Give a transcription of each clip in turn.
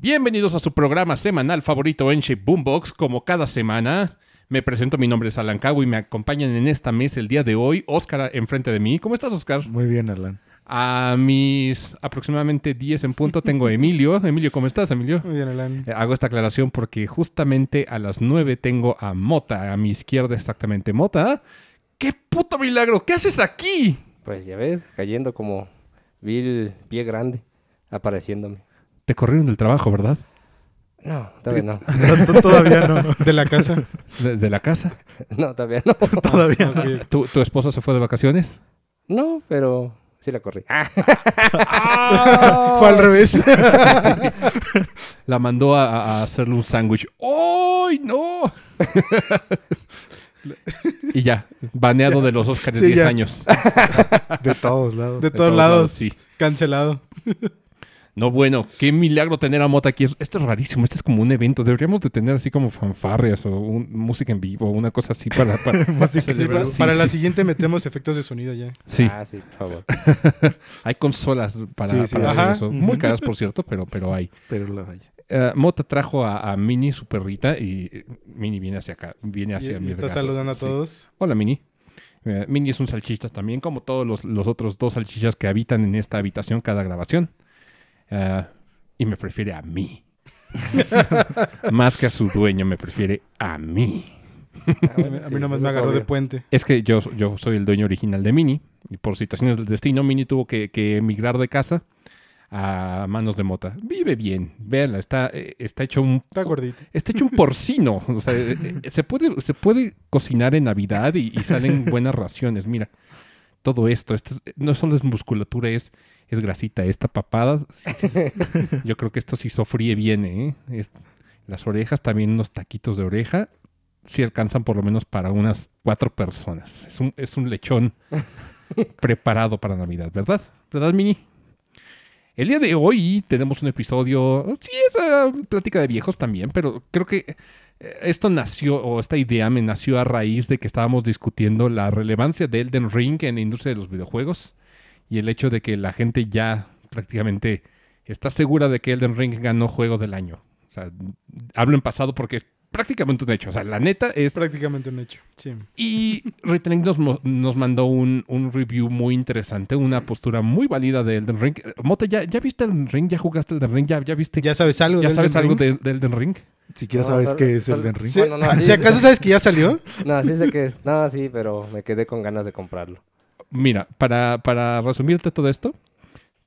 Bienvenidos a su programa semanal favorito en Shape Boombox. Como cada semana, me presento, mi nombre es Alan Cago y me acompañan en esta mesa el día de hoy Óscar enfrente de mí. ¿Cómo estás, Óscar? Muy bien, Alan. A mis aproximadamente 10 en punto tengo a Emilio. Emilio, ¿cómo estás, Emilio? Muy bien, Alan. Eh, hago esta aclaración porque justamente a las 9 tengo a Mota, a mi izquierda exactamente. Mota, ¡qué puto milagro! ¿Qué haces aquí? Pues ya ves, cayendo como vil pie grande, apareciéndome. Te corrieron del trabajo, ¿verdad? No, todavía no. Todavía no. De la casa. De, de la casa. No, todavía no. Todavía no. ¿Tu, tu esposa se fue de vacaciones? No, pero sí la corrí. Ah, Fue al revés. La mandó a, hacerle un sándwich. ¡Ay, no! y ya, baneado de los Oscars Sí, 10 ya. años. De todos lados. De todos lados. Sí. Cancelado. No, bueno, qué milagro tener a Mota aquí. Esto es rarísimo, este es como un evento. Deberíamos de tener así como fanfarrias o un- música en vivo, una cosa así para... para- Sí, Sí, para la siguiente metemos efectos de sonido ya. Sí, Ah, sí, por favor. hay consolas para, Sí, sí, para hacer eso. Muy caras, por cierto, pero, pero hay. Pero la vaya. Eh, Mota trajo a, a Mini, su perrita, y eh, Mini viene hacia acá, viene Y, hacia mi está regazo. saludando a Sí. todos. Hola, Mini. Eh, Mini es un salchicha también, como todos los, los otros dos salchichas que habitan en esta habitación cada grabación. Eh, y me prefiere a mí. Más que a su dueño, me prefiere a mí. Ah, A mí, bueno, a sí, mí nomás eso me es agarró de puente. Es que yo, yo soy el dueño original de Mini. Y por situaciones del destino, Mini tuvo que, que emigrar de casa a manos de mota. Vive bien, véanla, está, eh, está hecho un Está gordito. Está hecho un porcino. O sea, eh, se puede, se puede cocinar en Navidad y, y salen buenas raciones. Mira, todo esto, esto es- no solo es musculatura, es, es grasita. Esta papada, yo creo que esto sí sofríe bien. ¿eh? Es- las orejas, también unos taquitos de oreja, sí alcanzan por lo menos para unas cuatro personas. Es un, es un lechón preparado para Navidad, ¿verdad? ¿Verdad, Mini? El día de hoy tenemos un episodio, sí, es ah, plática de viejos también, pero creo que eh, esto nació, o esta idea me nació a raíz de que estábamos discutiendo la relevancia de Elden Ring en la industria de los videojuegos y el hecho de que la gente ya prácticamente está segura de que Elden Ring ganó juego del año. O sea, hablo en pasado porque es prácticamente un hecho. O sea, la neta es Prácticamente un hecho. Sí. y Retelling nos, mo- nos mandó un, un review muy interesante, una postura muy válida de Elden Ring. Mota, ¿ya, ¿ya viste Elden Ring? ¿Ya jugaste Elden Ring? ¿Ya, ya viste? ¿Ya sabes algo ¿Ya sabes Elden algo Ring? de, de Elden Ring? Siquiera No, sabes qué es sol- el Den Ring. Sí, Bueno, no, sí, si sí. acaso sabes que ya salió. No, sí sé que es. No, sí, pero me quedé con ganas de comprarlo. Mira, para, para resumirte todo esto,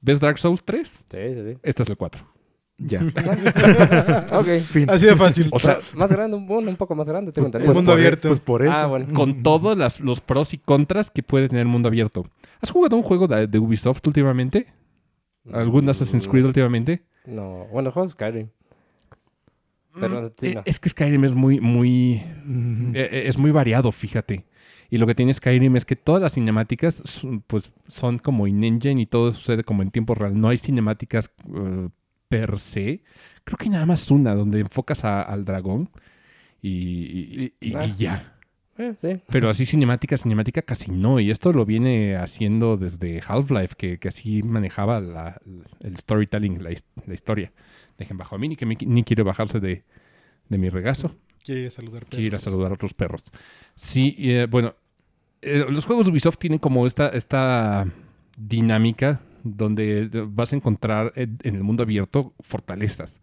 ¿ves Dark Souls 3? Sí, sí, Este es el 4. Ya. sí. ok. Fin. Así de fácil. O sea, más grande, un, poco más grande, tengo Pues, entendido. mundo por e- abierto. Pues por eso. Ah, bueno. con todos las- los pros y contras que puede tener el mundo abierto. ¿Has jugado un juego de, de Ubisoft últimamente? ¿Algún Assassin's Creed Mm, últimamente? No, bueno, juego Skyrim. Pero sí, Eh, no. Es que Skyrim es muy, muy, Mm, Eh, eh, es muy variado, fíjate. Y lo que tiene Skyrim es que todas las cinemáticas son, pues, son como in-engine y todo sucede como en tiempo real. No hay cinemáticas eh, per se. Creo que hay nada más una donde enfocas a- al dragón y, y- y- Ah. y ya. Eh, sí. Pero así cinemática, cinemática casi no. Y esto lo viene haciendo desde Half-Life, que, que así manejaba la- el storytelling, la, la historia. Dejen bajo a mí, ni que ni quiere bajarse de, de mi regazo. Quiere ir a saludar. Quiere ir a perros. saludar a otros perros. Sí, eh, bueno, eh, los juegos de Ubisoft tienen como esta, esta dinámica donde vas a encontrar en, en el mundo abierto fortalezas.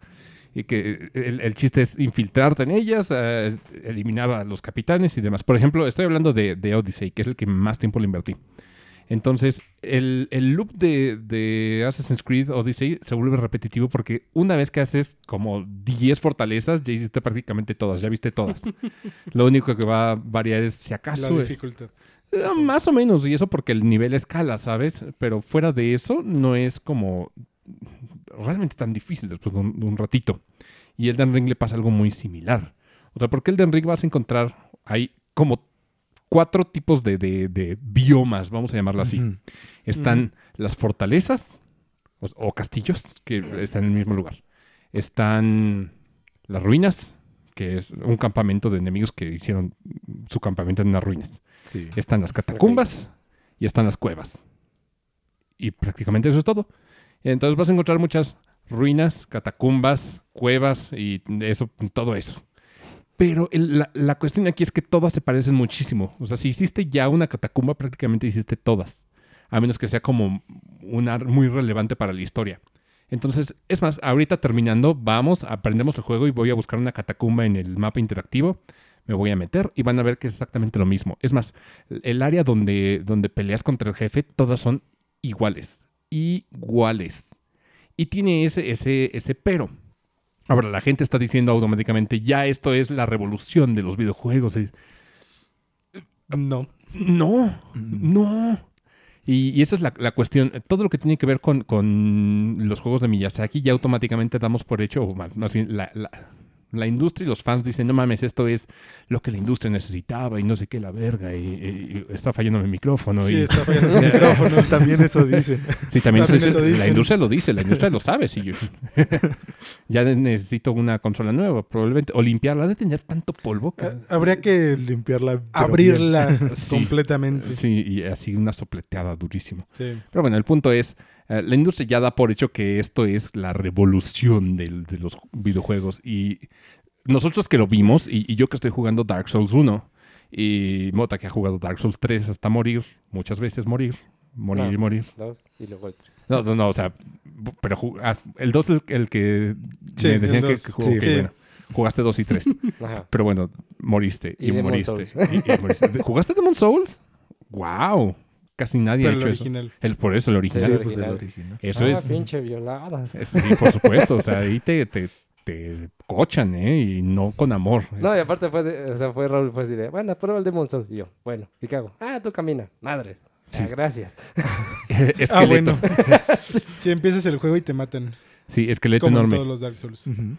Y que el, el chiste es infiltrarte en ellas, eh, eliminar a los capitanes y demás. Por ejemplo, estoy hablando de, de Odyssey, que es el que más tiempo le invertí. Entonces, el, el loop de, de Assassin's Creed Odyssey se vuelve repetitivo porque una vez que haces como 10 fortalezas, ya hiciste prácticamente todas, ya viste todas. Lo único que va a variar es si La acaso... eh, dificultad. eh, más o menos, y eso porque el nivel escala, ¿sabes? Pero fuera de eso, no es como realmente tan difícil después de un, de un ratito. Y Elden Ring le pasa algo muy similar. O sea, porque Elden Ring vas a encontrar, hay como cuatro tipos de, de- de biomas, vamos a llamarlo así. Están las fortalezas o, o castillos que están en el mismo lugar. Están las ruinas, que es un campamento de enemigos que hicieron su campamento en unas ruinas. Sí. Están las catacumbas y están las cuevas. Y prácticamente eso es todo. Entonces vas a encontrar muchas ruinas, catacumbas, cuevas y eso, todo eso. Pero el- la, la cuestión aquí es que todas se parecen muchísimo. O sea, si hiciste ya una catacumba, prácticamente hiciste todas. A menos que sea como una muy relevante para la historia. Entonces, es más, ahorita terminando, vamos, aprendemos el juego y voy a buscar una catacumba en el mapa interactivo. Me voy a meter y van a ver que es exactamente lo mismo. Es más, el área donde, donde peleas contra el jefe, todas son iguales. Iguales. Y tiene ese, ese, ese pero. Ahora, la gente está diciendo automáticamente, ya esto es la revolución de los videojuegos. No. No, no. Y, y esa es la, la cuestión. Todo lo que tiene que ver con, con los juegos de Miyazaki, ya automáticamente damos por hecho, o más, más bien la, la- la industria y los fans dicen, no mames, esto es lo que la industria necesitaba y no sé qué, la verga, y, y- y está fallando mi micrófono. Sí, y, está fallando el micrófono. También eso dicen. Sí, también, eso la dicen. industria lo dice, la industria lo sabe. Sí, yo- ya necesito una consola nueva, probablemente. O limpiarla, de tener tanto polvo. que- Ah, Habría que Limpiarla. abrirla completamente. Sí, y así una sopleteada durísima. Sí. Pero bueno, el punto es, eh, la industria ya da por hecho que esto es la revolución del- de los videojuegos. Y nosotros que lo vimos, y, y yo que estoy jugando Dark Souls 1, y Mota que ha jugado Dark Souls 3 hasta morir, muchas veces morir, morir No. y morir. Dos, y luego el tres. No, no, no, o sea, pero ah, el 2 el, el que Sí, me el decían que, dos. que jugó, Sí. ok, Sí. bueno, jugaste 2 y 3. Ajá. pero bueno, moriste y, Y moriste. Y, y moriste. ¿Jugaste Demon Souls? ¡Wow! Casi nadie Pero ha el hecho eso. original. El, por eso el Sí, original. el pues el original. Eso ah, es. pinche violadas. es- Sí, por supuesto. O sea, ahí te, te, te cochan, ¿eh? Y no con amor. No, y aparte fue, de- o sea, fue Raúl, fue así de, bueno, prueba el Demon Souls. Y yo, bueno, ¿y qué hago? Ah, tú camina. Madres. Sí. Ah, gracias. esqueleto. Ah, bueno. Si empiezas el juego y te matan. Sí, esqueleto Como en enorme. todos los Dark Souls. Ujú.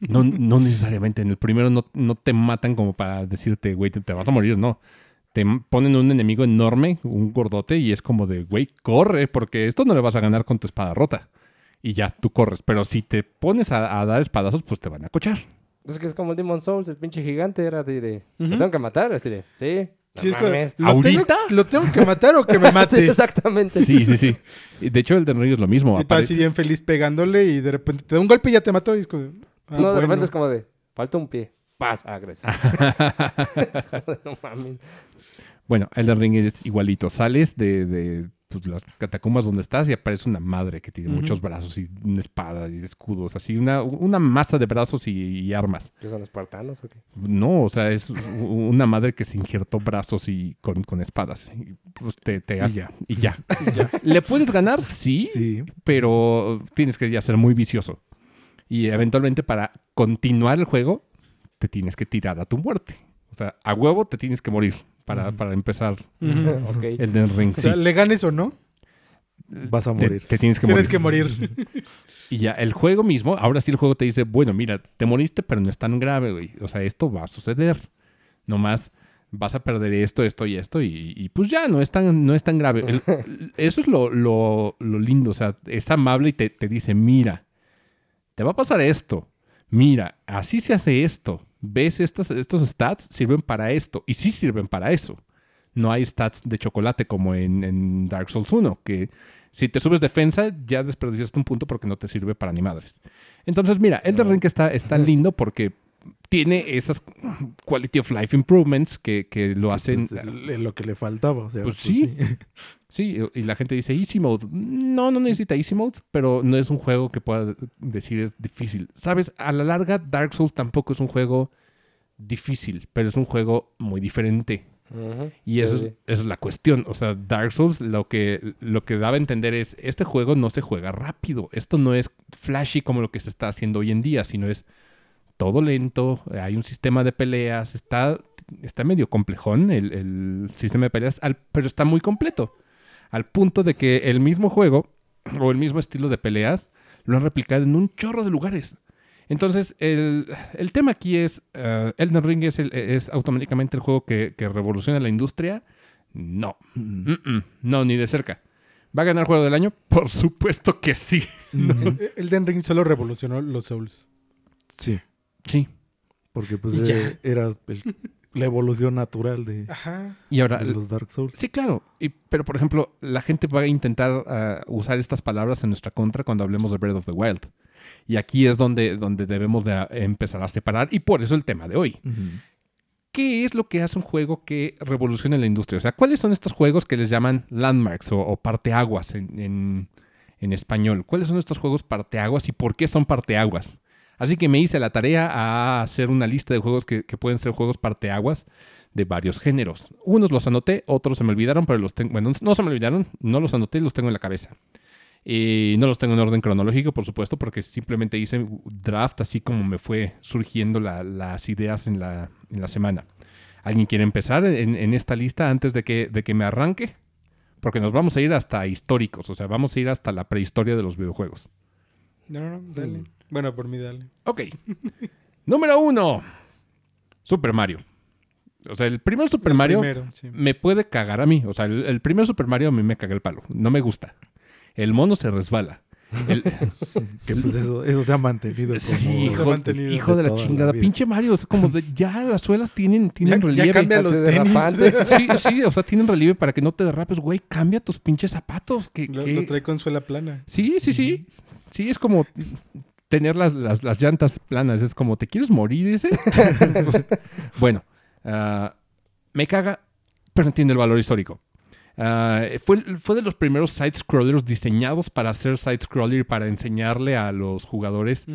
No, no necesariamente. En el primero no, no te matan como para decirte, güey, te, te vas a morir, no. Te ponen un enemigo enorme, un gordote, y es como de, güey, corre, porque esto no le vas a ganar con tu espada rota. Y ya, tú corres. Pero si te pones a, a dar espadazos, pues te van a cochar. Es que es como el Demon Souls, el pinche gigante era de. ¿me tengo que matar? Así de, sí. No Sí, es. ¿lo, ¿Ahorita? tengo, ¿Lo tengo que matar o que me Sí, mate? exactamente. Sí, sí, sí. Y De hecho, el de Ring es lo mismo. y tú así bien feliz pegándole y de repente te da un golpe y ya te mató. Y es como, ah, no, de bueno. repente es como de, falta un pie. Paz, ah, de, no mames. Bueno, Elden Ring es igualito. Sales de, de, pues, las catacumbas donde estás y aparece una madre que tiene muchos brazos y una espada y escudos, así una, una masa de brazos y, y armas. ¿Qué son espartanos o qué? No, o sea, es una madre que se injertó brazos y con, con espadas. Y, pues, te, te Y hace- ya. Y ya. ¿Le puedes ganar? Sí, Sí. pero tienes que ya ser muy vicioso. Y eventualmente para continuar el juego, te tienes que tirar a tu muerte. O sea, a huevo te tienes que morir para, para empezar el Den Ring. O sea, sí. le ganes o no, Vas a morir. Te, tienes que tienes morir. que morir. Y ya, el juego mismo, ahora sí el juego te dice, bueno, mira, te moriste, pero no es tan grave, güey. O sea, esto va a suceder. Nomás vas a perder esto, esto y esto, y, y pues ya, no es tan, no es tan grave. El- eso es lo, lo- lo lindo, o sea, es amable y te, te dice, mira, te va a pasar esto. Mira, así se hace esto. ¿Ves estos, estos stats? Sirven para esto. Y sí sirven para eso. No hay stats de chocolate como en, en Dark Souls 1, que si te subes defensa, ya desperdiciaste un punto porque no te sirve para ni madres. Entonces, mira, Elden Ring está, está lindo porque tiene esas quality of life improvements que, que lo hacen. Pues, lo que le faltaba. O sea, Pues sí. Sí, y la gente dice Easy Mode. No, no necesita Easy Mode, pero no es un juego que pueda decir es difícil. Sabes, a la larga, Dark Souls tampoco es un juego difícil, pero es un juego muy diferente. Y eso Sí, es, la cuestión. O sea, Dark Souls lo que, lo que daba a entender es, este juego no se juega rápido. Esto no es flashy como lo que se está haciendo hoy en día, sino es todo lento, hay un sistema de peleas, está, está medio complejón el, el sistema de peleas, al- pero está muy completo. Al punto de que el mismo juego o el mismo estilo de peleas lo han replicado en un chorro de lugares. Entonces, el, el tema aquí es, eh, Elden Ring es, el- es automáticamente el juego que, que revoluciona la industria. No, Mm. No, ni de cerca. ¿Va a ganar juego del año? Por supuesto que sí. El, el Den Ring solo revolucionó los Souls. Sí. Sí. Porque pues eh, era el- La evolución natural de, Ajá. Y ahora, de los Dark Souls. sí, claro. Y, pero, por ejemplo, la gente va a intentar ah, usar estas palabras en nuestra contra cuando hablemos de Breath of the Wild. Y aquí es donde, donde debemos de ah, empezar a separar. Y por eso el tema de hoy. ¿Qué es lo que hace un juego que revolucione la industria? O sea, ¿cuáles son estos juegos que les llaman landmarks o, o parteaguas en, en- en español? ¿Cuáles son estos juegos parteaguas y por qué son parteaguas? Así que me hice la tarea a hacer una lista de juegos que, pueden ser juegos parteaguas de varios géneros. Unos los anoté, otros se me olvidaron, pero los tengo. Bueno, no se me olvidaron, no los anoté, los tengo en la cabeza. Y no los tengo en orden cronológico, por supuesto, porque simplemente hice draft así como me fue surgiendo la- las ideas en la, en la semana. ¿Alguien quiere empezar en, en esta lista antes de que, de que me arranque? Porque nos vamos a ir hasta históricos, o sea, vamos a ir hasta la prehistoria de los videojuegos. No, no, no, dale. Bueno, por mí dale. Ok. Número uno. Super Mario. O sea, el primer Super El Mario Primero, sí. me puede cagar a mí. O sea, el, el primer Super Mario a mí me caga el palo. No me gusta. El mono se resbala. El- Que pues eso, eso se ha mantenido como... sí, hijo, mantenido hijo de la chingada. Pinche Mario. Es como de, ya las suelas tienen, Ya, tienen ya relieve. cambia los tenis. Sí, sí, o sea, tienen relieve para que no te derrapes. Güey, cambia tus pinches zapatos. Que, Lo- que- Los trae con suela plana. Sí, sí, sí. Sí, es como tener las, las- las llantas planas. Es como, ¿te quieres morir ese? bueno, ah, me caga, pero entiende el valor histórico. Ah, fue, fue de los primeros side-scrollers diseñados para hacer side-scroller y para enseñarle a los jugadores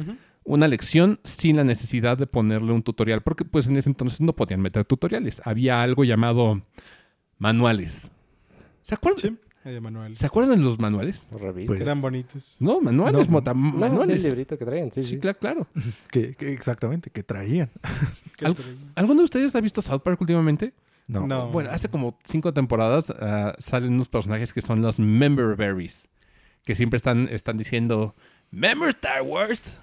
una lección sin la necesidad de ponerle un tutorial, porque pues en ese entonces no podían meter tutoriales. Había algo llamado manuales. ¿Se acuerdan? Sí, hay de manual. ¿Se acuerdan de los manuales? Revistas. Pues, Eran bonitos. No, manuales, No, mota- No, sí, el manuales. librito que traían, sí, Sí, sí. claro, claro. que, que exactamente, que traían. ¿Qué Al- traía? ¿Alguno de ustedes ha visto South Park últimamente? No. No. Bueno, hace como cinco temporadas ah, salen unos personajes que son los Member Berries, que siempre están, están diciendo, Member Star Wars.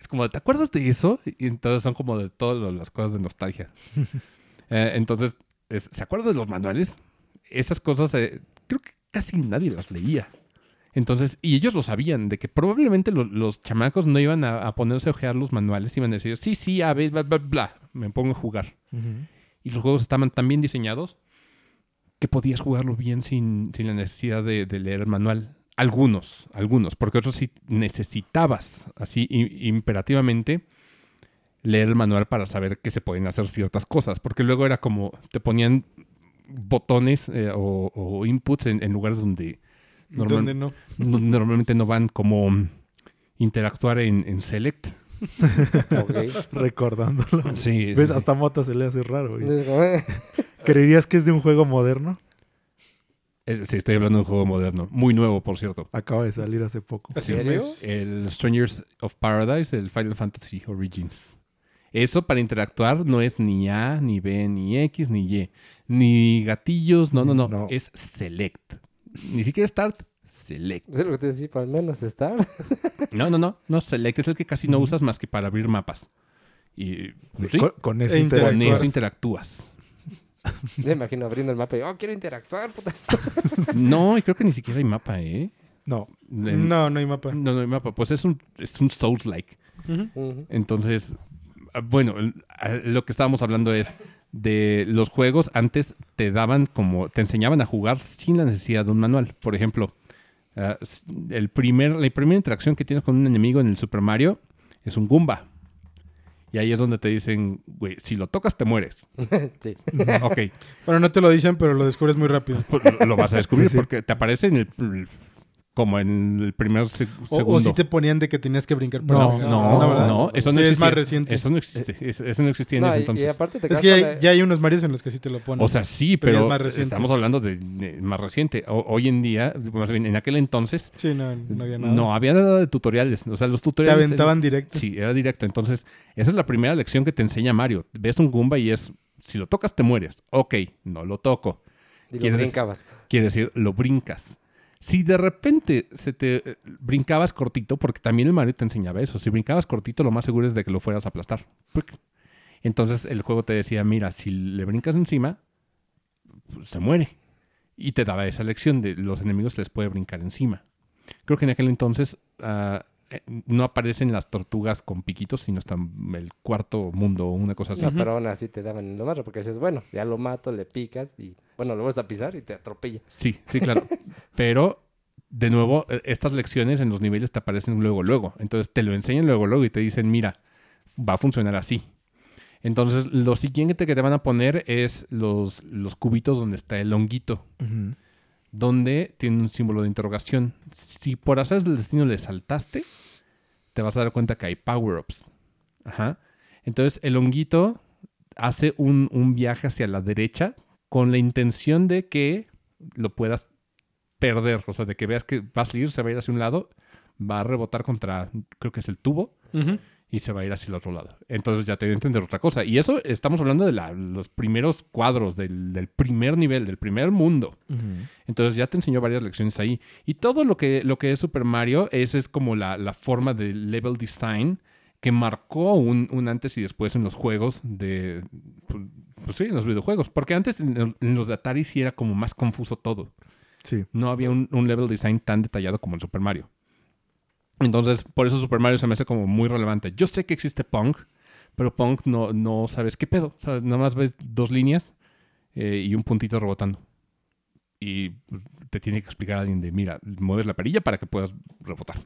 Es como, ¿te acuerdas de eso? Y entonces son como de todas las cosas de nostalgia. Eh, entonces, es- ¿se acuerdan de los manuales? Esas cosas, eh, creo que casi nadie las leía. Entonces, y ellos lo sabían, de que probablemente lo- los chamacos no iban a, a ponerse a ojear los manuales, iban a decir, sí, sí, a ver, bla, bla, bla, me pongo a jugar. Ujú. Y los juegos estaban tan bien diseñados que podías jugarlo bien sin, sin la necesidad de, de leer el manual. Algunos, algunos, porque otros sí necesitabas, así imperativamente, leer el manual para saber que se pueden hacer ciertas cosas, porque luego era como, te ponían botones eh, o, o inputs en, en lugares donde normal- ¿Dónde no? no- normalmente no van como interactuar en, en Select. Ok. Recordándolo. Sí, ¿Ves? sí. Hasta Mota se le hace raro. eh, ¿Creerías que es de un juego moderno? Eh, sí, estoy hablando de un juego moderno, muy nuevo, por cierto. Acaba de salir hace poco. Serio? mes. El Strangers of Paradise, el Final Fantasy Origins. Eso para interactuar no es ni A, ni B, ni X, ni Y. Ni gatillos, no, no, no. No. Es Select. Ni siquiera Start, Select. es lo que te decía, al menos estar. No, no, no. No, Select es el que casi no usas más que para abrir mapas. Y pues, sí, Con, con ese E con eso interactúas. Me imagino abriendo el mapa y, oh, quiero interactuar, puta. No, y creo que ni siquiera hay mapa, ¿eh? No. En- No, no hay mapa. no, no hay mapa. Pues es un, es un Souls-like. Entonces, ah, bueno, el- a- lo que estábamos hablando es de los juegos antes te daban como, te enseñaban a jugar sin la necesidad de un manual. Por ejemplo, ah, el primer, la primera interacción que tienes con un enemigo en el Super Mario es un Goomba. Y ahí es donde te dicen, güey, si lo tocas te mueres. sí. ok, Bueno, no te lo dicen, pero lo descubres muy rápido. pues lo, lo vas a descubrir Sí. porque te aparece en el, como en el primer se- O, segundo. o si te ponían de que tenías que brincar para No. No, no, ¿verdad? eso no Sí, es más reciente. Eso no existe. Eso, eso no existía en No, ese y- y, entonces. aparte te Es que ya hay unos Marios en los que sí te lo ponen. O sea, sí, Pero ya pero, es más reciente. estamos hablando de, de más reciente. O- hoy en día, más bien, en aquel entonces, sí, no, no había nada. no había nada de tutoriales. O sea, los te tutoriales... aventaban directo. Sí, era directo. Entonces, esa es la primera lección que te enseña Mario. Ves un Goomba y es, si lo tocas te mueres. Ok, no lo toco. y lo ¿quieres- brincabas. Quiere decir, lo brincas. Si de repente se te eh, brincabas cortito, porque también el Mario te enseñaba eso, si brincabas cortito, lo más seguro es de que lo fueras a aplastar. Puic. Entonces el juego te decía, mira, si le brincas encima, pues, se muere. Y te daba esa lección de los enemigos les puede brincar encima. Creo que en aquel entonces ah, no aparecen las tortugas con piquitos, sino hasta el cuarto mundo o una cosa así. sea, pero aún así te daban lo más porque dices, bueno, ya lo mato, le picas y, bueno, lo vas a pisar y te atropella. Sí, sí, claro. Pero, de nuevo, eh, estas lecciones en los niveles te aparecen luego, luego. Entonces te lo enseñan luego, luego y te dicen, mira, va a funcionar así. Entonces, lo siguiente que te van a poner es los, los cubitos donde está el honguito, donde tiene un símbolo de interrogación. Si por hacer del destino le saltaste, te vas a dar cuenta que hay power-ups. Ajá. Entonces, el honguito hace un, un viaje hacia la derecha con la intención de que lo puedas perder. O sea, de que veas que va a salir, se va a ir hacia un lado, va a rebotar contra, creo que es el tubo, Ujú. Y se va a ir hacia el otro lado. Entonces ya te dio a entender otra cosa. Y eso estamos hablando de la- los primeros cuadros del, del primer nivel, del primer mundo. Ujú. Entonces ya te enseñó varias lecciones ahí. Y todo lo que, lo que es Super Mario, esa es como la, la forma de level design que marcó un, un antes y después en los juegos de... Pues, pues sí, en los videojuegos. Porque antes en, en los de Atari sí era como más confuso todo. Sí. No había un, un level design tan detallado como en Super Mario. Entonces, por eso Super Mario se me hace como muy relevante. Yo sé que existe Punk, pero Punk no, no sabes qué pedo. O sea, nada más ves dos líneas eh, y un puntito rebotando. Y pues, te tiene que explicar alguien de, mira, mueves la perilla para que puedas rebotar.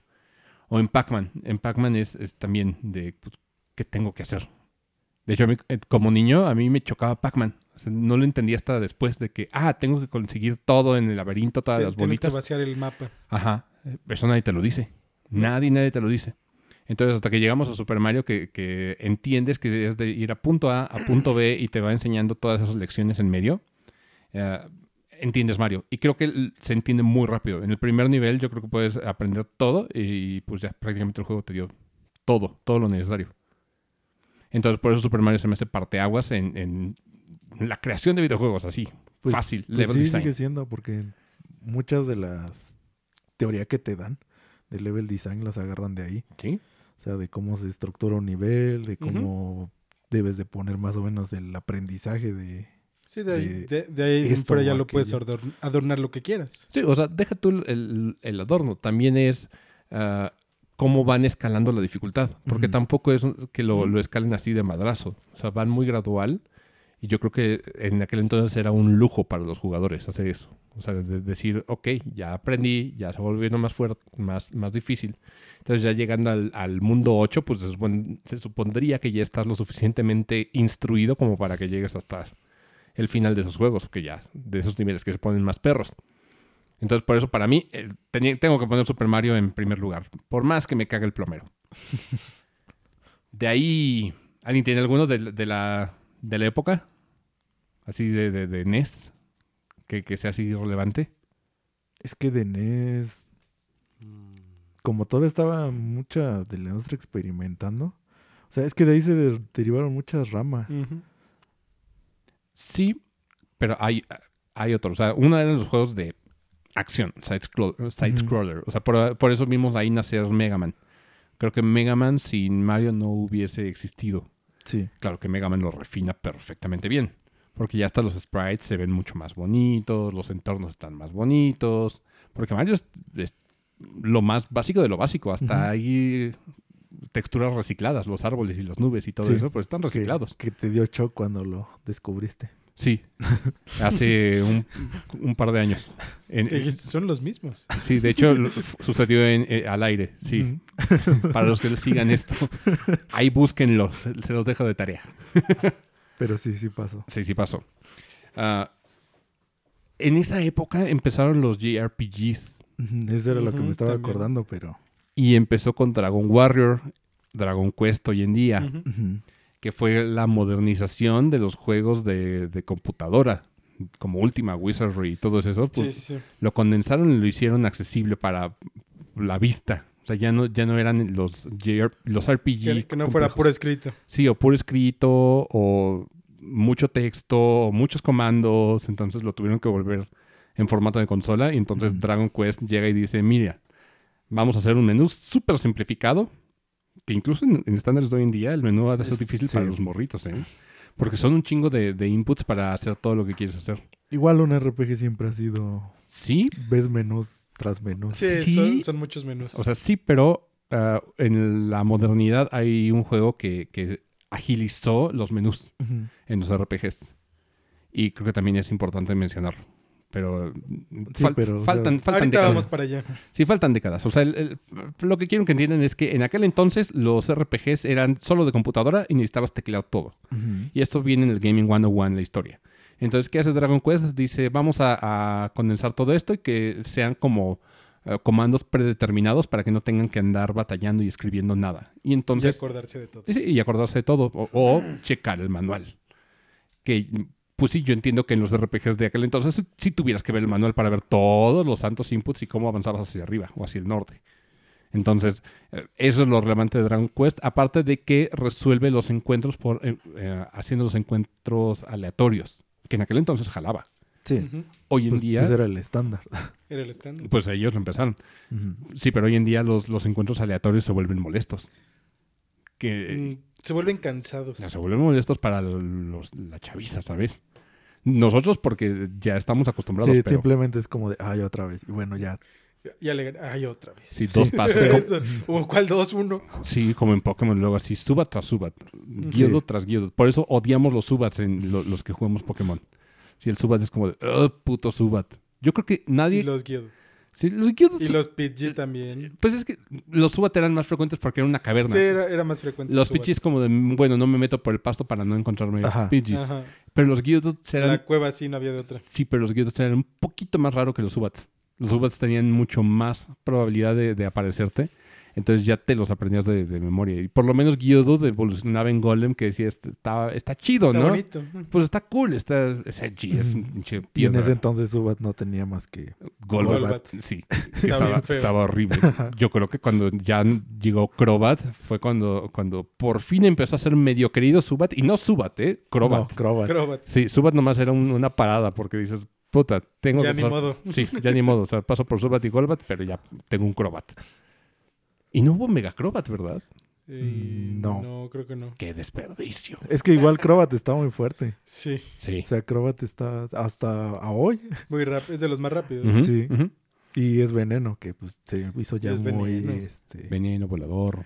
O en Pac-Man. En Pac-Man es, es también de, pues, ¿qué tengo que hacer? De hecho, a mí, eh, como niño, a mí me chocaba Pac-Man. O sea, no lo entendía hasta después de que, ah, tengo que conseguir todo en el laberinto, todas Te- las Tienes que bolitas. vaciar el mapa. Ajá. Eso nadie te lo dice. Nadie, nadie te lo dice. Entonces, hasta que llegamos a Super Mario, que, que entiendes que es de ir a punto A a punto B y te va enseñando todas esas lecciones en medio, eh, entiendes Mario. Y creo que se entiende muy rápido. En el primer nivel, yo creo que puedes aprender todo y pues ya prácticamente el juego te dio todo, todo lo necesario. Entonces, por eso Super Mario se me hace parteaguas en, en la creación de videojuegos, así. Pues, Fácil, pues level sí, design. sigue siendo, porque muchas de las teorías que te dan de level design las agarran de ahí. ¿Sí? O sea, de cómo se estructura un nivel, de cómo debes de poner más o menos el aprendizaje de... Sí, de ahí, De de, de ahí en esto fuera o ya lo puedes adorn- adornar lo que quieras. Sí, o sea, deja tú el, el- adorno. También es ah, cómo van escalando la dificultad. Porque tampoco es que lo, lo escalen así de madrazo. O sea, van muy gradual. Y yo creo que en aquel entonces era un lujo para los jugadores hacer eso. O sea, de decir, ok, ya aprendí, ya se volviendo más fuerte, más, más difícil. Entonces ya llegando al, al mundo 8, pues se, supon- se supondría que ya estás lo suficientemente instruido como para que llegues hasta el final de esos juegos, que ya, de esos niveles que se ponen más perros. Entonces, por eso para mí, eh, tengo que poner Super Mario en primer lugar. Por más que me cague el plomero. De ahí, ¿alguien tiene alguno de, de la, de la época? Así de, de, de NES. Que, que sea así relevante. Es que de NES, como todavía estaba mucha de la industria experimentando, o sea, es que de ahí se de- derivaron muchas ramas. Sí, pero hay, hay otros. O sea, uno eran los juegos de acción, side-scroller. side-scroller. O sea, por, por eso vimos ahí nacer Mega Man. Creo que Mega Man sin Mario no hubiese existido. Sí. Claro que Mega Man lo refina perfectamente bien. Porque ya hasta los sprites se ven mucho más bonitos, los entornos están más bonitos. Porque Mario es, es lo más básico de lo básico. Hasta Ujú. hay texturas recicladas, los árboles y las nubes y todo Sí, eso, pues están Que, reciclados. que te dio shock cuando lo descubriste. Sí, hace un, un par de años. En- son los mismos. sí, de hecho sucedió en, eh, al aire, sí. Para los que sigan esto, ahí búsquenlo, se, se los dejo de tarea. Pero sí, sí pasó. Sí, sí pasó. Ah, en esa época empezaron los JRPGs Eso era lo que me estaba también. acordando, pero... y empezó con Dragon Warrior, Dragon Quest hoy en día, que fue la modernización de los juegos de, de computadora, como Ultima Wizardry y todo eso. Pues, Sí, sí, lo condensaron y lo hicieron accesible para la vista. O sea, ya no, ya no eran los, los RPG. Que, que no fuera puro escrito. Sí, o puro escrito, o mucho texto, o muchos comandos. Entonces lo tuvieron que volver en formato de consola. Y entonces. Dragon Quest llega y dice, mira, vamos a hacer un menú súper simplificado. Que incluso en, en estándares de hoy en día el menú ha de ser Es- difícil sí. para los morritos, ¿eh? Porque son un chingo de, de inputs para hacer todo lo que quieres hacer. Igual un RPG siempre ha sido... Sí, Ves menús tras menús. Sí, Sí. Son, son muchos menús. O sea, sí, pero ah, en la modernidad hay un juego que, que agilizó los menús en los RPGs. Y creo que también es importante mencionarlo. Pero, Sí, fal- pero, o sea, faltan, faltan Ahorita décadas. vamos para allá. Sí, faltan décadas. O sea, el- el- lo que quiero que entiendan es que en aquel entonces los RPGs eran solo de computadora y necesitabas teclear todo. Y esto viene en el Gaming 101, la historia. Entonces, ¿qué hace Dragon Quest? Dice, vamos a, a condensar todo esto y que sean como eh, comandos predeterminados para que no tengan que andar batallando y escribiendo nada. Y Y entonces, acordarse de todo. sí, y acordarse de todo. O, o checar el manual. Que, pues sí, yo entiendo que en los RPGs de aquel entonces sí tuvieras que ver el manual para ver todos los santos inputs y cómo avanzabas hacia arriba o hacia el norte. Entonces, eh, eso es lo relevante de Dragon Quest, aparte de que resuelve los encuentros por eh, eh, haciendo los encuentros aleatorios, que en aquel entonces jalaba. Sí. Hoy en Pues, día, pues era el estándar. Era el estándar. pues ellos lo empezaron. Sí, pero hoy en día los, los encuentros aleatorios se vuelven molestos. Que Mm, Se vuelven cansados. Ya se vuelven molestos para los- la chaviza, ¿sabes? Nosotros porque ya estamos acostumbrados, Sí, pero simplemente es como de, ay, otra vez. Y bueno, ya. Ya le gané. Ay, otra vez. sí, dos pasos. como- ¿O cuál dos? Uno. sí, como en Pokémon, luego así, subat tras subat, Gyudo Sí. tras Gyudo. Por eso odiamos los subats en lo- los que jugamos Pokémon. Si el subat es como de, oh, puto subat. Yo creo que nadie... Y los. Sí, los Gyudos Y los PG también. Pues es que los subat eran más frecuentes porque era una caverna. Sí, era, era más frecuente. los. Pidgeys como de, bueno, no me meto por el pasto para no encontrarme Ajá. Pidgeys. Ajá. Pero los Gyudos eran La cueva sí no había de otra. Sí, pero los Gyudos eran un poquito más raro que los Subats. Los Subats tenían mucho más probabilidad de, de aparecerte. Entonces ya te los aprendías de, de memoria. Y por lo menos Gyudo evolucionaba en Golem que decía, "Este está, está chido, Está ¿no? bonito. Pues está cool, está, es edgy, es un pinche Y en ese entonces Subat no tenía más que. Golbat. Golbat. Sí, estaba, horrible. Yo creo que cuando ya llegó Crobat fue cuando, cuando por fin empezó a ser medio querido Subat. Y no Subat, ¿eh? Crobat. No, Crobat. Crobat. Sí, Subat nomás era un- una parada porque dices, puta, tengo Ya que ni modo. Sí, ya ni modo. O sea, paso por Subat y Golbat, pero ya tengo un Crobat. Y no hubo Mega Crobat, ¿verdad? Eh, no. No, creo que no. Qué desperdicio. Es que igual Crobat está muy fuerte. Sí, Sí. O sea, Crobat está hasta a hoy. muy rápido. Es de los más rápidos. Sí. Y es veneno, que pues se hizo ya Es muy. veneno. Este, Veneno volador.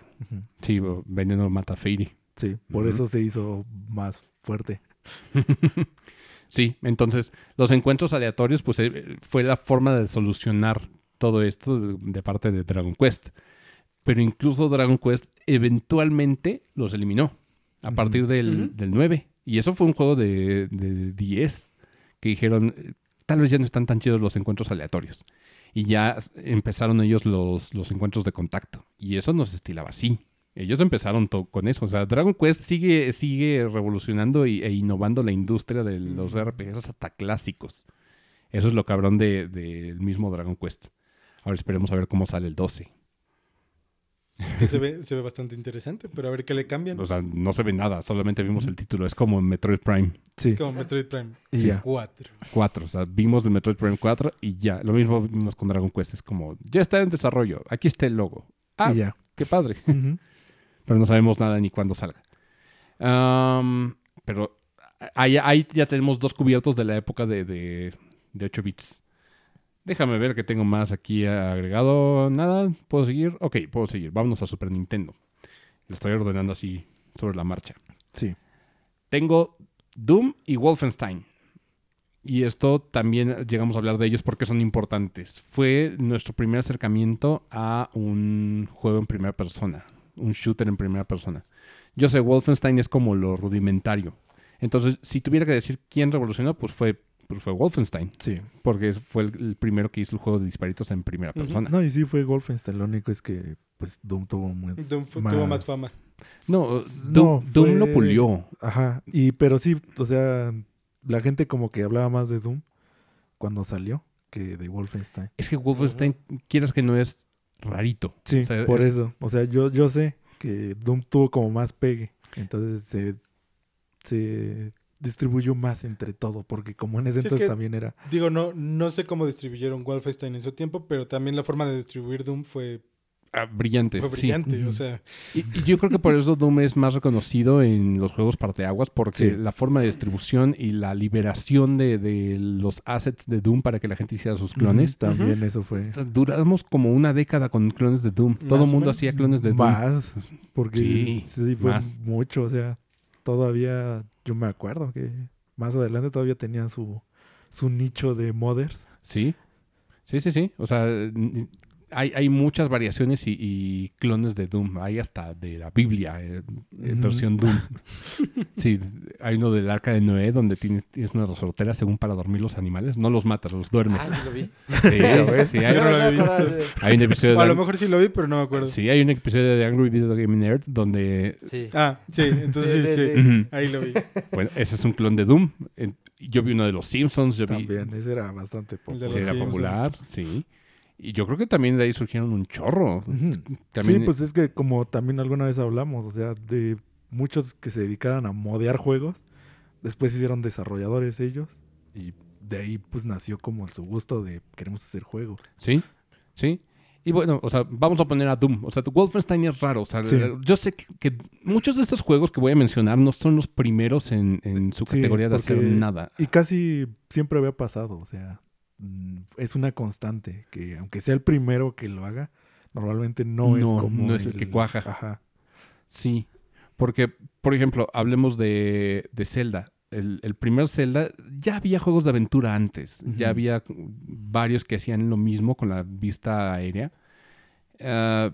Sí, Veneno mata Fairy. Sí, por eso se hizo más fuerte. Sí, entonces los encuentros aleatorios pues eh, fue la forma de solucionar todo esto de, de parte de Dragon Quest. Pero incluso Dragon Quest eventualmente los eliminó a partir del, del 9. Y eso fue un juego de, de 10 que dijeron, eh, tal vez ya no están tan chidos los encuentros aleatorios. Y ya empezaron ellos los, los encuentros de contacto. Y eso nos estilaba así. Ellos empezaron to- con eso. O sea, Dragon Quest sigue, sigue revolucionando y- e innovando la industria de los. RPGs hasta clásicos. Eso es lo cabrón del de, del mismo Dragon Quest. Ahora esperemos a ver cómo sale el 12. Que se ve, se ve bastante interesante, pero a ver qué le cambian. O sea, no se ve nada, solamente vimos el título. Es como Metroid Prime Sí, Como Metroid Prime. y sí. ya. 4. 4. O sea, vimos el Metroid Prime 4 y ya. Lo mismo vimos con Dragon Quest. Es como, ya está en desarrollo. Aquí está el logo. Ah, Y ya. qué padre. Pero no sabemos nada ni cuándo salga. Pero ahí, ahí ya tenemos dos cubiertos de la época de, de, de 8 bits. Déjame ver que tengo más aquí agregado. Nada, ¿puedo seguir? Ok, puedo seguir. Vámonos a Super Nintendo. Lo estoy ordenando así sobre la marcha. Sí. Tengo Doom y Wolfenstein. Y esto también llegamos a hablar de ellos porque son importantes. Fue nuestro primer acercamiento a un juego en primera persona, un shooter en primera persona. Yo sé, Wolfenstein es como lo rudimentario. Entonces, si tuviera que decir quién revolucionó, pues fue, pues fue Wolfenstein, Sí. porque fue el, el primero que hizo el juego de disparitos en primera persona. No, y sí fue Wolfenstein. Lo único es que pues Doom tuvo muy, Doom tuvo más fama. No, No, Doom, Doom lo pulió. Ajá. Y pero sí, o sea, la gente como que hablaba más de Doom cuando salió que de Wolfenstein. Es que Wolfenstein, quieras que no es rarito. Sí, O sea, por es- eso. O sea, yo, yo sé que Doom tuvo como más pegue. Entonces se, se distribuyó más entre todo. Porque como en ese Sí, es entonces que- también era. Digo, no, no sé cómo distribuyeron Wolfenstein en su tiempo, pero también la forma de distribuir Doom fue Ah, brillante. Fue sí. brillante, Ujú. o sea, Y, y yo creo que por eso Doom es más reconocido en los juegos parteaguas, porque Sí. la forma de distribución y la liberación de, de los assets de Doom para que la gente hiciera sus clones. También eso fue. O sea, duramos como una década con clones de Doom. Todo el mundo hacía clones de Doom. Más, porque Sí, sí, fue más. mucho, o sea, todavía, yo me acuerdo que más adelante todavía tenían su, su nicho de modders. Sí, sí, sí, sí. O sea, hay, hay muchas variaciones y, y clones de Doom. Hay hasta de la Biblia, eh, eh, versión Doom. sí, hay uno del Arca de Noé donde tienes, tienes una resortera según para dormir los animales. No los matas, los duermes. Ah, sí lo vi. Sí, sí, hay, no lo acordaba visto. hay un episodio o a lo mejor sí lo vi, pero no me acuerdo. sí, hay un episodio de Angry Video Game Nerd donde Sí. Ah, sí, entonces Sí, sí, sí, sí. Ujú. ahí lo vi. bueno, ese es un clon de Doom. Yo vi uno de los Simpsons, yo vi También, ese era bastante popular. sí, era Simpsons. popular, sí. Y yo creo que también de ahí surgieron un chorro. También, Sí, pues es que como también alguna vez hablamos, o sea, de muchos que se dedicaran a modear juegos, después hicieron desarrolladores ellos y de ahí pues nació como su gusto de queremos hacer juegos. Sí, sí. Y bueno, o sea, vamos a poner a Doom. O sea, Wolfenstein es raro. O sea, Sí. yo sé que, que muchos de estos juegos que voy a mencionar no son los primeros en, en su Sí, categoría de hacer nada. Y casi siempre había pasado, o sea, es una constante que aunque sea el primero que lo haga, normalmente no, es como no es el que cuaja. Ajá. Sí. Porque, por ejemplo, hablemos de, de Zelda. El, el primer Zelda, ya había juegos de aventura antes. Ya había varios que hacían lo mismo con la vista aérea. Ah,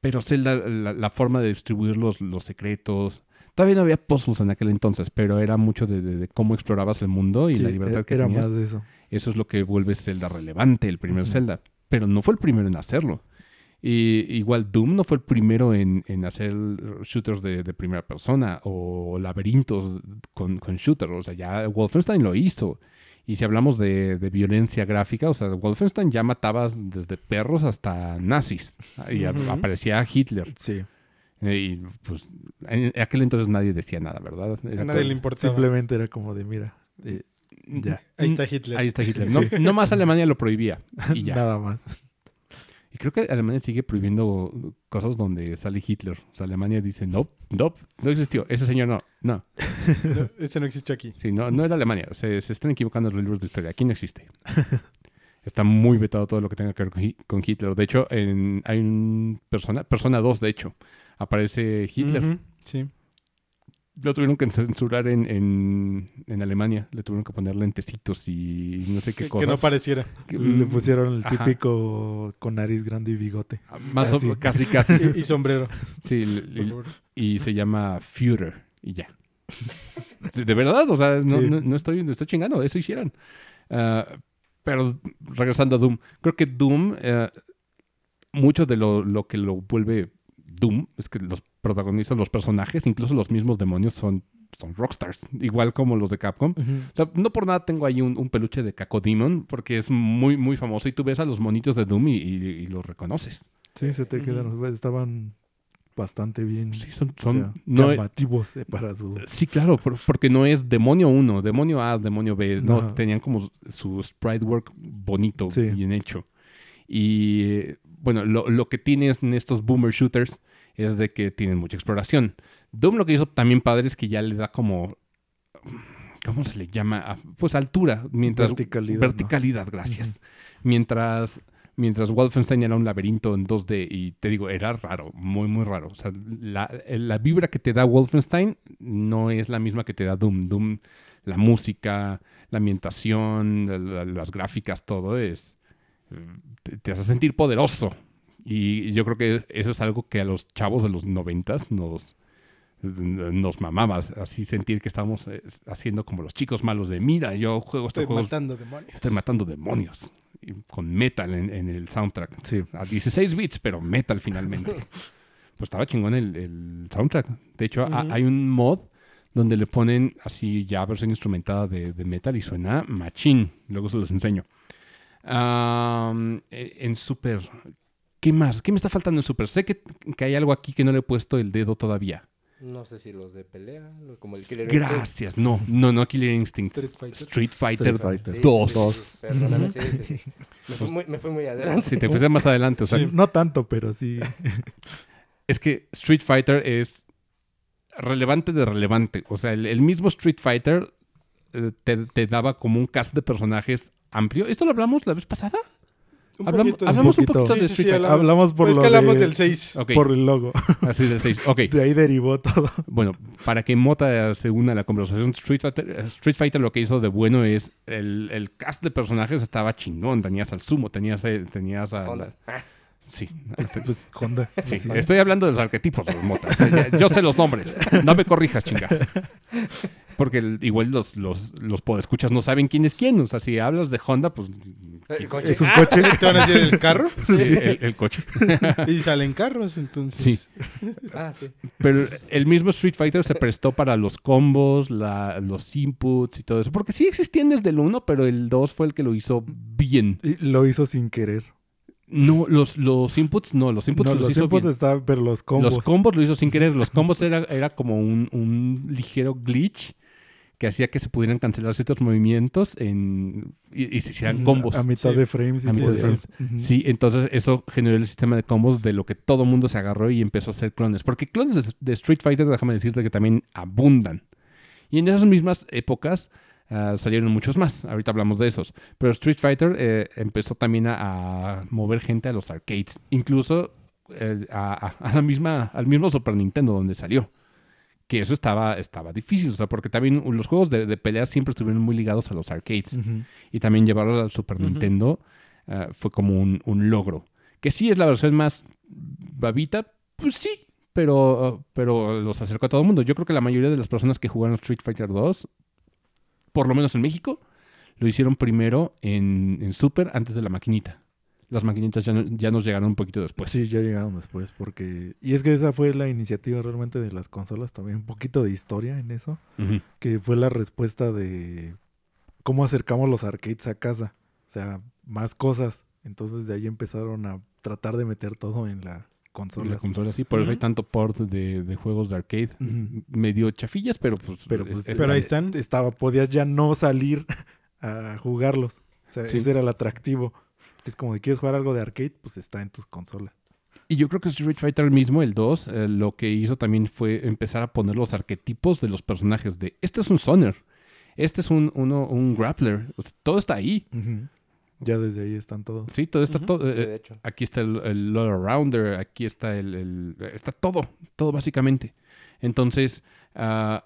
pero Zelda, la, la forma de distribuir los, los secretos. Todavía no había puzzles en aquel entonces, pero era mucho de, de- de cómo explorabas el mundo y Sí, la libertad e- que era tenías. más de eso. Eso es lo que vuelve Zelda relevante, el primer Ujú. Zelda. Pero no fue el primero en hacerlo. Y igual Doom no fue el primero en, en hacer shooters de, de primera persona o laberintos con, con shooters. O sea, ya Wolfenstein lo hizo. Y si hablamos de, de violencia gráfica, o sea, Wolfenstein ya matabas desde perros hasta nazis. Y aparecía Hitler. Sí. Y pues en aquel entonces nadie decía nada, ¿verdad? A nadie le importaba. Simplemente era como de, mira, eh, ya. Ahí está Hitler. Ahí está Hitler. No, no más Alemania lo prohibía. Y ya. nada más. Y creo que Alemania sigue prohibiendo cosas donde sale Hitler. O sea, Alemania dice, no, no, no existió. Ese señor no, no. No, ese no existe aquí. Sí, no, no era Alemania. Se, se están equivocando en los libros de historia. Aquí no existe. Está muy vetado todo lo que tenga que ver con, Hi- con Hitler. De hecho, en, hay un persona, persona 2, de hecho, aparece Hitler. Sí. Lo tuvieron que censurar en, en, en Alemania. Le tuvieron que poner lentecitos y no sé qué Que, que cosas. no pareciera. Que- Le pusieron el Ajá. típico con nariz grande y bigote. Más o- casi, casi. Y, y sombrero. Sí, y se llama Führer y ya. De verdad, o sea, no, Sí. no, no estoy, no estoy chingando, eso hicieron. Ah, pero regresando a Doom, creo que Doom, eh, mucho de lo, lo que lo vuelve Doom es que los protagonistas, los personajes, incluso los mismos demonios son, son rockstars, igual como los de Capcom. O sea, no por nada tengo ahí un, un peluche de Cacodemon, porque es muy, muy famoso y tú ves a los monitos de Doom y, y- y los reconoces. Sí, se te quedan. Estaban bastante bien. Sí, son, o son sea, no, llamativos eh, para su. Sí, claro, por- porque no es demonio 1, demonio A, demonio B. No, tenían como su sprite work bonito, Sí. bien hecho. Y bueno, lo, lo que tienes en estos boomer shooters es de que tienen mucha exploración. Doom lo que hizo también padre es que ya le da como. ¿Cómo se le llama? Ah, Pues altura. Mientras, Verticalidad, ¿no? Verticalidad, gracias. Mientras. Mientras Wolfenstein era un laberinto en 2D y te digo, era raro, muy, muy raro. O sea, la, la vibra que te da Wolfenstein no es la misma que te da Doom. Doom, la música, la ambientación, la- la- las gráficas, todo es... eh, Te, te hace sentir poderoso. Y yo creo que eso es algo que a los chavos de los noventas nos, nos mamaba. Así sentir que estamos eh, haciendo como los chicos malos de, mira, yo juego estos Estoy juegos matando demonios. estoy matando demonios. Y con metal en, en el soundtrack. Sí. A 16 bits, pero metal finalmente. pues estaba chingón el, el soundtrack. De hecho, hay un mod donde le ponen así ya versión instrumentada de, de metal y suena machín. Luego se los enseño. Eh, en Super. ¿Qué más? ¿Qué me está faltando en Super? Sé que, que hay algo aquí que no le he puesto el dedo todavía. No sé si los de pelea, como el Killer Instinct. Gracias. No, no, no Killer Instinct. Street Fighter. Street Fighter Street Fighter. Sí, dos. sí, sí, sí, Perdóname, sí, sí, sí. Me fui muy, me fui muy adelante. Si te fuiste más adelante, o sea, Sí. No tanto, pero sí. es que Street Fighter es relevante de relevante. O sea, el, el mismo Street Fighter eh, te, te daba como un cast de personajes amplio. ¿Esto lo hablamos la vez pasada? Un Hablamos, poquito, hablamos un poquito. poquito de sí, Street sí, Fighter. Hablamos por es lo que hablamos de- del 6. Ok, Por el logo. así del 6. Ok, De ahí derivó todo. bueno, para que Mota se una a la conversación, Street Fighter, Street Fighter lo que hizo de bueno es el, el cast de personajes estaba chingón. Tenías al Sumo, tenías, eh, tenías a... Honda. Sí, Pues Honda. Sí, estoy hablando de los arquetipos de los motas. Yo sé los nombres. No me corrijas, chinga. Porque el- igual los, los, los podescuchas no saben quién es quién. O sea, si hablas de Honda, pues el coche. Es un coche. Te van a decir el carro el, el coche. y salen carros, entonces. Sí. Ah, sí. Pero el mismo Street Fighter se prestó para los combos, la- los inputs y todo eso. Porque sí existían desde el 1, pero el 2 fue el que lo hizo bien. Y lo hizo sin querer. No, los, los inputs no, los inputs no, los, los hizo inputs bien. estaban, pero los combos. Los combos lo hizo sin querer. Los combos era, era como un, un ligero glitch que hacía que se pudieran cancelar ciertos movimientos en, y, y se hicieran combos. A mitad Sí. de frames. y A mitad de frames. Sí, entonces eso generó el sistema de combos de lo que todo mundo se agarró y empezó a hacer clones. Porque clones de, de Street Fighter, déjame decirte que también abundan. Y en esas mismas épocas ah, salieron muchos más. Ahorita hablamos de esos. Pero Street Fighter eh, empezó también a, a mover gente a los arcades. Incluso eh, a, a- a la misma, al mismo Super Nintendo donde salió. Que eso estaba, estaba difícil. O sea, porque también los juegos de, de peleas siempre estuvieron muy ligados a los arcades y también llevarlo al Super. Nintendo ah, fue como un, un logro. Que sí es la versión más babita, pues sí, pero, pero los acercó a todo el mundo. Yo creo que la mayoría de las personas que jugaron Street Fighter 2, por lo menos en México, lo hicieron primero en, en Super antes de la maquinita. Las maquinitas ya, no- ya nos llegaron un poquito después. sí, ya llegaron después. porque Y es que esa fue la iniciativa realmente de las consolas. También un poquito de historia en eso. Que fue la respuesta de cómo acercamos los arcades a casa. O sea, más cosas. Entonces de ahí empezaron a tratar de meter todo en la En la consola. consola, sí, por eso hay tanto port de, de juegos de arcade. Ujú. Medio chafillas, pero pues... Pero, pues, es- Pero ahí están. Estaba, podías ya no salir a jugarlos. O sea, Sí. ese era el atractivo. Es como de quieres jugar algo de arcade, pues está en tus consolas. Y yo creo que Street Fighter mismo, el 2, eh, lo que hizo también fue empezar a poner los arquetipos de los personajes. De este es un Soner, este es un, uno, un Grappler. O sea, todo está ahí. Ya desde ahí están todos. Sí, todo está todo. Sí, eh, de hecho. aquí está el, el All Arounder, aquí está el, el- Está todo, todo básicamente. Entonces, ah,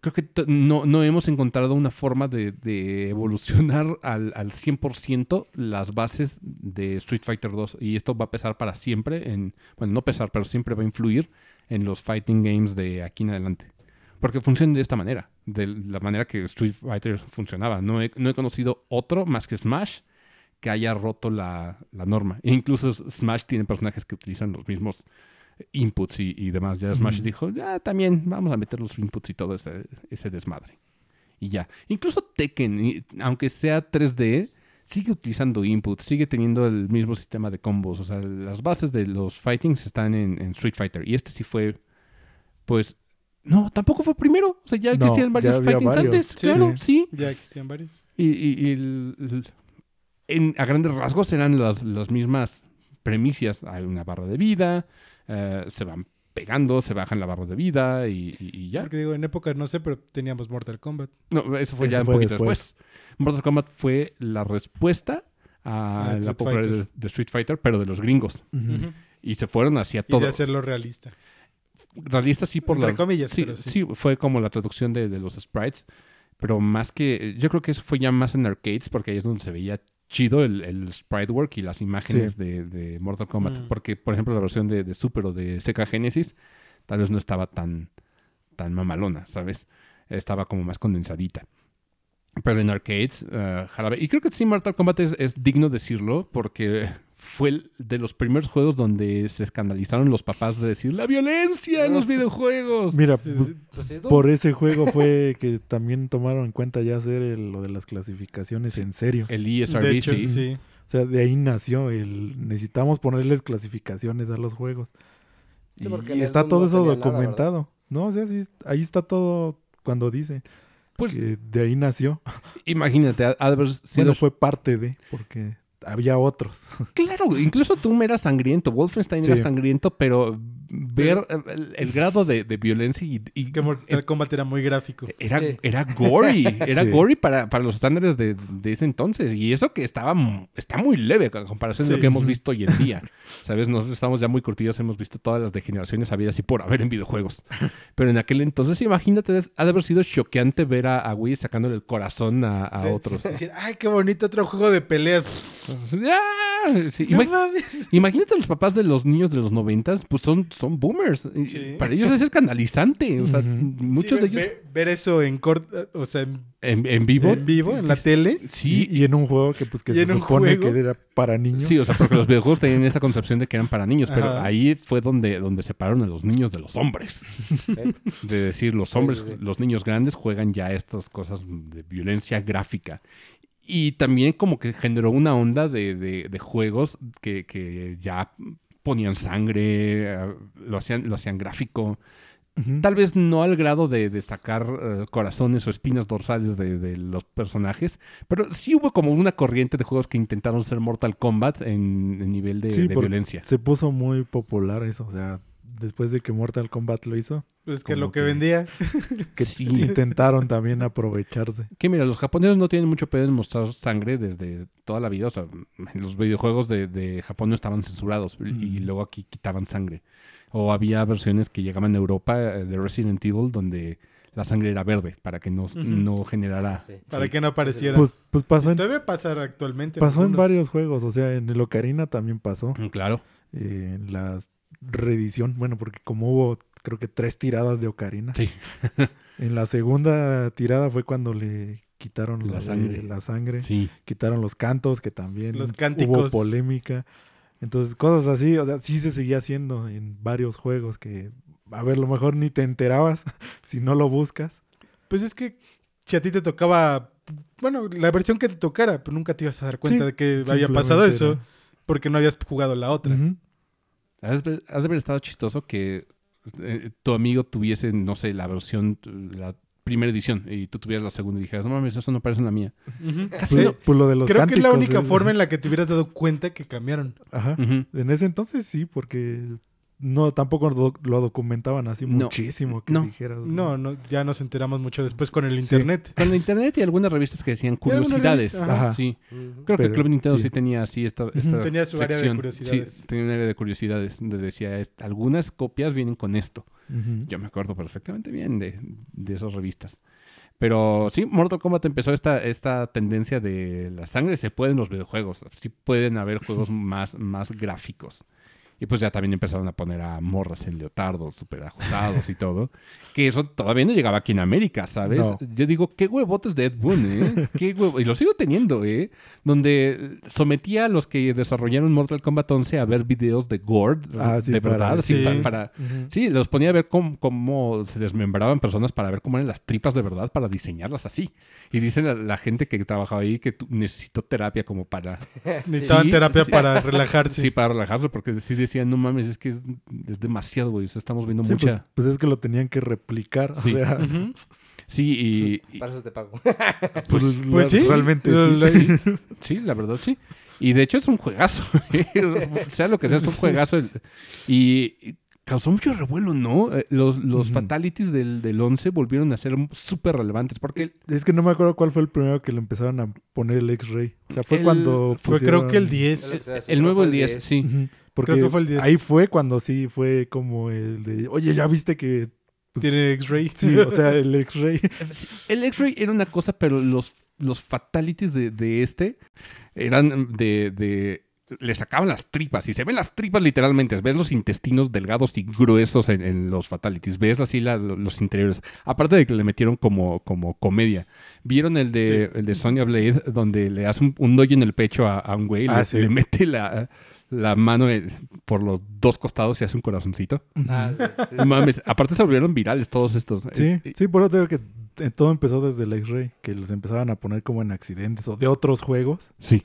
creo que no, no hemos encontrado una forma de, evolucionar al, al 100% las bases de Street Fighter 2. Y esto va a pesar para siempre en... Bueno, no pesar, pero siempre va a influir en los fighting games de aquí en adelante. Porque funciona de esta manera, de la manera que Street Fighter funcionaba. No he, no he conocido otro más que Smash que haya roto la, la norma. E incluso Smash tiene personajes que utilizan los mismos inputs y, y demás. Ya Smash dijo, ya también vamos a meter los inputs y todo ese, ese desmadre. Y ya. Incluso Tekken, aunque sea 3D, sigue utilizando inputs, sigue teniendo el mismo sistema de combos. O sea, las bases de los fightings están en, en Street Fighter. Y este sí fue, pues... No, tampoco fue primero. O sea, ya No, existían ya varios había fightings varios. antes. Sí. claro, sí. Ya existían varios. Y, y- y el- el- en- a grandes rasgos eran las, las mismas premisas. Hay una barra de vida, eh, se van pegando, se bajan la barra de vida y, y- y ya. Porque digo, en época no sé, pero teníamos Mortal Kombat. No, eso fue Eso ya un poquito después. después. Mortal Kombat fue la respuesta a la popularidad de, Street Fighter, pero de los gringos. Y se fueron hacia Y todo. de hacerlo realista. Realista sí por Entre la... comillas, Sí, pero sí. sí, fue como la traducción de, de los sprites. Pero más que... Yo creo que eso fue ya más en arcades porque ahí es donde se veía chido el, el sprite work y las imágenes Sí. de, de Mortal Kombat. Mm. Porque, por ejemplo, la versión de, de Super o de Sega Genesis tal vez no estaba tan, tan mamalona, ¿sabes? Estaba como más condensadita. Pero en arcades, jarabe. Y creo que sí, Mortal Kombat es, es digno decirlo porque fue de los primeros juegos donde se escandalizaron los papás de decir la violencia en los videojuegos. Mira, Sí, pues, sí. Pues por ese juego fue que también tomaron en cuenta ya hacer el- lo de las clasificaciones en serio. El ESRB, De hecho, sí. sí. O sea, de ahí nació el necesitamos ponerles clasificaciones a los juegos. Y está todo eso nada, documentado. no, o sea, sí, ahí está todo cuando dice Pues que de ahí nació. imagínate, ha, ha de haber sido Bueno, fue parte de, porque había otros. Claro, incluso Doom era sangriento, Wolfenstein era sangriento, pero ver eh, el, el grado de, de violencia y, y- Que Mortal Kombat era muy gráfico. era, Sí. era gory, era Sí. gory para, para los estándares de, de ese entonces. Y eso que estaba está muy leve a comparación de lo Sí. que hemos visto hoy en día. Sabes, nosotros estamos ya muy curtidos, hemos visto todas las degeneraciones habidas y por haber en videojuegos. Pero en aquel entonces, imagínate, ha de haber sido choqueante ver a, a Wii sacándole el corazón a, a Te- otros. Decir, ay, qué bonito otro juego de peleas. ¡Ah! Sí, No imag- mames. Imagínate los papás de los niños de los noventas, pues son, son boomers. Sí. Para ellos es escandalizante. O sea, muchos Sí, de ellos ve- ver eso en corto, o sea, en, en, en vivo. en vivo, en la tele. Sí, Y, y en un juego que pues que se supone juego. que era para niños. sí, o sea, porque los videojuegos tenían esa concepción de que eran para niños, pero Ajá. ahí fue donde, donde separaron a los niños de los hombres. ¿eh? De decir, los Sí, hombres, sí, sí. los niños grandes juegan ya estas cosas de violencia gráfica. Y también como que generó una onda de, de- de juegos que, que ya ponían sangre, eh, lo hacían, lo hacían gráfico. Tal vez no al grado de, de sacar eh, corazones o espinas dorsales de, de los personajes, pero sí hubo como una corriente de juegos que intentaron ser Mortal Kombat en, en nivel de, Sí, de por- violencia. Se puso muy popular eso. O sea, después de que Mortal Kombat lo hizo, Pues que lo que, que- vendía. que Sí. intentaron también aprovecharse. Que mira, los japoneses no tienen mucho pedo en mostrar sangre desde toda la vida. O sea, en los videojuegos de, de Japón no estaban censurados y Mm. luego aquí quitaban sangre. O había versiones que llegaban a Europa eh, de Resident Evil donde la sangre era verde para que no, no generara... Sí. Para que no apareciera. Pues, pues pasó, en, Debe pasar actualmente. pasó en varios juegos. O sea, en el Ocarina también pasó. Mm, Claro. eh, en la reedición, bueno, porque como hubo creo que tres tiradas de Ocarina. Sí. En la segunda tirada fue cuando le quitaron La la sangre. la sangre Sí. quitaron los cantos, que también Los hubo polémica. Entonces, cosas así, o sea, sí se seguía haciendo en varios juegos que, a ver, lo mejor ni te enterabas si no lo buscas. Pues es que si a ti te tocaba, bueno, la versión que te tocara, pero nunca te ibas a dar cuenta Sí, de que había pasado eso, era- porque no habías jugado la otra. De haber- ha de haber estado chistoso que eh, tu amigo tuviese, no sé, la versión, la primera edición, y tú tuvieras la segunda y dijeras, no mames, eso no parece la mía. Casi no. Pues lo de los Creo que es la única es- forma en la que te hubieras dado cuenta que cambiaron. Ajá. En ese entonces sí, porque no tampoco do- lo documentaban así No. muchísimo que No. dijeras. No, no, ya nos enteramos mucho después con el Sí. internet. Con la internet y algunas revistas que decían curiosidades. ajá. Sí. Creo que Club Nintendo sí. sí. tenía así esta, esta Tenía su área de curiosidades. Sí, tenía un área de curiosidades donde decía, "Est- algunas copias vienen con esto. Yo me acuerdo perfectamente bien de, de esas revistas. Pero sí, Mortal Kombat empezó esta, esta tendencia de la sangre se puede en los videojuegos. Sí pueden haber juegos más, más gráficos. Y pues ya también empezaron a poner a morras en leotardos, súper ajustados y todo. Que eso todavía no llegaba aquí en América, ¿sabes? No. Yo digo, qué huevotes de Ed Boon, ¿eh? Qué huevo... Y lo sigo teniendo, ¿eh? Donde sometía a los que desarrollaron Mortal Kombat 11 a ver videos de gore, Ah, sí, de verdad, sí. pa- para. Sí, los ponía a ver cómo, cómo se desmembraban personas para ver cómo eran las tripas de verdad para diseñarlas así. Y dice la, la gente que trabajaba ahí que necesitó terapia como para... Necesitaban Sí, terapia sí. para relajarse. Sí, para relajarse, porque sí decían, no mames, es que es, es demasiado, güey. o sea, estamos viendo Sí, pues, mucha... pues es que lo tenían que replicar. Sí. O sea. Sí, y... Para eso te pago. pues, pues la- sí. realmente sí. sí, la verdad, sí. Y de hecho es un juegazo. sea lo que sea, es un juegazo. El- Y y causó mucho revuelo, ¿no? Eh, Los, los fatalities del, del 11 volvieron a ser súper relevantes porque Es que no me acuerdo cuál fue el primero que le empezaron a poner el X-Ray. O sea, fue El- cuando. Fue creo que el pusieron- 10. el, el nuevo el 10, sí. Porque Creo que fue el 10. ahí fue cuando sí fue como el de. Oye, ya viste que. Tiene X-Ray. Sí, o sea, el X-Ray. El X-Ray era una cosa, pero los, los fatalities de, de este eran de, de- Le sacaban las tripas. Y se ven las tripas literalmente. Ves los intestinos delgados y gruesos en, en los fatalities. Ves así la- los interiores. Aparte de que le metieron como, como comedia. ¿Vieron el de, el de Sonya Blade? Donde le hace un, un hoyo en el pecho a, a un güey. Ah, le, sí. le mete la, la mano en- por los dos costados y hace un corazoncito. Ah, sí, Mames, aparte se volvieron virales todos estos. Sí, Eh, sí, por eso te digo que eh, todo empezó desde el X-Ray. Que los empezaban a poner como en accidentes o de otros juegos. sí.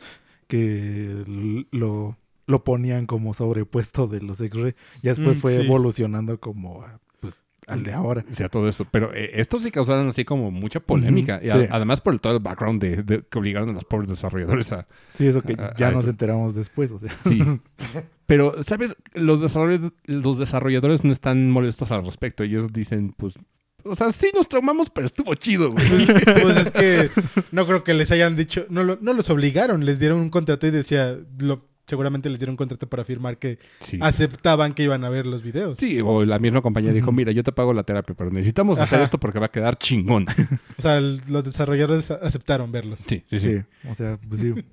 Que lo, lo ponían como sobrepuesto de los X-Ray. Ya después Mm, fue sí. evolucionando como a, pues, al de ahora. O sea, todo esto. Pero eh, estos sí causaron así como mucha polémica. Y a- sí. además por el, todo el background de, de- que obligaron a los pobres desarrolladores a... Sí, eso que ya nos eso. enteramos después. O sea. Sí. Pero, ¿sabes? Los, desarroll- los desarrolladores no están molestos al respecto. Ellos dicen, pues... O sea, sí nos traumamos, pero estuvo chido, güey. Pues es que no creo que les hayan dicho, no, lo- no los obligaron, les dieron un contrato y decía, lo, seguramente les dieron un contrato para firmar que Sí. aceptaban que iban a ver los videos. Sí, o la misma compañía dijo, mira, yo te pago la terapia, pero necesitamos hacer esto porque va a quedar chingón. O sea, el- los desarrolladores aceptaron verlos. Sí, sí, sí. Sí, o sea, pues sí.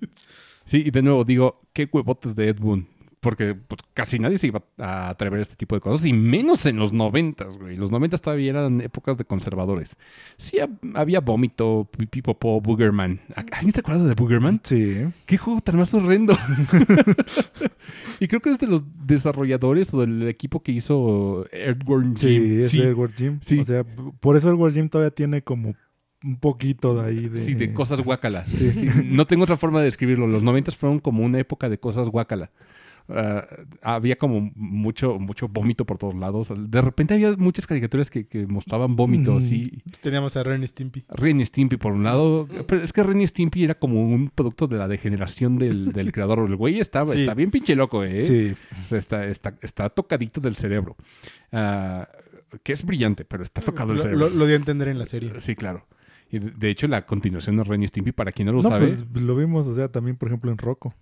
Sí, y de nuevo digo, qué huevotes de Ed Boon. Porque pues, casi nadie se iba a atrever a este tipo de cosas, y menos en los noventas, güey. Los noventas todavía eran épocas de conservadores. Sí hab- había vómito, pipí, popó, Boogerman. ¿Alguien se acuerda de Boogerman? Sí. ¡Qué juego tan más horrendo! y creo que es de los desarrolladores o del equipo que hizo Sí, Jim. es de Edward Jim. Sí. O sea, por eso Edward Jim todavía tiene como un poquito de ahí de... Sí, de cosas guácala. Sí. Sí, No tengo otra forma de describirlo. Los noventas fueron como una época de cosas guácala. Ah, había como mucho, mucho vómito por todos lados. De repente había muchas caricaturas que, que mostraban vómito, Ujú. así. Teníamos a Ren y Stimpy. Ren y Stimpy por un lado. Pero es que Ren y Stimpy era como un producto de la degeneración del, del creador. El güey estaba, Sí. está bien pinche loco, ¿eh? Sí. Está, está, está tocadito del cerebro. Ah, que es brillante, pero está tocado el cerebro. lo- lo dio a entender en la serie. Sí, claro. Y de, de hecho, la continuación de Ren y Stimpy, para quien no lo no, sabe, pues lo vimos, o sea, también, por ejemplo, en Rocco.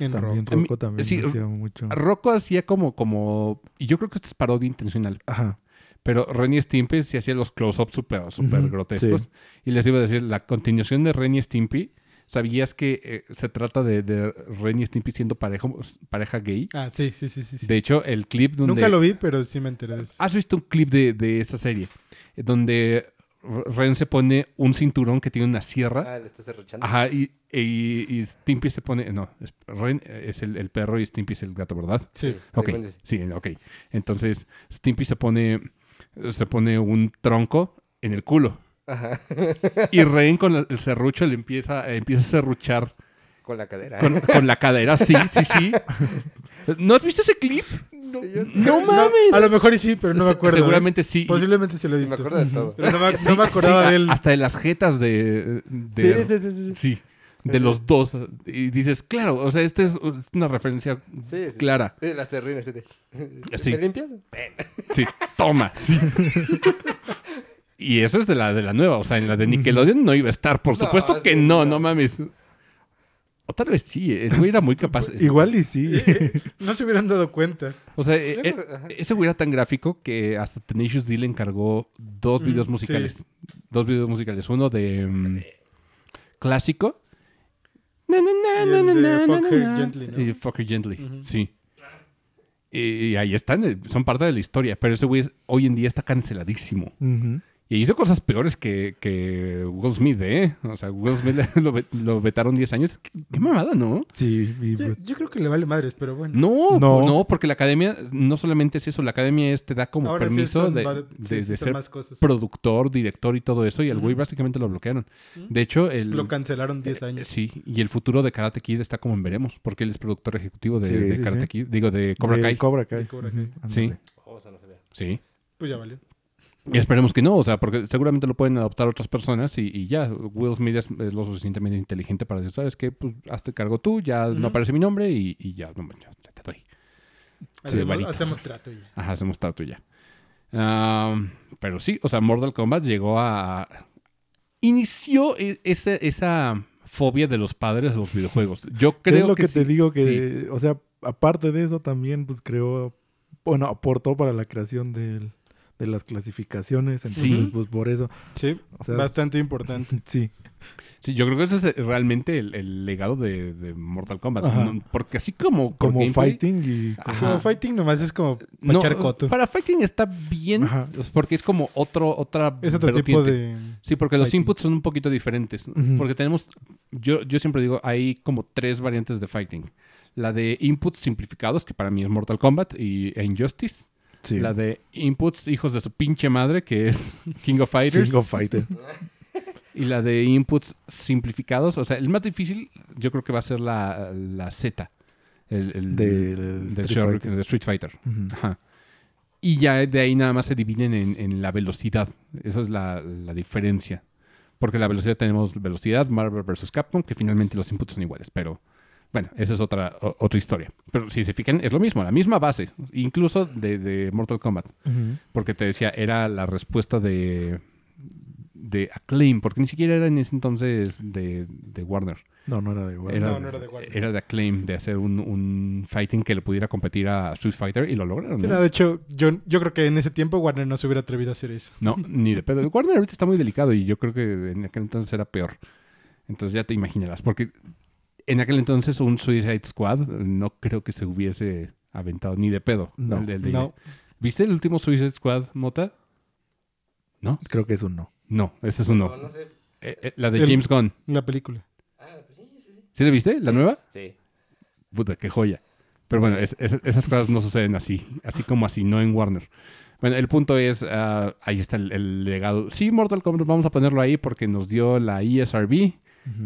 En También Ro- Rocco también sí, hacía mucho. Rocco hacía como, como, y yo creo que esto es parodia intencional, Ajá. pero Ren y Stimpy sí hacía los close-ups súper super grotescos. sí. Y les iba a decir, la continuación de Ren y Stimpy, ¿sabías que eh, se trata de, de Ren y Stimpy siendo pareja, pareja gay? Ah, sí, sí, sí, sí. De hecho, el clip donde... Nunca lo vi, pero sí me enteré de eso. ¿Has visto un clip de, de esta serie? Donde Ren se pone un cinturón que tiene una sierra. Ah, le estás cerruchando. Ajá, y, y, y Stimpy se pone... No, es- Ren es el, el perro y Stimpy es el gato, ¿verdad? Sí. Ok, sí, ok. Entonces, Stimpy se pone, se pone un tronco en el culo. Ajá. Y Ren con el serrucho le empieza, empieza a serruchar Con la cadera. con, con la cadera. Sí, sí, sí. ¿No has visto ese clip? No, mames. a lo mejor y sí, pero no me acuerdo. ¿eh? Seguramente sí. Posiblemente se lo he Me visto. acuerdo de todo. Pero no me, Sí, no me acordaba sí, de él. Hasta de las jetas de... Sí, de- sí, sí, sí, sí. sí, de los dos. Y dices, claro, o sea, esta es una referencia Sí, sí. clara. Sí, la serrina así de... Sí. ¿Me limpias? Sí, toma. Sí. Y eso es de la, de la nueva. O sea, en la de Nickelodeon no iba a estar. Por No, supuesto que sí, no, no. no mames. O tal vez sí. El güey era muy capaz. Igual y sí. No se hubieran dado cuenta. O sea, eh, eh, ese güey era tan gráfico que hasta Tenacious D le encargó dos Mm, videos sí. musicales. Dos videos musicales. Uno de clásico. Y el de Fuck Her. Gently, ¿no? Y Fuck Her Gently, sí. Y, y ahí están, eh, son parte de la historia. Pero ese güey es- hoy en día está canceladísimo. Ujú. Y hizo cosas peores que, que Will Smith, ¿eh? O sea, Will Smith lo, ve- lo vetaron 10 años. ¿Qué, qué mamada, ¿no? Sí, y, Yo, pues, yo creo que le vale madres, pero bueno. No, No. no, porque la academia no solamente es eso, la academia es, te da como Ahora sí permiso son de, var- sí, de- sí de son ser más cosas. productor, director y todo eso, y al güey básicamente lo bloquearon. De hecho, el... Lo cancelaron 10 eh, años. Sí, y el futuro de Karate Kid está como en veremos, porque él es productor ejecutivo de, Sí, de sí, Karate sí. Kid, digo, de Cobra de Kai. Cobra Kai. De Cobra Kai. Sí. Sí. Pues ya valió. Y esperemos que no, o sea, porque seguramente lo pueden adoptar otras personas y, y ya, Will Smith es, es lo suficientemente inteligente para decir, ¿sabes qué? Pues hazte cargo tú, ya no aparece mi nombre y, y ya, no, ya te doy. Hacemos, hacemos trato ya. Ajá, hacemos trato ya. Pero sí, o sea, Mortal Kombat llegó a... Inició e- ese- esa fobia de los padres de los videojuegos. Yo ¿Qué creo es lo que, te sí. digo que, o sea, aparte de eso también, pues creó, bueno, aportó para la creación del- de las clasificaciones. Entonces, Sí. pues por eso, Sí, o sea, bastante importante. sí. Sí, yo creo que ese es realmente el, el legado de, de Mortal Kombat. No, porque así como... Como gameplay- fighting y... Ajá. Como fighting nomás es como No, coto. para fighting está bien, Ajá. porque es como otro, otra Es otro tipo de... Sí, porque los inputs son un poquito diferentes. Porque tenemos, yo, yo siempre digo, hay como tres variantes de fighting. La de inputs simplificados, que para mí es Mortal Kombat y e Injustice. Sí. La de inputs hijos de su pinche madre, que es King of Fighters. King of Fighter. Y la de inputs simplificados. O sea, el más difícil yo creo que va a ser la, la Z. El, el- De- Street Fighter. de Street Fighter. Ujú. Ajá. Y ya de ahí nada más se dividen en, en la velocidad. Esa es la, la diferencia. Porque la velocidad tenemos velocidad, Marvel vs. Capcom, que finalmente los inputs son iguales. Pero bueno, esa es otra, o- otra historia. Pero si se fijan, es lo mismo, la misma base. Incluso de, de Mortal Kombat. Porque te decía, era la respuesta de, de Acclaim. Porque ni siquiera era en ese entonces de, de Warner. No, no era de igual. Era, No, no era de Warner. era de Acclaim, de hacer un, un fighting que le pudiera competir a Street Fighter. Y lo lograron. Sí, ¿no? no, de hecho, yo, yo creo que en ese tiempo Warner no se hubiera atrevido a hacer eso. No, ni de pedo. El Warner ahorita está muy delicado y yo creo que en aquel entonces era peor. Entonces ya te imaginarás. Porque en aquel entonces un Suicide Squad no creo que se hubiese aventado ni de pedo. No, El del de- No. ¿Viste el último Suicide Squad, Mota? ¿No? Creo que es un no. No, ese es uno. No, no sé. Eh, eh, la de El- James Gunn. La película. Ah, pues sí, sí, sí. ¿Sí la viste? ¿La Sí, nueva? Sí. Puta, qué joya. Pero bueno, es- es- esas cosas no suceden así, así como así, no en Warner. Bueno, el punto es, ah, ahí está el, el legado. Sí, Mortal Kombat, vamos a ponerlo ahí porque nos dio la E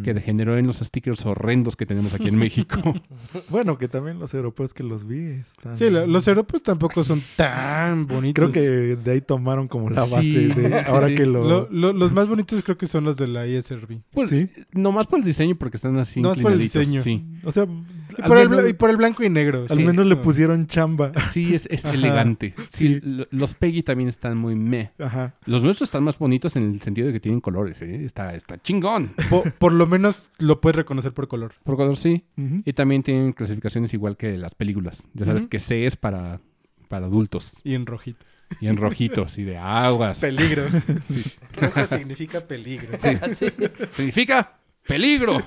Que degeneró en los stickers horrendos que tenemos aquí en México. Bueno, que también los europeos que los vi están... Sí, lo- los europeos tampoco son tan bonitos. Creo que de ahí tomaron como la base Sí, de... Ahora sí. que lo... Lo- lo- los más bonitos creo que son los de la ESRB. Pues, sí. Nomás por el diseño, porque están así Nomás por el diseño. Sí, O sea, Y por, el, menos, bla- y por el blanco y negro. al sí, menos es le pusieron chamba. sí es, elegante. Sí, Sí. lo- los Peggy también están muy meh. Ajá. Los nuestros están más bonitos en el sentido de que tienen colores, ¿eh? Está, está chingón. Po- por lo menos lo puedes reconocer por color. Por color sí. Y también tienen clasificaciones igual que las películas. Ya sabes que C es para, para adultos. Y en rojito. Y en rojitos y de aguas. Peligro. Rojo significa peligro. Sí. Sí. Significa peligro.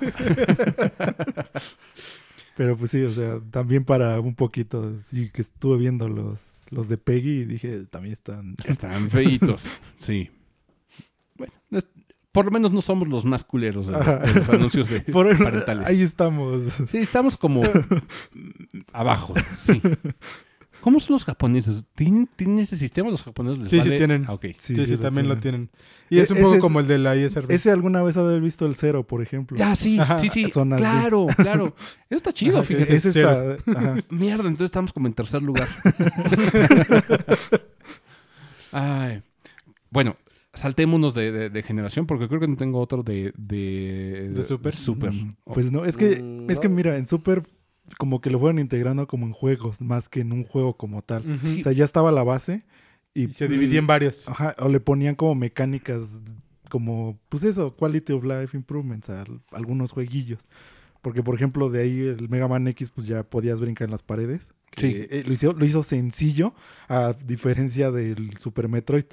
Pero pues sí, o sea, también para un poquito, sí que estuve viendo los, los de Peggy y dije, también están... Están feitos. Sí. Por lo menos no somos los más culeros de los, Ajá. de los anuncios de Por el- parentales. ahí estamos. Sí, estamos como abajo. Sí. ¿Cómo son los japoneses? ¿Tienen, tienen ese sistema los japoneses? ¿Les Sí, sí vale? tienen. Ah, ok. Sí, sí, lo también lo tienen. tienen. Y E- es un poco es- como el de la ESRB. Ese alguna vez haber visto el cero, por ejemplo. Ya, sí, Ajá. sí, sí. Son así. Claro, claro. Eso está chido, Ajá, fíjate. Ese Cero. está... ajá. Mierda, entonces estamos como en tercer lugar. Ay. Bueno, saltémonos de, de- de generación porque creo que no tengo otro de... ¿De, ¿De Super? Super. Mm, Pues no, es que, Mm, es que mira, en Super como que lo fueron integrando como en juegos, más que en un juego como tal. O sea, ya estaba la base y, Y se dividía en varios. Ajá, o le ponían como mecánicas, como, pues eso, quality of life improvements a al- algunos jueguillos. Porque, por ejemplo, de ahí el Mega Man X, pues ya podías brincar en las paredes. que, Sí. eh, lo, hizo, lo hizo sencillo, a diferencia del Super Metroid.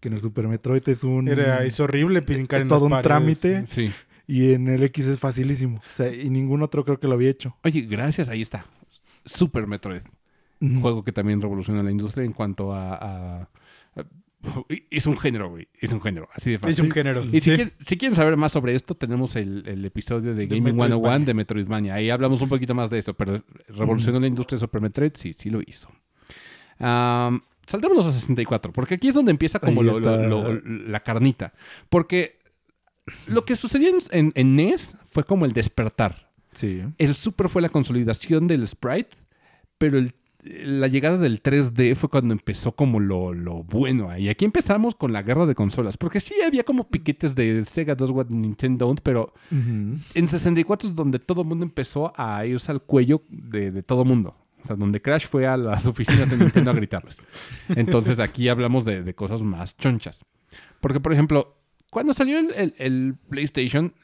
Que en el Super Metroid es un... Era, es horrible brincar es en todo un paredes. trámite. Sí. Y en el X es facilísimo. O sea, y ningún otro creo que lo había hecho. Oye, gracias, ahí está. Super Metroid. Un juego que también revoluciona la industria en cuanto a... a- a- es un género, güey. Es un género, así de fácil. Es un género. Y si, Sí. quieren, si quieren saber más sobre esto, tenemos el, el episodio de De Gaming Metroidvania. 101 de Metroidvania. Ahí hablamos un poquito más de eso, pero revolucionó la industria de Super Metroid, sí, sí lo hizo. Am, saltémonos a 64, porque aquí es donde empieza como lo- lo- está. lo- la carnita. Porque lo que sucedió en, en- NES fue como el despertar. Sí. El Super fue la consolidación del sprite, pero el- la llegada del 3D fue cuando empezó como lo, lo bueno. Y aquí empezamos con la guerra de consolas, porque sí había como piquetes de Sega 2 What Nintendo, don't, pero Ujú. en 64 es donde todo el mundo empezó a irse al cuello de, de todo mundo. Sea, donde Crash fue a las oficinas de Nintendo a gritarles. Entonces aquí hablamos de, de cosas más chonchas. Porque, por ejemplo, cuando salió el, el- el PlayStation,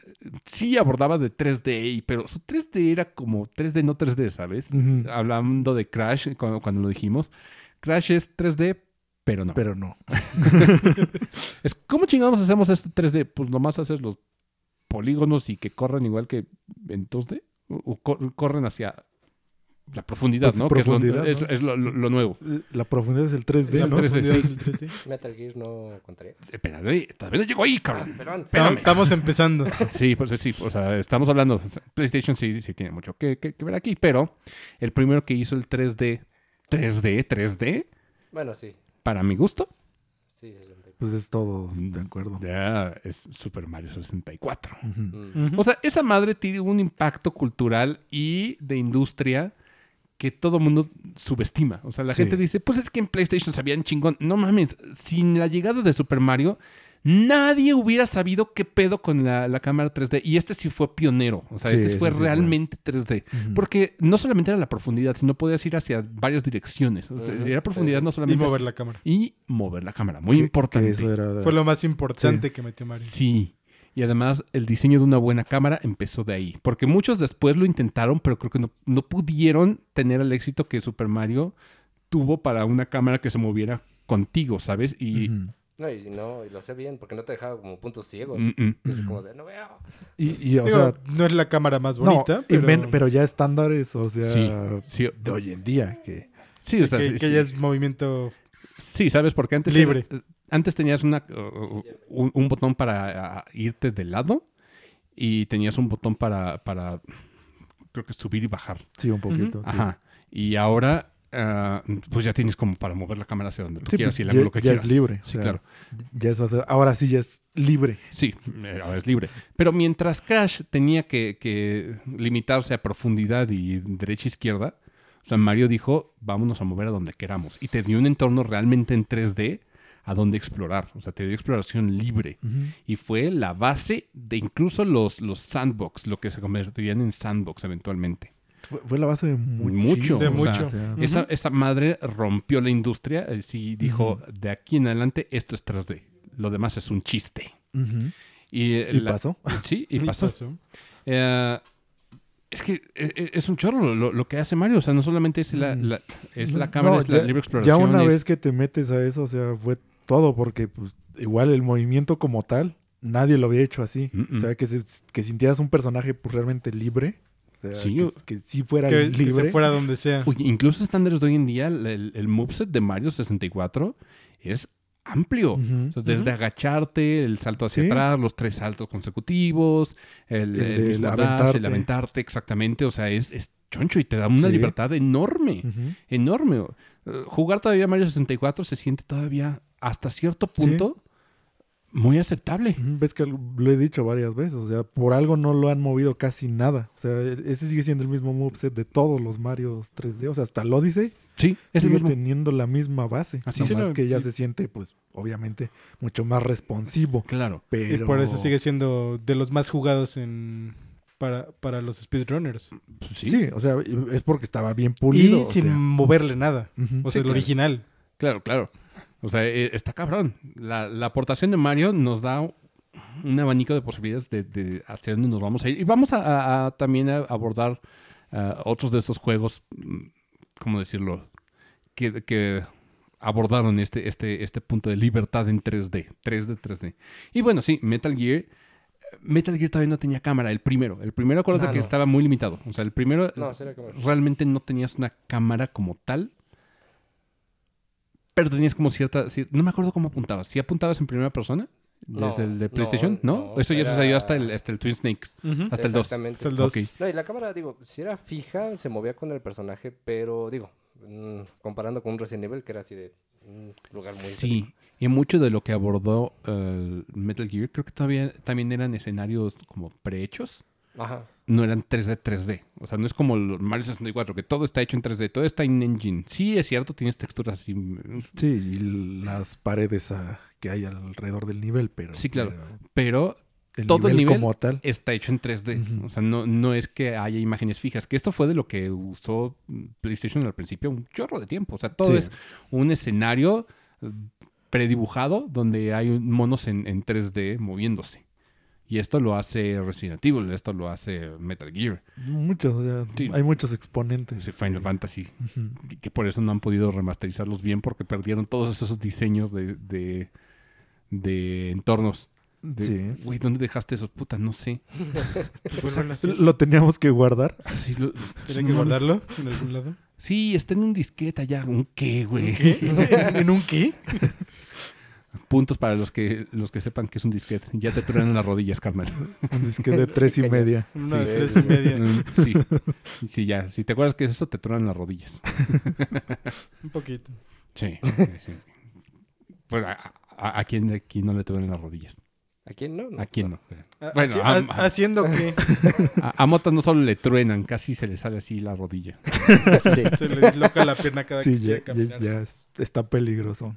sí abordaba de 3D, y- pero su 3D era como 3D, no 3D, ¿sabes? Hablando de Crash, cuando, cuando lo dijimos, Crash es 3D, pero no. Pero no. Es, ¿Cómo chingados hacemos este 3D? Pues nomás haces los polígonos y que corran igual que en 2D. O, o cor- corren hacia la profundidad, Pues, ¿no? Que es lo- profundidad, es, ¿no? es lo, lo- lo nuevo. La profundidad es el 3D, El ¿no? 3D, sí. Es el 3D. Metal Gear no contaría. Espérate, todavía no llego ahí, cabrón. Perdón. Espérame. Estamos empezando. Sí, pues sí, o sea, estamos hablando. PlayStation sí, sí tiene mucho que, que- que ver aquí, pero el primero que hizo el 3D, 3D, 3D, Bueno, sí. para mi gusto, Sí, 64. Pues es todo de acuerdo. ya es Super Mario 64. Ujú. Mm. Ujú. O sea, esa madre tiene un impacto cultural y de industria que todo mundo subestima. O sea, la Sí. gente dice, pues es que en PlayStation sabían chingón. No mames, sin la llegada de Super Mario, nadie hubiera sabido qué pedo con la, la cámara 3D. Y este sí fue pionero. O sea, Sí, este fue sí fue. realmente 3D. Ujú. Porque no solamente era la profundidad, sino podías ir hacia varias direcciones. O sea, Ujú. era profundidad Sí, sí. no Y solamente... mover la cámara. y mover la cámara. Muy Que- que importante. eso era- Fue lo más importante que metió Mario. Sí. Y además el diseño de una buena cámara empezó de ahí. Porque muchos después lo intentaron, pero creo que no, no pudieron tener el éxito que Super Mario tuvo para una cámara que se moviera contigo, ¿sabes? Y... No, y no, y lo sé bien, porque no te dejaba como puntos ciegos. Mm, mm. Es como de, no veo. Y, y, o Digo, sea, no es la cámara más bonita, pero, men- pero ya estándares, o sea, Sí, sí, de hoy en día, que sí, sí, o sea, que, sí, que sí. ya es movimiento... Sí, ¿sabes? Porque antes... Libre. era- antes tenías una, uh, un, un botón para uh, irte de lado y tenías un botón para, para, creo que subir y bajar. sí, un poquito. Ajá. Y ahora, ah, pues ya tienes como para mover la cámara hacia donde tú Sí, quieras y el ya, ángulo que ya quieras. es libre. o Sí, sea, claro. Ya es hacer- ahora sí ya es libre. Sí, ahora es libre. Pero mientras Crash tenía que, que limitarse a profundidad y derecha e sea, Mario dijo, vámonos a mover a donde queramos. Y te dio un entorno realmente en 3D a donde explorar. O sea, te dio exploración libre. Y fue la base de incluso los, los sandbox, lo que se convertirían en sandbox eventualmente. Fue, fue la base de Mucho, o mucho. Esa, esa madre rompió la industria. eh, sí dijo, de aquí en adelante esto es 3D. Lo demás es un chiste. Y, eh, Y la- pasó. Sí, y pasó. Eh, es que eh, eh, es un chorro lo, lo que hace Mario. O sea, no solamente es la, la- es la cámara, No, es la ya- libre exploración. Ya una es- vez que te metes a eso, o sea, fue todo, porque pues igual el movimiento como tal, nadie lo había hecho así. O sea, que, se- que sintieras un personaje pues realmente libre. O sea, Sí, que, que sí fuera Que, que libre. se fuera donde sea. Uy, incluso estándares de hoy en día, el, el, el moveset de Mario 64 es amplio. Ujú. O sea, desde agacharte, el salto hacia Sí. atrás, los tres saltos consecutivos, el, El el dash, aventarte. exactamente. O sea, es, es choncho y te da una Sí. libertad enorme. Enorme. Jugar todavía Mario 64 se siente todavía hasta cierto punto muy aceptable. Ves que lo he dicho varias veces, o sea, por algo no lo han movido casi nada. O sea, ese sigue siendo el mismo moveset de todos los Marios 3D. O sea, hasta el Odyssey Sí, es el sigue mismo. teniendo la misma base. Así Así es. más Sí, que ya sí. se siente, pues, obviamente, mucho más responsivo. Claro. Pero... Y por eso sigue siendo de los más jugados en para, para los speedrunners. Pues Sí. sí, o sea, es porque estaba bien pulido. y sin sea. moverle nada. O Sí, sea, el claro. original. claro, claro. O sea, eh, está cabrón. La, la aportación de Mario nos da un abanico de posibilidades de, de hacia dónde nos vamos a ir. Y vamos a, a- a también a abordar ah, otros de esos juegos, mm, ¿cómo decirlo? Que, que abordaron este, este, este punto de libertad en 3D. 3D, 3D. Y bueno, sí, Metal Gear. Metal Gear todavía no tenía cámara, el primero. El primero, acuérdate que no. estaba muy limitado. O sea, el primero No, realmente no tenías una cámara como tal. Pero tenías como cierta... cier- No me acuerdo cómo apuntabas. ¿Si apuntabas en primera persona? No, ¿Desde el de PlayStation? ¿No? no, Eso ya era- sucedió hasta el, hasta el Twin Snakes. Hasta el 2. Exactamente. Hasta el 2. Ok. No, y la cámara, digo, si era fija, se movía con el personaje, pero digo, mm, comparando con un Resident Evil, que era así de un lugar muy... Sí. Y mucho de lo que abordó eh, Metal Gear, creo que todavía también eran escenarios como prehechos. Ajá. No eran 3D, 3D. O sea, no es como el Mario 64, que todo está hecho en 3D, todo está en engine. Sí, es cierto, tienes texturas así. mm, Sí, y las paredes ah, que hay alrededor del nivel, pero... Sí, claro. pero el todo el nivel como tal. está hecho en 3D. Ujú. O sea, no, no es que haya imágenes fijas. Que esto fue de lo que usó PlayStation al principio un chorro de tiempo. O sea, todo Sí. es un escenario eh, predibujado donde hay un- monos en, en 3D moviéndose. Y esto lo hace Resident Evil, esto lo hace Metal Gear, Muchos, o sea, Sí. hay muchos exponentes. sí, Final Fantasy. Ujú. Que, que por eso no han podido remasterizarlos bien porque perdieron todos esos diseños de, de, de entornos. De, Sí. Güey, ¿dónde dejaste esos? Putas, no sé. Lo teníamos que guardar. Sí, lo- ¿Tienen que guardarlo en algún lado? Sí, está en un disquete allá. ¿Un qué, güey? ¿En un qué? Puntos para los que los que sepan que es un disquete. Ya te truenan las rodillas, carnal. Un disque de tres y media. Una Sí. de tres y media. Sí. Sí, ya. Si te acuerdas que es eso, te truenan las rodillas. Un poquito. Sí. sí, sí. Pues a, a, a quién de aquí no le truenan las rodillas. ¿A quién no? No, ¿A quién no. Bueno, haci- a- ha- haciendo que A, a Mota no solo le truenan, casi se le sale así la rodilla. Sí. se le disloca la pierna cada Sí, que ya, quiere ya- caminar. ya es- está peligroso.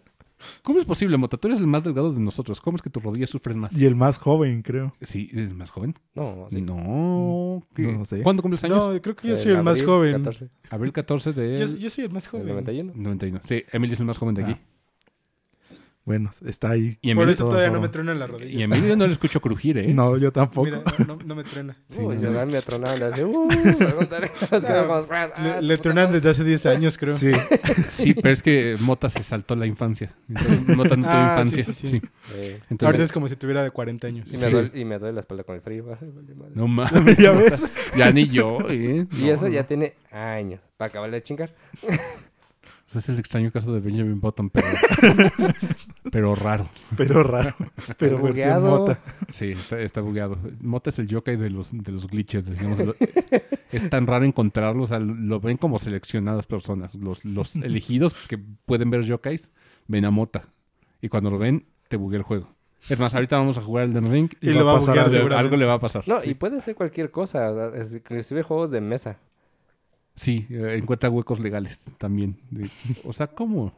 ¿Cómo es posible, Mota? Tú eres el más delgado de nosotros. ¿Cómo es que tus rodillas sufren más? Y el más joven, creo. Sí, ¿eres más joven? No, sí. No. ¿qué? No sé. ¿Cuándo cumples años? No, creo que yo En soy el más abril joven. 14, Abril 14 de... Yo, yo soy el más joven. 91. 91. Sí, Emilio es el más joven de aquí. Ah. Bueno, está ahí. Y Por eso todo todavía no me truenan las y rodillas. Emilio no le escucho crujir, ¿eh? No, yo tampoco. Mira, no, no me truena. Uy, Sí, se me atronaron de hace... Uh. Nos quedamos, ah, Le, su le madre. desde hace 10 años, creo. Sí, Sí, pero es que Mota se saltó la infancia. Entonces, Mota no tuvo Ah, infancia. sí, Sí, sí. Eh, Entonces, Ahorita es como si tuviera de 40 años. y, me Sí. duele, y me duele la espalda con el frío. Ay, vale madre. No mames. ya ves. Ya ni yo, ¿eh? Y No, eso no. ya tiene años. Para acabarle de chingar. Pues es el extraño caso de Benjamin Button, pero, pero raro. Pero raro. Pero versión bugueado. mota. Sí, está, está bugueado. Mota es el yokai de los, de los glitches, digamos. Es tan raro encontrarlo, o sea, lo ven como seleccionadas personas. Los, los elegidos que pueden ver yokais, ven a Mota. Y cuando lo ven, te buguea el juego. Es más, ahorita vamos a jugar el Den Ring Y lo va a buguear algo, le va a pasar. No, sí. y puede ser cualquier cosa. o Inclusive juegos de mesa. Sí, eh, encuentra huecos legales también. De- o sea, ¿cómo?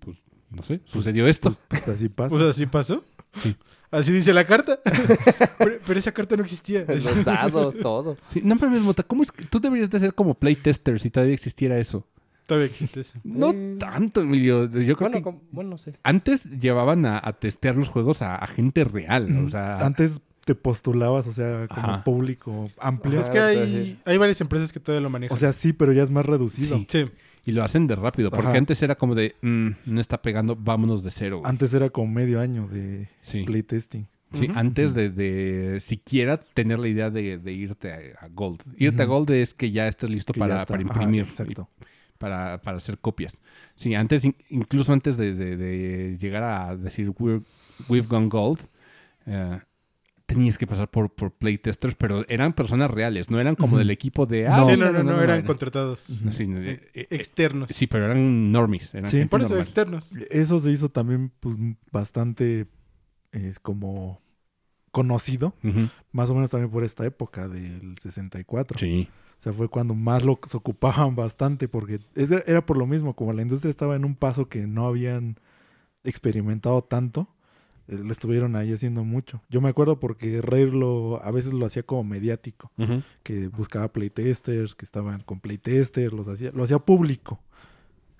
Pues, no sé, sucedió esto. Pues así pasa. Pues así pasó. Sí. Así dice la carta. pero, pero esa carta no existía. Los dados, todo. Sí, no mames, Mota, ¿cómo es que tú deberías de ser como playtester si todavía existiera eso? Todavía existe eso. No Eh, tanto, Emilio. Yo creo Bueno, que com- bueno, no sé. antes llevaban a, a testear los juegos a, a gente real. O sea, Antes te postulabas, o sea, como Ajá. público amplio. Es que hay, hay varias empresas que todavía lo manejan. O sea, sí, pero ya es más reducido. Sí. sí. y lo hacen de rápido. Porque Ajá. antes era como de, "Mm, no está pegando, vámonos de cero. güey". Antes era como medio año de Sí, playtesting. sí antes de, de siquiera tener la idea de, de irte a, a Gold. Irte a. Gold es que ya estés listo que para, imprimir. exacto. para, para hacer copias. Sí, antes, in- incluso antes de, de- de llegar a decir "We're- we've gone gold, eh, tenías que pasar por, por playtesters, pero eran personas reales, no eran como del equipo de... No. sí, sí, no, no, no, eran contratados. no, sí, no, eh, eh, Externos. sí, pero eran normies. Eran Sí, Por eso, normal. externos. Eso se hizo también pues, bastante eh, como conocido, más o menos también por esta época del 64. Sí. O sea, fue cuando más lo se ocupaban bastante, porque es- era por lo mismo, como la industria estaba en un paso que no habían experimentado tanto, eh, le estuvieron ahí haciendo mucho. Yo me acuerdo porque Rare lo, a veces lo hacía como mediático, que buscaba playtesters, que estaban con playtesters, los hacía, lo hacía público.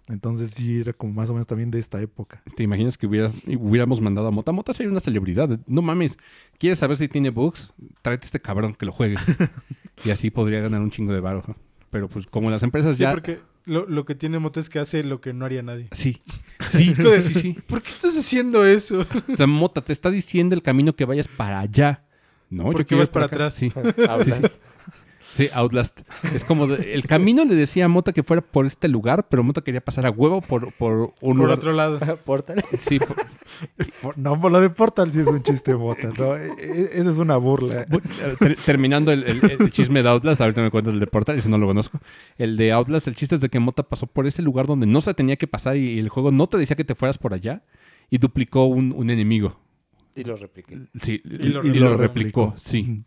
Entonces sí, era como más o menos también de esta época. ¿Te imaginas que hubieras, hubiéramos mandado a Mota? Mota sería una celebridad. No mames. ¿Quieres saber si tiene bugs? Tráete a este cabrón que lo juegue. y así podría ganar un chingo de varo. Pero pues como las empresas Sí, ya... porque lo, lo que tiene Mota es que hace lo que no haría nadie. Sí. Sí, de- sí, sí. ¿Por qué estás haciendo eso? O sea, Mota, te está diciendo el camino que vayas para allá. No, ¿Por yo qué quiero vas para acá. atrás? Sí, Outlast. Sí, Outlast. Es como de- el camino le decía a Mota que fuera por este lugar, pero Mota quería pasar a huevo por, por un Por lugar. otro lado. Portal. Sí, por- Por- no, por lo de Portal sí es un chiste bota. No, E- e- esa es una burla. bu- ter- terminando el, el- el chisme de Outlast, ahorita me cuento el de Portal, eso no lo conozco. El de Outlast, el chiste es de que Mota pasó por ese lugar donde no se tenía que pasar y el juego no te decía que te fueras por allá y duplicó un, un enemigo. Y lo repliqué. Sí, y, lo- y y lo, lo replicó, sí.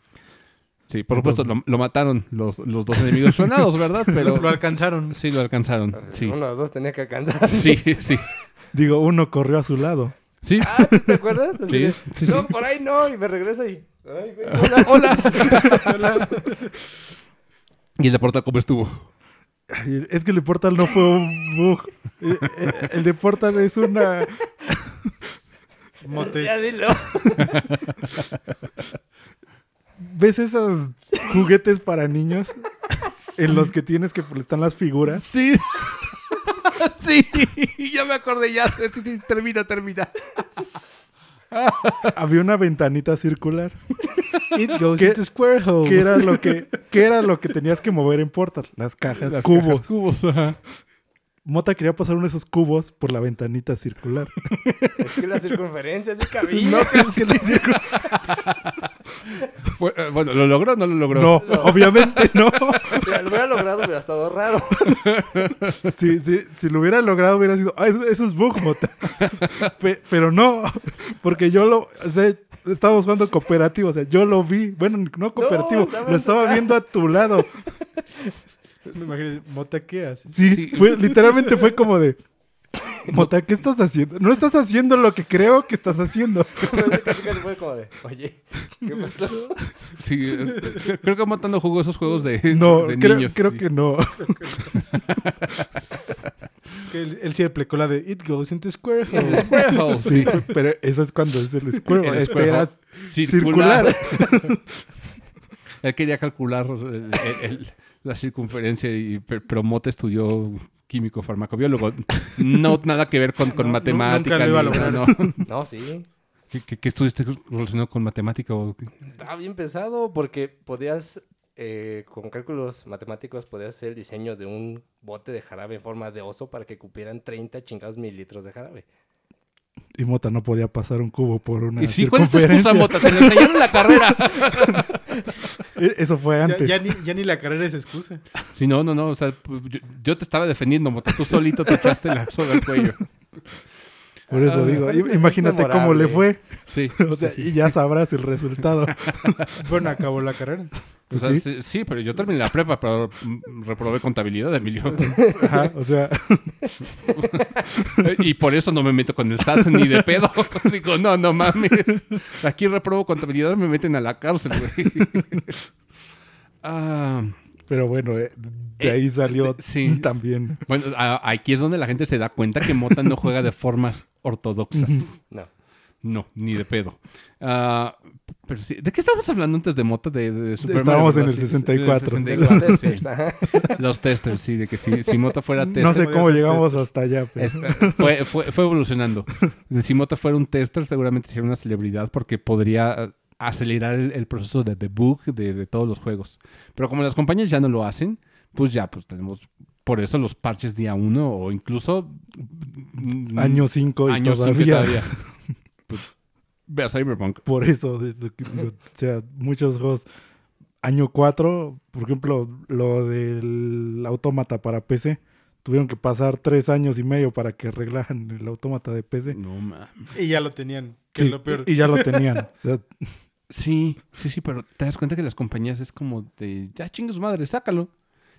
Sí, por supuesto, lo, lo mataron los, los dos enemigos clonados, ¿verdad? Pero Lo, lo alcanzaron. sí lo alcanzaron. Sí, Uno o dos tenía que alcanzar. sí, sí. Digo, uno corrió a su lado. Sí, Ah, ¿te acuerdas? Así Sí, de, sí, no, sí. por ahí no. Y me regreso y... Ay, güey, hola. hola. ¿Y el de Portal cómo estuvo? Ay, Es que el de Portal no fue un bug. Eh, eh, El de Portal es una... Motes. Ya dilo. ¿Ves esos juguetes para niños? En los que tienes que pues, están las figuras. Sí. sí, ya me acordé ya. Termina, termina. Había una ventanita circular. It goes ¿Qué- into square hole. ¿Qué era lo que, qué era lo que tenías que mover en Portal? Las cajas, Las cubos. cajas, cubos, ajá. Mota quería pasar uno de esos cubos por la ventanita circular. Es que la circunferencia sí cabía. ¿No crees que circula? Fue- eh, Bueno, ¿lo logró o no lo logró? No, obviamente no. Mira, lo hubiera logrado, hubiera estado raro. Si, si, si lo hubiera logrado, hubiera sido, ah, eso, eso es bug, Mota. Pe- pero no, porque yo lo, o sea, estábamos jugando cooperativo, o sea, yo lo vi. Bueno, no cooperativo, lo estaba viendo a tu lado. Me imagino, Mota, ¿qué haces? Sí, Sí. Fue, literalmente fue como de. Mota, ¿qué estás haciendo? No estás haciendo lo que creo que estás haciendo. Fue como de, oye, ¿qué pasó? Sí, eh, creo- que Matando jugó esos juegos de, No, de creo, niños. creo sí. que no. Que él, él sí aplicó la de It goes into square hole. Square Hole, Sí, sí. pero eso es cuando es el Squirrel. El Este era Circular. circular. Él quería calcular el- el- el- la circunferencia, y, Mota estudió químico farmacobiólogo. No nada que ver con, con No, matemática. nunca lo iba a lograr. no. No, sí. ¿Qué, qué- qué estudiaste relacionado con matemática? O qué? Estaba bien pesado porque podías, eh, con cálculos matemáticos, podías hacer el diseño de un bote de jarabe en forma de oso para que cupieran 30 chingados mililitros de jarabe. Y Mota no podía pasar un cubo por una ¿Y sí, cuál es tu excusa, circunferencia. Mota? Te lo enseñaron en la carrera. E- Eso fue Ya, antes. ya ni, ya ni la carrera es excusa. Sí, no, no, no. O sea, pues, yo, yo te estaba defendiendo, Mota. Tú solito te echaste la soga al cuello. Por eso Ah, digo, imagínate es cómo le fue. Sí. O sea, y ya sabrás el resultado. Bueno, acabó la carrera. O sea, sí. pero yo terminé la prepa, pero mm, reprobé contabilidad, Emilio. Ajá, o sea, y por eso no me meto con el SAT ni de pedo. Digo, no, no mames. Aquí reprobo contabilidad, me meten a la cárcel, güey. Ah, pero bueno, eh, de ahí salió de- sí. también. bueno, a- aquí es donde la gente se da cuenta que Mota no juega de formas ortodoxas. No. No, ni de pedo. Ah, pero sí, ¿De qué estábamos hablando antes de Mota? De, de Super Estábamos Mario en el Bros. 64. En el Los 64, testers, sí. ajá. Los testers, sí, de que si, si Mota fuera tester. No sé cómo llegamos hasta allá, pero fue, fue, fue evolucionando. Si Mota fuera un tester, seguramente sería una celebridad porque podría eh, acelerar el, el proceso de debug de, de todos los juegos. Pero como las compañías ya no lo hacen, pues ya, pues tenemos por eso los parches día uno o incluso mm, año 5 y todavía. Ve a Cyberpunk. Por eso, es lo que digo, o sea, muchos juegos. Año 4, por ejemplo, lo del autómata para PC. Tuvieron que pasar tres años y medio para que arreglaran el autómata de PC. No mames. Y ya lo tenían. Que Sí, es lo peor. y ya lo tenían. O sea, Sí, sí, sí, pero te das cuenta que las compañías es como de, ya chingue su madre, sácalo.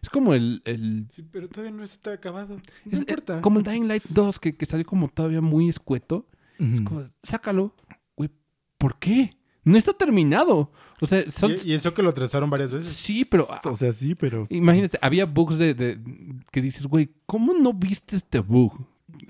Es como el, el Sí, pero todavía no está acabado. No es- importa. eh, como el Dying Light 2 que, que salió como todavía muy escueto. Es como, sácalo. ¿Por qué? No está terminado. O sea, son... Y, y eso que lo trazaron varias veces. Sí, pero... o sea, sí, pero. imagínate, había bugs de, de- que dices, güey, ¿cómo no viste este bug?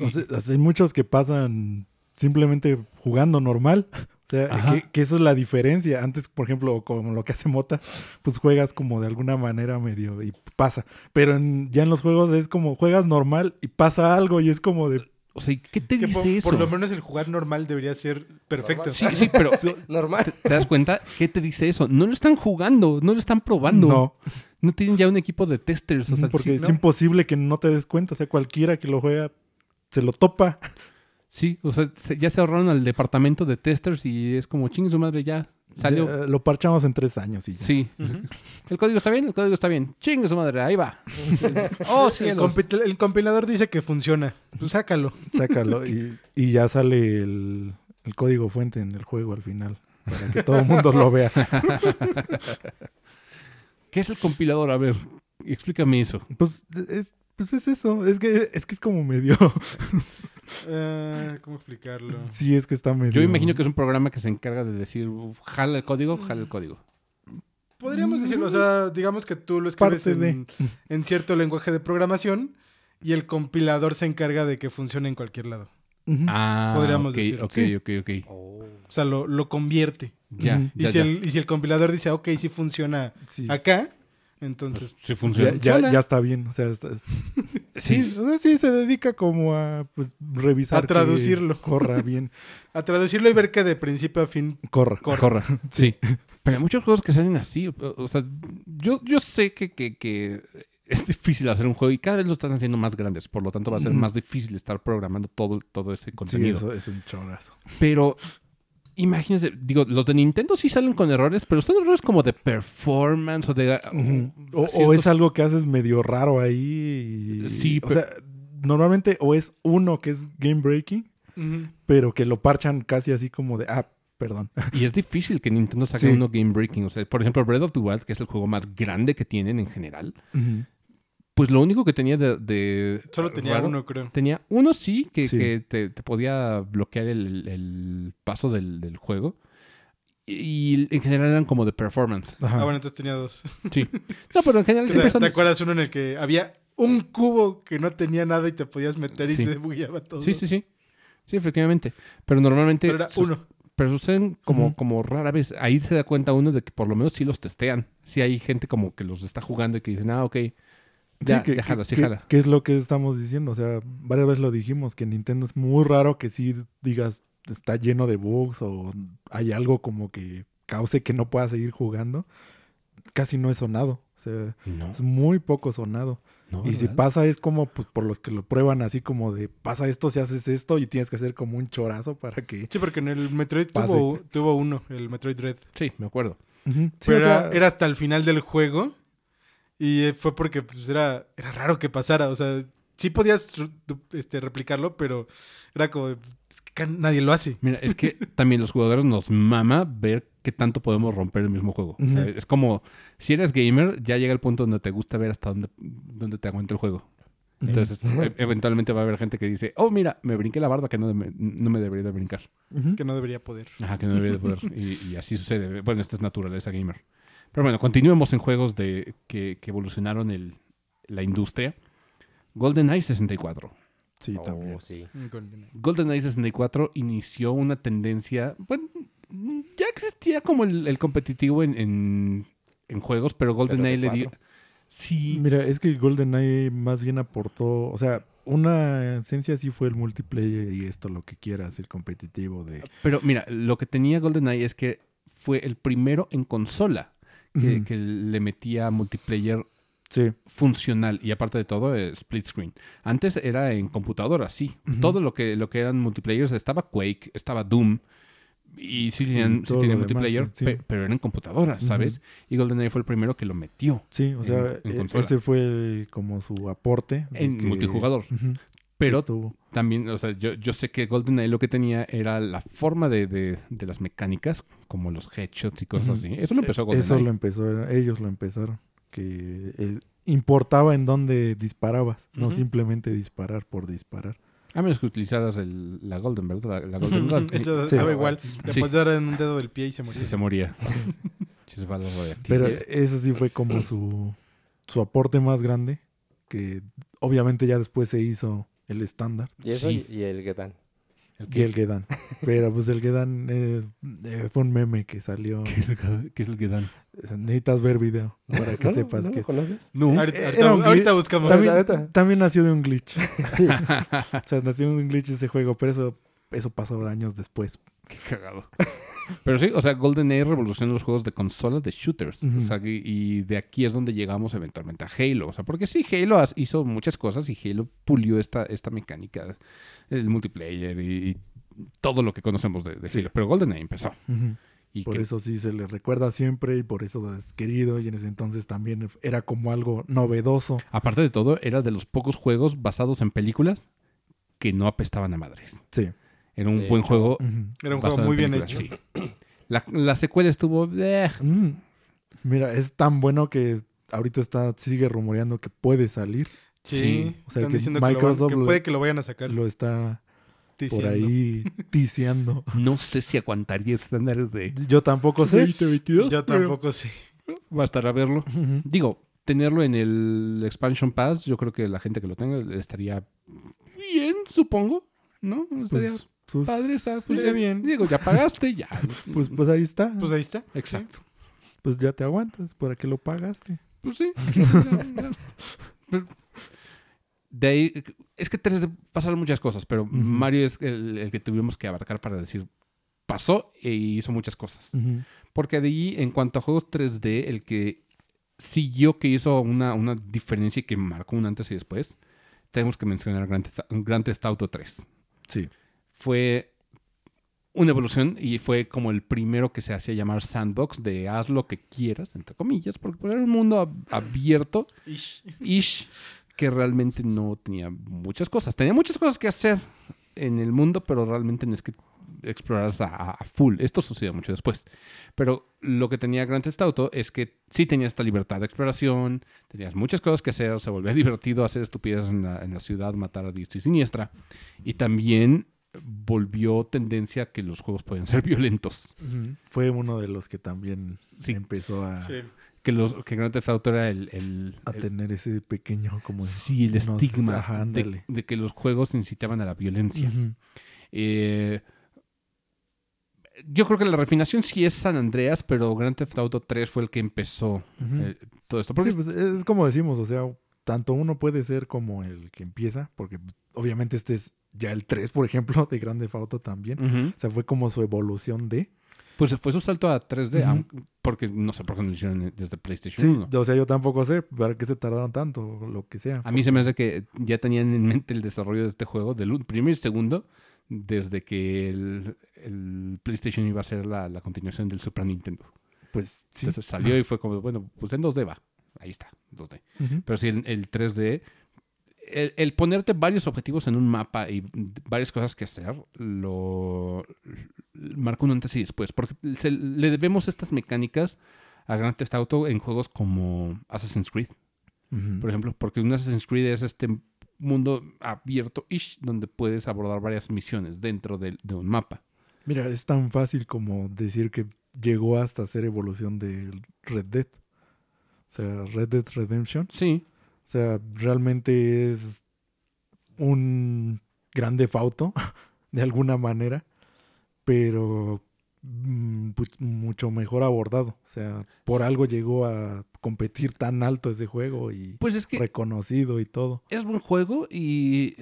O sea, hay muchos que pasan simplemente jugando normal. O sea, que, que eso es la diferencia. Antes, por ejemplo, como lo que hace Mota, pues juegas como de alguna manera medio y pasa. Pero en- ya en los juegos es como juegas normal y pasa algo y es como de... O sea, ¿qué te Que dice por, eso? por lo menos el jugar normal debería ser perfecto. Sí, sí, pero Normal. ¿te das cuenta? ¿Qué te dice eso? No lo están jugando, no lo están probando. No, No tienen ya un equipo de testers. O sea, porque sí, es ¿no? imposible que no te des cuenta. O sea, cualquiera que lo juega se lo topa. Sí, o sea, se- ya se ahorraron al departamento de testers y es como, chingue su madre, ya salió. Ya, lo parchamos en tres años y ya. Sí. ¿El código está bien? El código está bien. Chingue su madre, ahí va. oh, sí. el, compi- el compilador dice que funciona. Pues sácalo. Sácalo y, y ya sale el, el código fuente en el juego al final. Para que todo el mundo lo vea. ¿Qué es el compilador? A ver, explícame eso. Pues es, pues es eso. Es que es que es como medio. Ah, ¿Cómo explicarlo? sí, es que está medio. Yo imagino que es un programa que se encarga de decir, jala el código, jala el código. Podríamos decirlo, o sea, digamos que tú lo escribes de. en, en cierto lenguaje de programación y el compilador se encarga de que funcione en cualquier lado. Ah, Podríamos ok, decir, ok, sí. ok, ok. Oh. O sea, lo, lo convierte. Ya. Y, ya, si ya. El, y si el compilador dice, ok, sí funciona Sí, acá, entonces... Sí ya, funciona. ya, ya está bien. O sea, está- es- Sí, sí, o sea, sí se dedica como a pues, revisar. A traducirlo. Que corra bien. A traducirlo y ver que de principio a fin Corra. corre. corra. Sí. Pero hay muchos juegos que salen así. O, o sea, yo, yo sé que, que, que es difícil hacer un juego y cada vez lo están haciendo más grandes. Por lo tanto, va a ser más difícil estar programando todo, todo ese Sí, contenido. eso es un chorazo. Pero imagínate, digo, los de Nintendo sí salen con errores, pero son errores como de performance o de... Ujú. o, es algo que haces medio raro ahí. y- Sí, o pero- sea, normalmente o es uno que es game breaking, pero que lo parchan casi así como de, ah, Perdón. Y es difícil que Nintendo saque Sí. uno game breaking. O sea, por ejemplo, Breath of the Wild, que es el juego más grande que tienen en general, pues lo único que tenía de. de Solo tenía raro- uno, creo. Tenía uno sí, que, Sí. que te, te podía bloquear el, el paso del, del juego. Y en general eran como de performance. Ajá. Ah, bueno, entonces tenía dos. Sí. No, pero en general ¿Te, siempre son. te acuerdas uno en el que había un cubo que no tenía nada y te podías meter y se bugueaba todo? Sí, sí, sí. Sí, efectivamente. Pero normalmente. Pero era sus- uno. Pero suceden como, como rara vez. Ahí se da cuenta uno de que por lo menos sí los testean. Sí hay gente como que los está jugando y que dicen, ah, ok. Ya, Sí, que, ya jala, sí que- jala. que es lo que estamos diciendo. O sea, varias veces lo dijimos, que Nintendo es muy raro que sí digas está lleno de bugs o hay algo como que cause que no pueda seguir jugando. Casi no es sonado. O sea, No, es muy poco sonado. no, y si ¿verdad? pasa es como pues, por los que lo prueban así como de pasa esto si haces esto y tienes que hacer como un chorazo para que... Sí, porque en el Metroid tuvo, tuvo uno, el Metroid Dread. Sí, me acuerdo. Ujú. Sí, Pero o sea, era, era hasta el final del juego. Y eh, fue porque pues, era, era raro que pasara. O sea, sí podías este, replicarlo, pero era como... es que ca- nadie lo hace. Mira, es que también los jugadores nos mama ver qué tanto podemos romper el mismo juego. O sea, Ujú. es como, si eres gamer, ya llega el punto donde te gusta ver hasta dónde, dónde te aguanta el juego. Entonces, e- eventualmente va a haber gente que dice, oh, mira, me brinqué la barda que no, me- no me debería de brincar. Que no debería poder. Ajá, que no debería de poder. Y, y así sucede. Bueno, esta es naturaleza gamer. Pero bueno, continuemos en juegos de que, que evolucionaron el, la industria. GoldenEye 64. Sí, Oh, también. sí. Con- GoldenEye 64 inició una tendencia. Bueno, ya existía como el, el competitivo en, en, en juegos, pero GoldenEye de le dio. Sí. Mira, es que GoldenEye más bien aportó, o sea, una esencia sí fue el multiplayer y esto lo que quieras, el competitivo de... Pero mira, lo que tenía GoldenEye es que fue el primero en consola que, le metía multiplayer Sí, funcional y aparte de todo eh, split screen. Antes era en computadora, sí. Todo lo que lo que eran multiplayers estaba Quake, estaba Doom y sí tenían, sí tenían lo demás, multiplayer, sí. pe- pero eran computadoras, ¿sabes? Y GoldenEye fue el primero que lo metió sí, o sea, En- en e- ese fue como su aporte. en que- multijugador. Que Pero estuvo. también, o sea, yo, yo sé que GoldenEye lo que tenía era la forma de, de- de las mecánicas, como los headshots y cosas así. Eso lo empezó GoldenEye. Eso lo empezó, ellos lo empezaron. Que eh, importaba en dónde disparabas, no simplemente disparar por disparar. A menos que utilizaras el- la Golden, ¿verdad? La, la Golden Gun. Eso Sí. daba igual. Le Sí. dar en un dedo del pie y se moría. Sí, se moría. Pero eso sí fue como su, su aporte más grande, que obviamente ya después se hizo el estándar. Y eso Sí. y, el Gedan. ¿El Y el Gedan. Pero pues el Gedan eh, eh, fue un meme que salió. ¿Qué es el que- qué es el que dan? Necesitas ver video para que ¿No lo- sepas no lo que... conoces? No. Ahorita, Eh, ahorita- era un ahorita gli- buscamos. También- también nació de un glitch. Sí. O sea, nació de un glitch ese juego, pero eso, eso pasó años después. Qué cagado. Pero sí, o sea, GoldenEye revolucionó los juegos de consola de shooters. Ujú. O sea, y, y de aquí es donde llegamos eventualmente a Halo. O sea, porque sí, Halo hizo muchas cosas y Halo pulió esta, esta mecánica, el multiplayer y, y todo lo que conocemos de, de Sí. Halo. Pero GoldenEye empezó. Y Por que- eso sí se le recuerda siempre y por eso es querido. Y en ese entonces también era como algo novedoso. aparte de todo, era de los pocos juegos basados en películas que no apestaban a madres. Sí. Era un De buen hecho. juego. Era un juego muy bien hecho. sí. La, la secuela estuvo... eh, Mm. Mira, es tan bueno que ahorita está sigue rumoreando que puede salir. Sí, Sí. O sea, están que diciendo que, lo van- Microsoft que lo- puede que lo vayan a sacar. Lo está por ahí ticiando. No sé si aguantaría estándares de Yo tampoco sé. 2022. Yo tampoco sé. Bastará verlo. Digo, tenerlo en el Expansion Pass, yo creo que la gente que lo tenga estaría bien, supongo. ¿No? Estaría Pues, pues, padre. Está, pues, ya- bien. Digo, ya pagaste, ya. pues, pues ahí está. Pues ahí está. Exacto. Pues ya te aguantas. ¿Para qué lo pagaste? Pues sí. De ahí, es que 3D pasaron muchas cosas, pero. Mario es el, el que tuvimos que abarcar para decir, pasó e hizo muchas cosas. Porque de ahí, en cuanto a juegos 3D, el que siguió que hizo una, una diferencia y que marcó un antes y después, tenemos que mencionar Grand Theft, Grand Theft Auto 3. Sí. Fue una evolución y fue como el primero que se hacía llamar sandbox de haz lo que quieras, entre comillas, porque era un mundo ab- abierto, Ish. ish, que realmente no tenía muchas cosas. Tenía muchas cosas que hacer en el mundo, pero realmente no es que exploraras a, a full. Esto sucedió mucho después. Pero lo que tenía Grand Theft Auto es que sí tenía esta libertad de exploración, tenías muchas cosas que hacer, se volvía divertido hacer estupideces en la, en la ciudad, matar a diestra y siniestra. Y también volvió tendencia a que los juegos podían ser violentos. Fue uno de los que también Sí. empezó a, Sí. Que, los, que Grand Theft Auto era el... el- a el- tener ese pequeño como... sí, el unos- estigma ajá, de, que los juegos incitaban a la violencia. Eh, yo creo que la refinación sí es San Andreas, pero Grand Theft Auto 3 fue el que empezó eh, todo esto. Porque Sí, pues, es como decimos, o sea, tanto uno puede ser como el que empieza, porque obviamente este es ya el 3, por ejemplo, de Grande Auto también. O sea, fue como su evolución de... Pues fue su salto a 3D, Ujú. aunque- porque no sé por qué no lo hicieron desde PlayStation 1. o sea, yo tampoco sé para qué se tardaron tanto, o lo que sea. A mí se me hace que ya tenían en mente el desarrollo de este juego, del primer y segundo, desde que el, el PlayStation iba a ser la, la continuación del Super Nintendo. Pues sí. Entonces salió y fue como, bueno, pues en 2D va. Ahí está, 2D. Ujú. Pero sí, el, el 3D, el, el ponerte varios objetivos en un mapa y varias cosas que hacer, lo marca un antes y después. Porque se- le debemos estas mecánicas a Grand Theft Auto en juegos como Assassin's Creed, por ejemplo, porque un Assassin's Creed es este mundo abierto-ish donde puedes abordar varias misiones dentro de, de un mapa. Mira, es tan fácil como decir que llegó hasta ser evolución del Red Dead. O sea, Red Dead Redemption. Sí, O sea, realmente es un grande fauto, de alguna manera, pero mm, pu- mucho mejor abordado. O sea, por algo llegó a competir tan alto ese juego y pues es que reconocido y todo. es buen juego y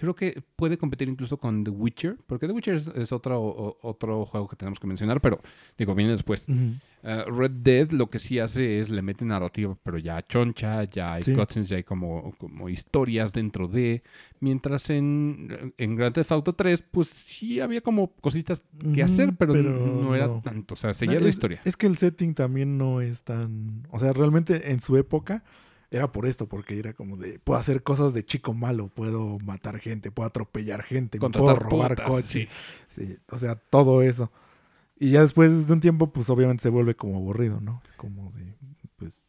creo que puede competir incluso con The Witcher, porque The Witcher es, es otro, o- otro juego que tenemos que mencionar, pero digo, viene después. Eh, Red Dead lo que sí hace es le mete narrativa, pero ya choncha, ya hay Sí. cutscenes, ya hay como, como historias dentro de. Mientras en, en Grand Theft Auto 3, pues sí había como cositas que hacer, pero, pero no era no. tanto. O sea, seguía la historia. Es que el setting también no es tan... O sea, realmente en su época era por esto, porque era como de... Puedo hacer cosas de chico malo, puedo matar gente, puedo atropellar gente, puedo robar putas, coches. sí. Sí, o sea, todo eso. Y ya después de un tiempo, pues obviamente se vuelve como aburrido, ¿no? Es como de... Pues,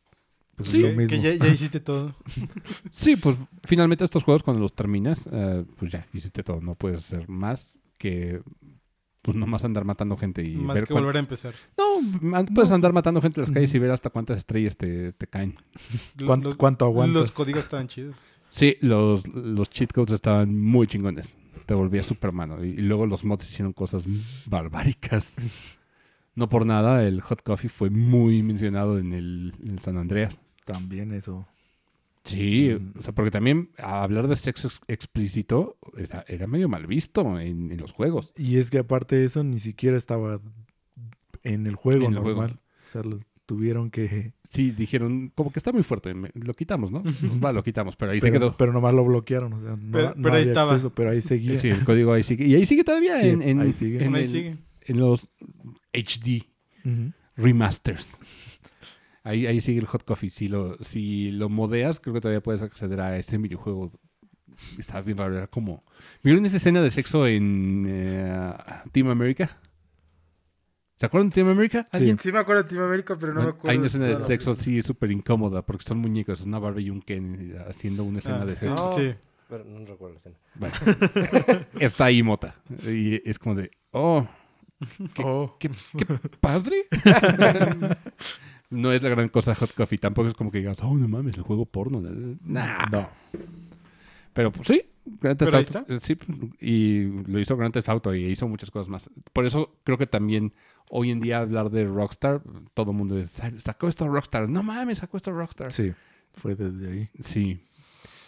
pues es Sí, lo Que, mismo. que ya, ya hiciste todo. Sí, pues finalmente estos juegos cuando los terminas, eh, pues ya hiciste todo. No puedes hacer más que pues nomás andar matando gente y Más ver que cuán- volver a empezar. No, puedes andar matando gente en las calles y ver hasta cuántas estrellas te, te caen. ¿Cuán- Los- ¿Cuánto aguantas? Los códigos estaban chidos. Sí, los, los cheat codes estaban muy chingones. Te volvías Superman. Y, y luego los mods hicieron cosas barbáricas. No por nada, el hot coffee fue muy mencionado en el, en el San Andreas. También eso. Sí, o sea, porque también hablar de sexo ex- explícito era, medio mal visto en, en los juegos. Y es que aparte de eso, ni siquiera estaba en el juego En el juego. normal. O sea, lo tuvieron que... Sí, dijeron, como que está muy fuerte, me- lo quitamos, ¿no? Va, lo quitamos, pero ahí se pero, quedó. pero nomás lo bloquearon, o sea, no, Pero- no pero ahí estaba. acceso, pero ahí seguía. Sí, el código ahí sigue. Y ahí sigue todavía Sí, en, en- ahí sigue. en Ahí el- sigue. en los HD remasters. Ahí, ahí sigue el hot coffee. Si lo, si lo modeas, creo que todavía puedes acceder a ese videojuego. Está bien raro. Era como. ¿Vieron esa escena de sexo en eh, Team America? ¿Se acuerdan de Team America? Sí. ¿Alguien? Sí me acuerdo de Team América, pero no me acuerdo. Hay una escena de sexo así súper incómoda porque son muñecos, una Barbie y un Ken haciendo una escena Ah, de sexo. sí. Pero no recuerdo la escena. Bueno, está ahí Mota. Y es como de, oh, qué, Oh. qué- qué padre. no es la gran cosa Hot Coffee. Tampoco es como que digas, oh, no mames, el juego porno. Nah. No. Pero pues, sí, Grand Theft Auto, sí, y lo hizo Grand Theft Auto y hizo muchas cosas más. Por eso creo que también hoy en día hablar de Rockstar, todo el mundo es, sacó esto Rockstar. No mames, sacó esto Rockstar. Sí, fue desde ahí. Sí.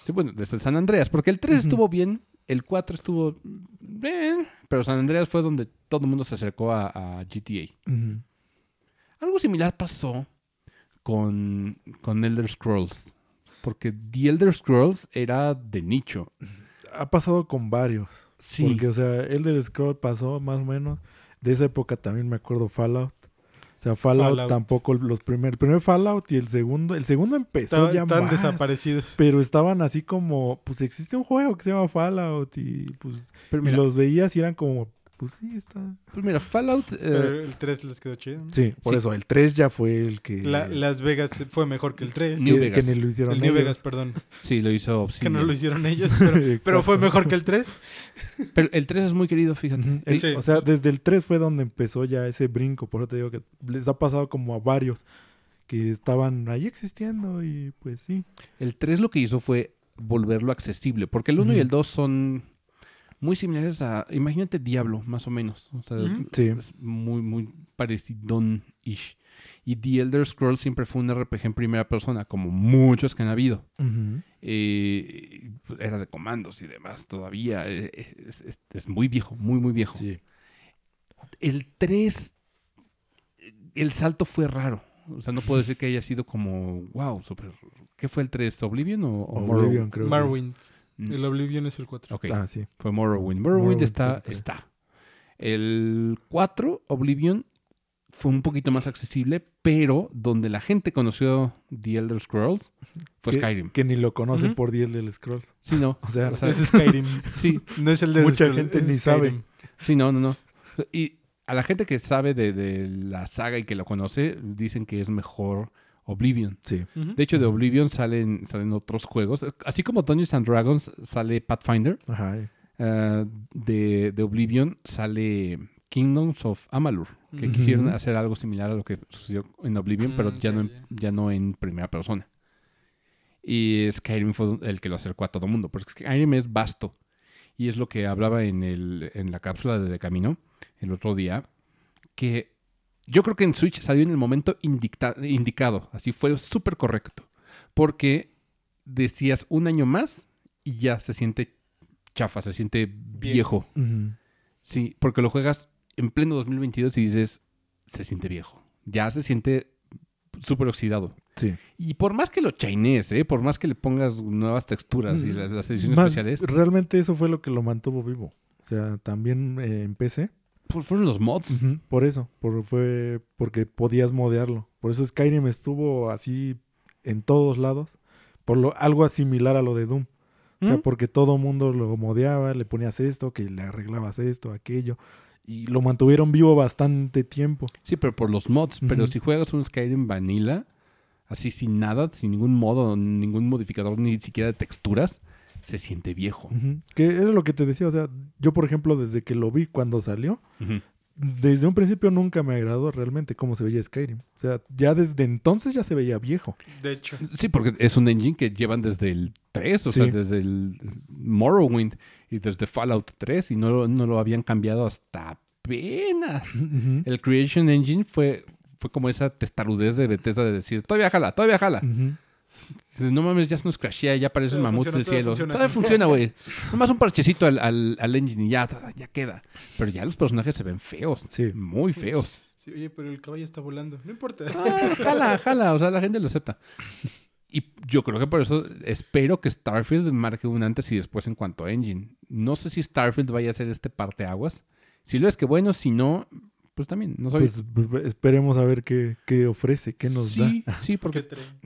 Sí, bueno, desde San Andreas, porque el 3 Ujú. estuvo bien, el 4 estuvo bien, pero San Andreas fue donde todo el mundo se acercó a, a GTA. Ujú. Algo similar pasó con, con Elder Scrolls, porque The Elder Scrolls era de nicho. Ha pasado con varios. Sí, Porque, o sea, Elder Scroll pasó más o menos. De esa época también me acuerdo Fallout. O sea, Fallout, Fallout. tampoco los primeros. El primer Fallout y el segundo. El segundo empezó ya tan más. desaparecidos. Pero estaban así como, pues existe un juego que se llama Fallout y pues pero mira, los veías y eran como pues sí, está. Pues mira, Fallout... eh, Pero el 3 les quedó chido. ¿no? Sí, por Sí. eso el 3 ya fue el que. La- Las Vegas fue mejor que el 3. New que, Vegas. que ni lo hicieron. El New ellos. Vegas, perdón. sí, lo hizo Que Obsidian. no lo hicieron ellos, pero, pero fue mejor que el 3. Pero el 3 es muy querido, fíjate. El- Sí. O sea, desde el 3 fue donde empezó ya ese brinco. Por eso te digo que les ha pasado como a varios que estaban ahí existiendo y pues sí. El 3 lo que hizo fue volverlo accesible, porque el 1 y el 2 son muy similares a, imagínate Diablo, más o menos. O sea, Ujú. Sí. es muy, muy parecidón-ish. Y The Elder Scrolls siempre fue un RPG en primera persona, como muchos que han habido. Eh, era de comandos y demás todavía. eh, Es, es- es muy viejo, muy, muy viejo. Sí. El 3, el salto fue raro. O sea, no puedo decir que haya sido como, wow, super. ¿Qué fue el 3? ¿Oblivion o, o Morrowind? Oblivion, creo. que Marwin. Mm, El Oblivion es el 4. Ok, es. Ah, sí. fue Morrowind. Morrowind, Morrowind está, sí, está. El 4, Oblivion, fue un poquito más accesible, pero donde la gente conoció The Elder Scrolls fue que, Skyrim. que ni lo conocen por 10 del Scrolls. Sí, no. O sea, O sea, Es Skyrim. sí, No es el de Mucha Scrolls, gente ni sabe. Sí, no, no, no. Y a la gente que sabe de, de la saga y que lo conoce, dicen que es mejor Oblivion. sí. De hecho, de Oblivion salen, salen otros juegos. Así como Dungeons and Dragons sale Pathfinder, Ajá. eh, de, de Oblivion sale Kingdoms of Amalur, que quisieron hacer algo similar a lo que sucedió en Oblivion, pero Mm, ya, no en, ya. ya no en primera persona. Y Skyrim fue el que lo acercó a todo mundo, porque Skyrim es vasto. Y es lo que hablaba en, el, en la cápsula de, de Camino el otro día, que yo creo que en Switch salió en el momento indicta- indicado, así fue súper correcto, porque decías un año más y ya se siente chafa, se siente viejo. Sí, porque lo juegas en pleno 2022 y dices, se siente viejo. Ya se siente súper oxidado. Sí. Y por más que lo chaines, ¿eh? por más que le pongas nuevas texturas y Mm, las, las ediciones Más- especiales, Realmente eso fue lo que lo mantuvo vivo. O sea, también eh, en PC. Pues fueron los mods. Por eso, por, fue porque podías modearlo. Por eso Skyrim estuvo así en todos lados. Por lo, algo similar a lo de Doom. O sea, ¿Mm? porque todo mundo lo modeaba, le ponías esto, que le arreglabas esto, aquello. Y lo mantuvieron vivo bastante tiempo. Sí, pero por los mods. Pero si juegas un Skyrim Vanilla, así sin nada, sin ningún modo, ningún modificador, ni siquiera de texturas, se siente viejo. Ujú. Que era lo que te decía. O sea, yo, por ejemplo, desde que lo vi cuando salió, desde un principio nunca me agradó realmente cómo se veía Skyrim. O sea, ya desde entonces ya se veía viejo. De hecho. Sí, porque es un engine que llevan desde el 3, o Sí. sea, desde el Morrowind y desde Fallout 3 y no, lo- no lo habían cambiado hasta apenas. El Creation Engine fue, fue como esa testarudez de Bethesda de decir, todavía jala, todavía jala. No mames, ya se nos crashea, ya aparecen Todavía mamuts del funciona, todavía cielo. Todavía funciona, güey. Nomás un parchecito al, al, al engine y ya, ya queda. Pero ya los personajes se ven feos. Sí. Muy feos. Sí, oye, pero el caballo está volando. No importa. Ah, jala, jala. O sea, la gente lo acepta. Y yo creo que por eso espero que Starfield marque un antes y después en cuanto a engine. No sé si Starfield vaya a ser este parteaguas. Si lo es, que bueno. Si no, pues también. No soy... Pues esperemos a ver qué, qué ofrece, qué nos sí, da. sí, ¿Qué porque,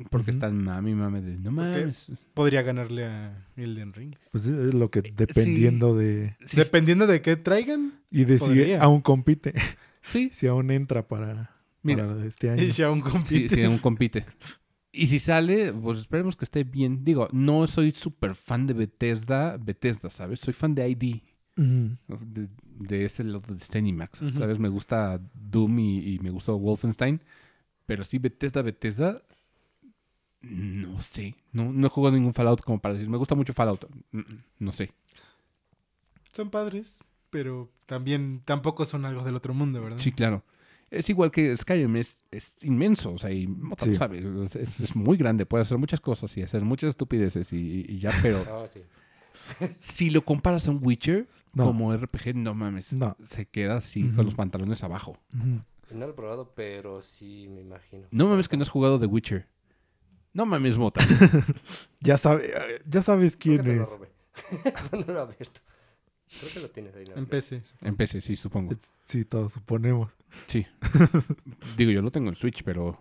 porque Ujú. está mami, mami de no mames. Podría ganarle a Elden Ring. Pues es lo que dependiendo de... Sí, Dependiendo de qué traigan. Y de si Podría. aún compite, sí, si aún entra para, Mira, para este año. Y si aún compite. sí, aún compite. Y si sale, pues esperemos que esté bien. Digo, no soy súper fan de Bethesda, Bethesda, ¿sabes? Soy fan de ID. De, de ese lado de Zenimax, Ujú. ¿sabes? Me gusta Doom y, y me gustó Wolfenstein, pero sí Bethesda, Bethesda, no sé, no, no he jugado ningún Fallout como para decir, me gusta mucho Fallout, Mm, mm, no sé. Son padres, pero también tampoco son algo del otro mundo, ¿verdad? Sí, claro. Es igual que Skyrim, es, es inmenso, o sea, y Sí. sabe, es, es- muy grande, puede hacer muchas cosas y hacer muchas estupideces y, y ya, pero sí. Si lo comparas a un Witcher No. como RPG, no mames, No. se queda así con los pantalones abajo. No lo he probado, pero sí me imagino. No mames que no has jugado The Witcher. No mames, Mota. Ya, sabe, ya sabes Creo quién lo es. no lo he abierto. Creo que lo tienes ahí. ¿no? En PC. En PC, sí, supongo. Sí, todos suponemos. Sí. digo, yo lo tengo en Switch, pero.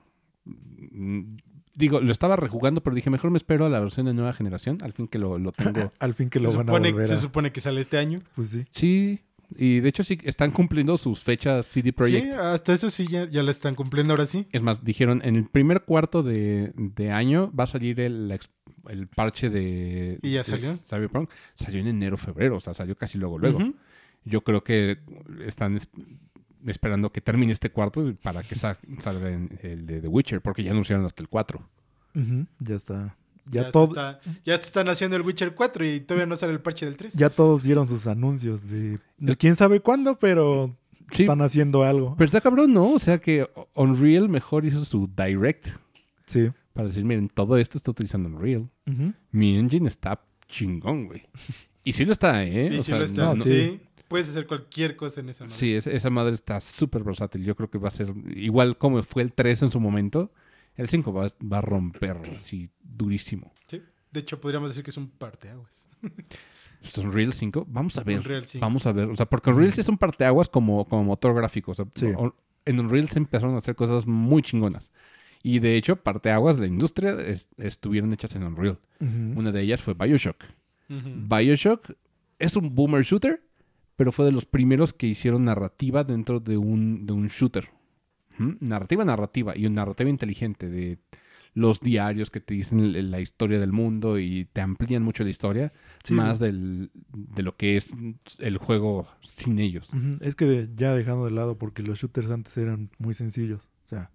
Digo, lo estaba rejugando, pero dije, mejor me espero a la versión de nueva generación, al fin que lo, lo tengo. Al fin que Se lo van a volver se a... supone que sale este año. Pues sí. Sí, Y de hecho sí están cumpliendo sus fechas CD Sí, Projekt. hasta eso sí ya, ya la están cumpliendo ahora sí. Es más, dijeron en el primer cuarto de, de año va a salir el, el parche de, ¿Y ya de salió? Cyberpunk. Salió en enero, febrero, o sea, salió casi luego, luego. Yo creo que están es- esperando que termine este cuarto para que sa- salga en el de The Witcher, porque ya anunciaron hasta el 4. Ujú, Ya está. Ya, todo, está- ya están haciendo el Witcher 4 y todavía no sale el parche del 3. ya todos dieron sus anuncios de quién sabe cuándo, pero Sí, están haciendo algo. pero está cabrón, ¿no? O sea que Unreal mejor hizo su direct Sí. para decir, miren, todo esto está utilizando Unreal. Mi engine está chingón, güey. Y sí lo está, ¿eh? Y O si sea, lo está, no- no, sí. Puedes hacer cualquier cosa en esa madre. Sí, es- esa madre está súper versátil. Yo creo que va a ser igual como fue el 3 en su momento. El 5 va, a- va a romper así durísimo. Sí. De hecho, podríamos decir que es un parteaguas. Pues Unreal 5, vamos a ver. Unreal 5. Vamos a ver. O sea, porque Unreal sí es un parteaguas como, como motor gráfico. O sea, Sí. en Unreal se empezaron a hacer cosas muy chingonas. Y de hecho, parteaguas de la industria es- estuvieron hechas en Unreal. Ujú. Una de ellas fue Bioshock. Bioshock es un boomer shooter, pero fue de los primeros que hicieron narrativa dentro de un, de un shooter. Narrativa, narrativa y una narrativa inteligente de los diarios que te dicen la historia del mundo y te amplían mucho la historia, Sí. más del, de lo que es el juego sin ellos. Es que de- ya dejando de lado, porque los shooters antes eran muy sencillos. O sea,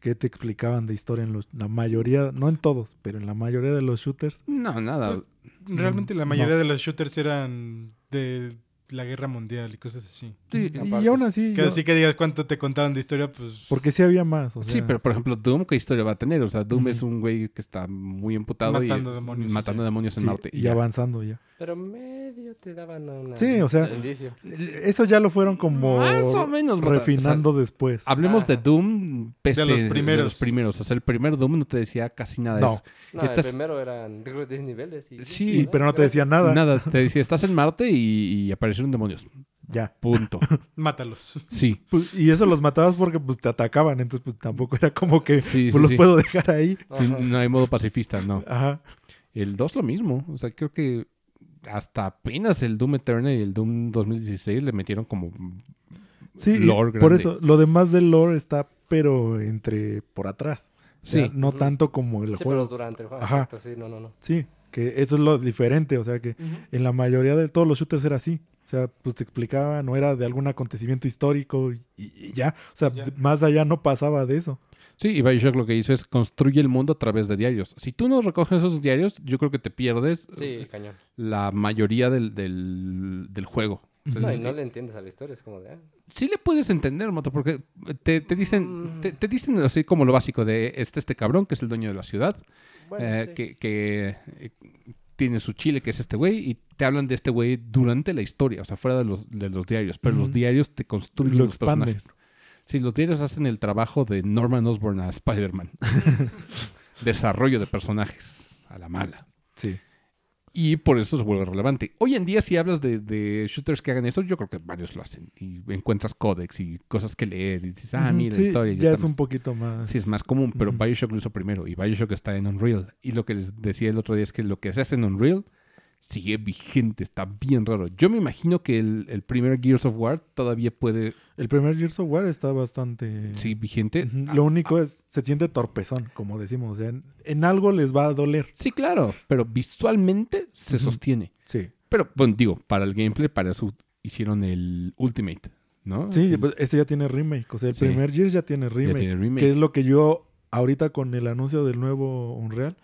¿qué te explicaban de historia en los, la mayoría, no en todos, pero en la mayoría de los shooters? No, nada. Pues, Realmente la Mm, mayoría no. de los shooters eran de la guerra mundial y cosas así. Sí, Y aún así, Que yo- así que digas cuánto te contaban de historia, pues... porque sí había más. O sea, Sí, pero por ejemplo, Doom, ¿qué historia va a tener? O sea, Doom es un güey que está muy emputado Matando y demonios, matando sí. demonios en sí, Marte. y ya. avanzando ya. Pero medio te daban una... Sí, o sea, un indicio. Eso ya lo fueron como Más o menos, refinando después. Hablemos de. Doom PC, De los de primeros. los primeros. O sea, el primer Doom no te decía casi nada de No. eso. No, Estás- el primero eran creo, 10 niveles. Y, Sí, Y- pero no te decía nada. Nada, te decía, estás en Marte y, y aparecieron demonios. Ya. Punto. Mátalos. Sí. Pues, y eso los matabas porque pues te atacaban, entonces pues tampoco era como que Sí, pues, sí, los sí. puedo dejar ahí. No hay modo pacifista, no. Ajá. El 2 lo mismo. O sea, creo que hasta apenas el Doom Eternal y el Doom 2016 le metieron como... Sí, Lore por grande. eso lo demás del lore está pero entre por atrás. O sea, Sí. no tanto como el Sí, pero juego. durante el juego. Ajá. Exacto, sí, no, no, no. Sí, que eso es lo diferente, o sea que en la mayoría de todos los shooters era así. O sea, pues te explicaban, no era de algún acontecimiento histórico y, y ya. O sea, Ya. más allá no pasaba de eso. Sí, y Bioshock lo que hizo es construye el mundo a través de diarios. Si tú no recoges esos diarios, yo creo que te pierdes Sí, eh, cañón. la mayoría del, del, del juego. No, y no le entiendes a la historia, es como de... ah, sí le puedes entender, Moto, porque te, te dicen, Mm. te, te dicen así como lo básico de este, este cabrón que es el dueño de la ciudad, bueno, eh, sí. que, que, eh, tiene su chile, que es este güey, y te hablan de este güey durante la historia, o sea, fuera de los, de los diarios, pero los diarios te construyen Lo los personajes. Sí, los diarios hacen el trabajo de Norman Osborn a Spider-Man. Desarrollo de personajes a la mala. Sí. Y por eso se vuelve relevante. Hoy en día, si hablas de, de shooters que hagan eso, yo creo que varios lo hacen. Y encuentras códex y cosas que leer. Y dices, ah, mira, sí, la historia. ya es un poquito más. Sí, es más común, pero Ujú. Bioshock lo hizo primero. Y Bioshock está en Unreal. Y lo que les decía el otro día es que lo que se hace en Unreal sigue vigente. Está bien raro. Yo me imagino que el, el primer Gears of War todavía puede El primer Gears of War está bastante. seguir vigente. Ujú, Lo único es, se siente torpezón, como decimos. O sea, en, en algo les va a doler. Sí, claro, pero visualmente se sostiene. Sí. Pero, bueno, digo, para el gameplay, para eso hicieron el Ultimate, ¿no? Sí, pues, ese ya tiene remake. O sea, el Sí. primer Gears ya tiene Ya remake. tiene remake. Que es lo que yo, ahorita con el anuncio del nuevo Unreal,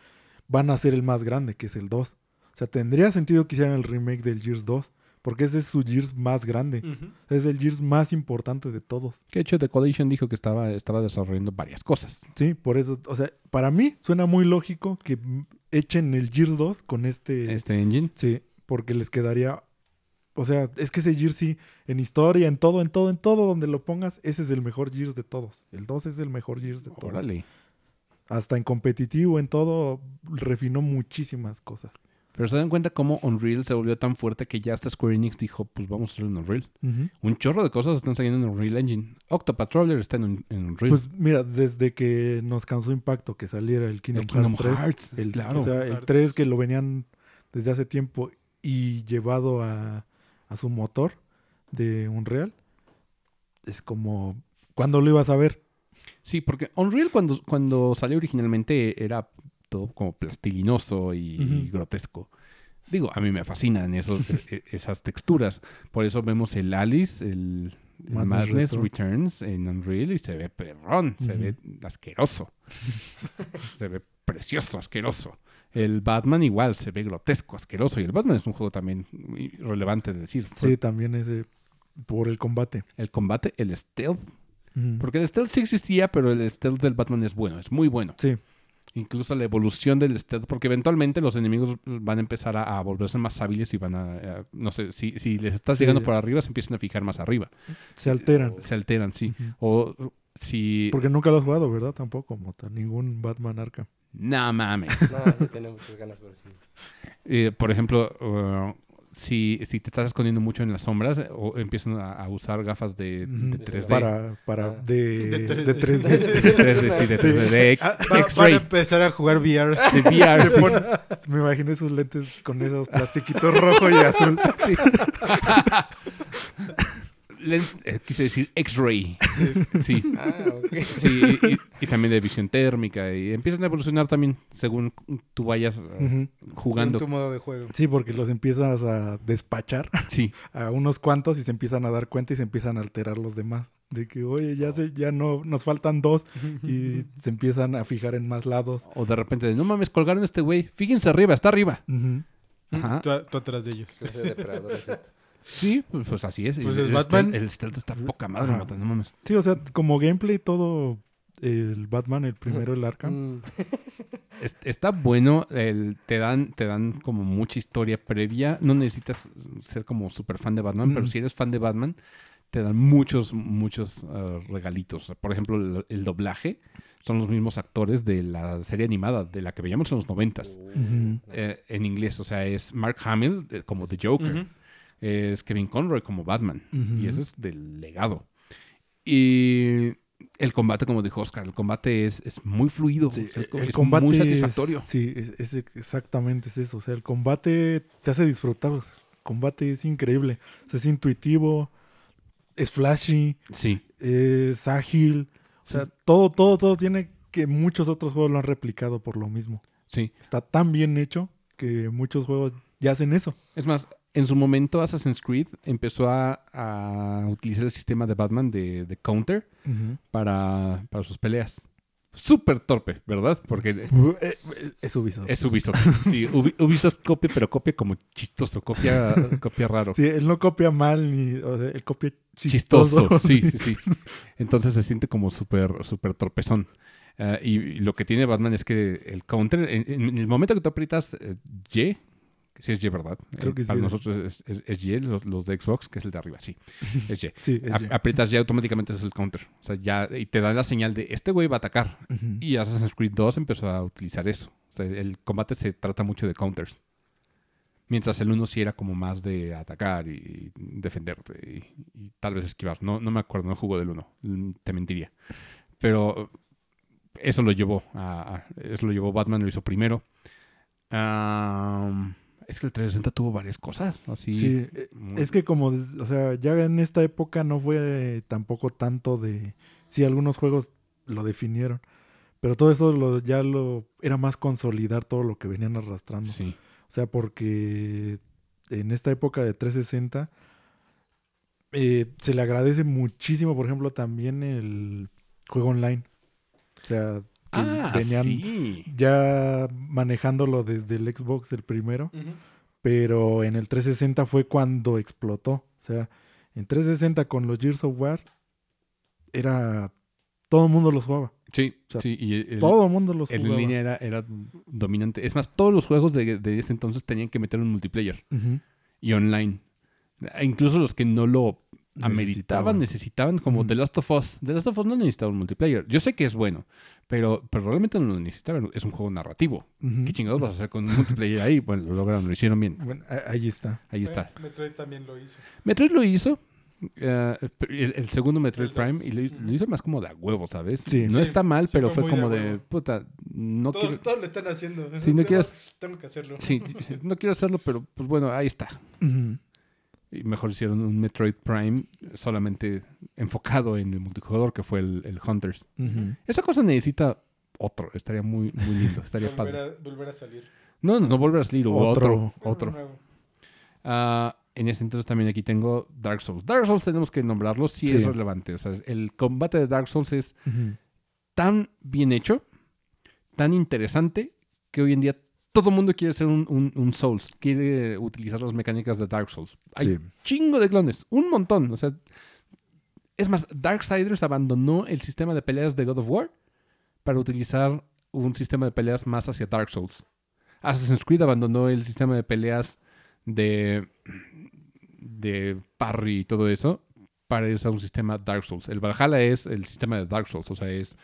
van a hacer el más grande, que es el 2. O sea, tendría sentido que hicieran el remake del Gears 2. Porque ese es su Gears más grande. Es el Gears más importante de todos. Que de hecho The Coalition dijo que estaba, estaba desarrollando varias cosas. Sí, por eso, o sea, para mí suena muy lógico que echen el Gears 2 con este... Este engine. Sí, porque les quedaría... O sea, es que ese Gears sí, en historia, en todo, en todo, en todo donde lo pongas, ese es el mejor Gears de todos. El 2 es el mejor Gears de todos. Órale. Hasta en competitivo, en todo, refinó muchísimas cosas. Pero se dan cuenta cómo Unreal se volvió tan fuerte que ya hasta Square Enix dijo, pues vamos a hacerlo en Unreal. Un chorro de cosas están saliendo en Unreal Engine. Octopatroller está en, en Unreal. Pues mira, desde que nos causó impacto que saliera el Kingdom, El Kingdom Hearts 3, Hearts, el, claro. o sea, el Hearts. 3 que lo venían desde hace tiempo y llevado a, a su motor, de Unreal, es como, ¿cuándo lo ibas a ver? Sí, porque Unreal cuando, cuando salió originalmente era todo como plastilinoso y grotesco. Digo, a mí me fascinan esos, e- esas texturas. Por eso vemos el Alice, el, el Madness Retro. Returns en Unreal y se ve perrón, se ve asqueroso. se ve precioso, asqueroso. El Batman igual, se ve grotesco, asqueroso. Y el Batman es un juego también muy relevante de decir. Sí, también ese por el combate. El combate, el stealth. Porque el stealth sí existía, pero el stealth del Batman es bueno, es muy bueno. Sí, Incluso la evolución del stealth, porque eventualmente los enemigos van a empezar a, a volverse más hábiles y van a, a- no sé, si, si les estás Sí. llegando por arriba, se empiezan a fijar más arriba. se alteran. Se alteran, sí. O si... Porque nunca lo has jugado, ¿verdad? Tampoco, Mota. Ningún Batman Arkham. No mames. No, sí tenía muchas ganas, pero sí. Eh, por ejemplo, uh, si, si te estás escondiendo mucho en las sombras eh, o empiezan a, a usar gafas de, de Ujú. 3D. Para, para Ah. de, De de 3D. 3D. De 3D, sí, de 3D, de Ah, va- van a X-Ray, empezar a jugar VR. de VR, sí. pone- me imagino esos lentes con esos plastiquitos rojo y azul. Lens- eh, quise decir X-Ray. Sí. Ah, ok. Sí, y, y- y también de visión térmica. Y empiezan a evolucionar también según tú vayas uh, Ujú. jugando. En tu modo de juego. Sí, porque los empiezas a despachar Sí, a unos cuantos y se empiezan a dar cuenta y se empiezan a alterar los demás. De que, oye, ya sé, ya no, nos faltan dos y se empiezan a fijar en más lados. o de repente, de, no mames, colgaron a este güey. Fíjense arriba, está arriba. Ujú. Ajá. Tú, tú atrás de ellos. Es. Sí, pues, pues así es. Pues el, es el Batman. stealth- el stealth está poca madre, Ajá. No mames. Sí, o sea, como gameplay todo el Batman, el primero, el Arkham. Mm, Es- Está bueno, el- te, dan, te dan como mucha historia previa. No necesitas ser como súper fan de Batman, pero Mm. si eres fan de Batman, te dan muchos, muchos eh, regalitos. Por ejemplo, el, el doblaje son los mismos actores de la serie animada, de la que veíamos en los noventas. Eh, en inglés, o sea, es Mark Hamill eh, como The Joker. Es Kevin Conroy como Batman, y eso es del legado. Y el combate, como dijo Oscar, el combate es, es muy fluido, Sí, o sea, el es combate muy es- satisfactorio. sí, es, exactamente es eso. O sea, el combate te hace disfrutar. el combate es increíble. O sea, es intuitivo, es flashy, Sí, es ágil. O sea, Sí. todo, todo, todo tiene que muchos otros juegos lo han replicado por lo mismo. sí. Está tan bien hecho que muchos juegos ya hacen eso. Es más, en su momento Assassin's Creed empezó a, a utilizar el sistema de Batman de, de counter para, para sus peleas. Súper torpe, ¿verdad? Porque Eh, eh, Es Ubisoft. es Ubisoft. Sí, Ubi- Ubisoft copia, pero copia como chistoso, copia, copia raro. Sí, él no copia mal, ni, o sea, él copia chistoso. chistoso. Sí, sí, sí. Entonces se siente como súper, súper torpezón. Ah, y, y lo que tiene Batman es que el counter, en, en el momento que tú aprietas eh, Y, sí es Y, ¿verdad? Creo Eh, que sí Para es. nosotros es, es- es Y, los, los de Xbox, que es el de arriba, sí. Es Y. Sí, es aprietas Y automáticamente es el counter. O sea, ya, y te dan la señal de este güey va a atacar. Y Assassin's Creed 2 empezó a utilizar eso. O sea, el combate se trata mucho de counters. Mientras el 1 sí era como más de atacar y defenderte y, y tal vez esquivar. No, no me acuerdo, no jugó del 1. mm, Te mentiría. Pero eso lo llevó a, a- eso lo llevó Batman, lo hizo primero. Am, es que el 360 tuvo varias cosas. Así. Sí, muy- es que como, o sea, ya en esta época no fue tampoco tanto de... Sí, algunos juegos lo definieron, pero todo eso lo, ya lo... Era más consolidar todo lo que venían arrastrando. Sí. O sea, porque en esta época de 360 eh, se le agradece muchísimo, por ejemplo, también el juego online. O sea, que Ah, venían sí. ya manejándolo desde el Xbox el primero pero en el 360 fue cuando explotó. O sea, en 360 con los Gears of War era todo el mundo los jugaba. Sí, O sea, sí. Y el- todo el mundo los El jugaba. en línea era, era dominante. Es más, todos los juegos de, de ese entonces tenían que meter un multiplayer y online. E Incluso los que no lo ameritaban, necesitaban, como. The Last of Us. The Last of Us no necesitaba un multiplayer. Yo sé que es bueno, pero, pero realmente no lo necesitaban. Es un juego narrativo. ¿Qué chingados vas a hacer con un multiplayer ahí? Bueno, lo lograron, lo hicieron bien. Bueno, ahí está. Ahí está. Eh, Metroid también lo hizo. Metroid lo hizo. eh, el, el segundo Metroid El. Prime y lo, lo hizo más como de a huevo, ¿sabes? Sí. no Sí, está mal, sí pero fue de como de huevo. puta, no todo, quiero, todo lo están haciendo. Sí, no Tengo- quieres- Tengo que hacerlo. Sí, no quiero hacerlo, pero pues bueno, ahí está. Ujú. Y mejor hicieron un Metroid Prime solamente enfocado en el multijugador, que fue el, el Hunters. Esa cosa necesita otro. Estaría muy, muy lindo. Estaría Volver padre. a, volver a salir. No, no, no volver a salir. Otro. Otro. Ah, en ese entonces también aquí tengo Dark Souls. Dark Souls tenemos que nombrarlo si es Sí. relevante. O sea, el combate de Dark Souls es tan bien hecho, tan interesante, que hoy en día todo el mundo quiere ser un, un- un Souls. Quiere utilizar las mecánicas de Dark Souls. Hay Sí. chingo de clones. Un montón. O sea, es más, Darksiders abandonó el sistema de peleas de God of War para utilizar un sistema de peleas más hacia Dark Souls. Assassin's Creed abandonó el sistema de peleas de, de parry y todo eso para usar un sistema Dark Souls. El Valhalla es el sistema de Dark Souls, o sea, es.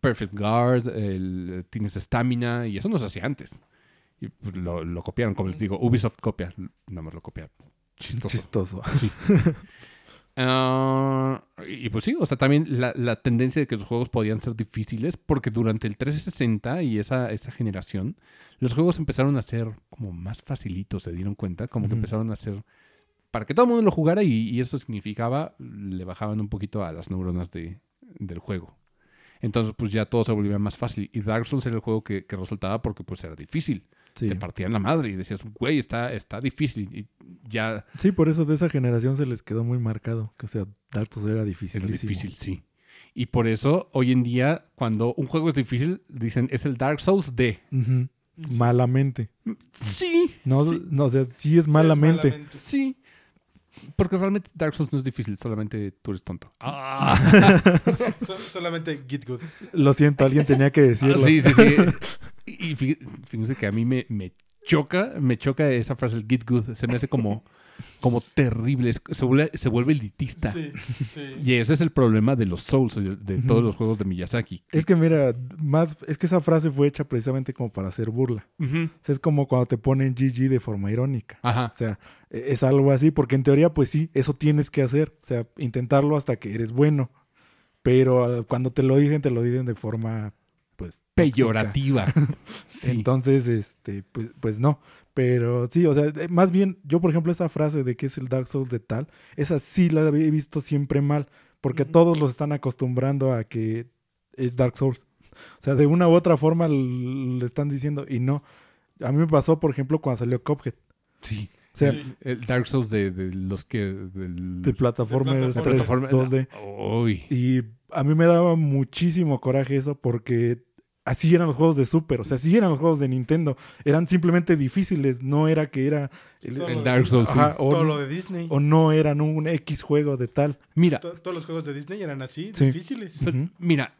Perfect Guard, el- tienes estamina y eso no se hacía antes. Y pues, lo, lo copiaron, como les digo, Ubisoft copia, nada más lo copia. Chistoso. Chistoso. Sí. Ah, y pues sí, o sea, también la, la tendencia de que los juegos podían ser difíciles, porque durante el 360 y esa, esa generación, los juegos empezaron a ser como más facilitos, se dieron cuenta, como que empezaron a ser para que todo el mundo lo jugara y, y eso significaba, le bajaban un poquito a las neuronas de, del juego. Entonces, pues ya todo se volvía más fácil. Y Dark Souls era el juego que, que resultaba porque pues era difícil. Sí. Te partían la madre y decías, güey, está, está difícil. Y ya Sí, por eso de esa generación se les quedó muy marcado. Que o sea, Dark Souls era difícil. Era difícil, sí. Y por eso, hoy en día, cuando un juego es difícil, dicen, es el Dark Souls de... Malamente. Sí. No, sí, no, o sea, sí es Sí, malamente. sí. Porque realmente Dark Souls no es difícil, solamente tú eres tonto. So- solamente Git Good. Lo siento, alguien tenía que decirlo. sí, sí, sí. Y fí- fíjense que a mí me, me choca, me choca esa frase, el get good. Se me hace como, como terrible. se, vuelve, se vuelve elitista. Sí, sí. Y ese es el problema de los Souls, de, todos los juegos de Miyazaki. Es que mira, más, es que esa frase fue hecha precisamente como para hacer burla. Ujú. O sea, es como cuando te ponen GG de forma irónica. Ajá. O sea, e- es algo así, porque en teoría, pues sí, eso tienes que hacer. O sea, intentarlo hasta que eres bueno. Pero ah, cuando te lo dicen, te lo dicen de forma, pues. Peyorativa. Sí. Entonces, este, pues, pues no. Pero sí, o sea, eh, más bien, yo, por ejemplo, esa frase de que es el Dark Souls de tal, esa sí la he visto siempre mal. Porque Ujú. todos los están acostumbrando a que es Dark Souls. O sea, de una u otra forma le están diciendo, y no. A mí me pasó, por ejemplo, cuando salió Cuphead. sí. O sea, Sí. El Dark Souls de, de los que... Del... de plataformas De 3, plataforma- 2D. Uy. Y a mí me daba muchísimo coraje eso porque así eran los juegos de Super, o sea, así eran los juegos de Nintendo. Eran simplemente difíciles, no era que era... el- Dark. Souls, sí. O, Todo lo de Disney. o no eran un X juego de tal. Mira, To- Todos los juegos de Disney eran así, Sí. difíciles. Mira.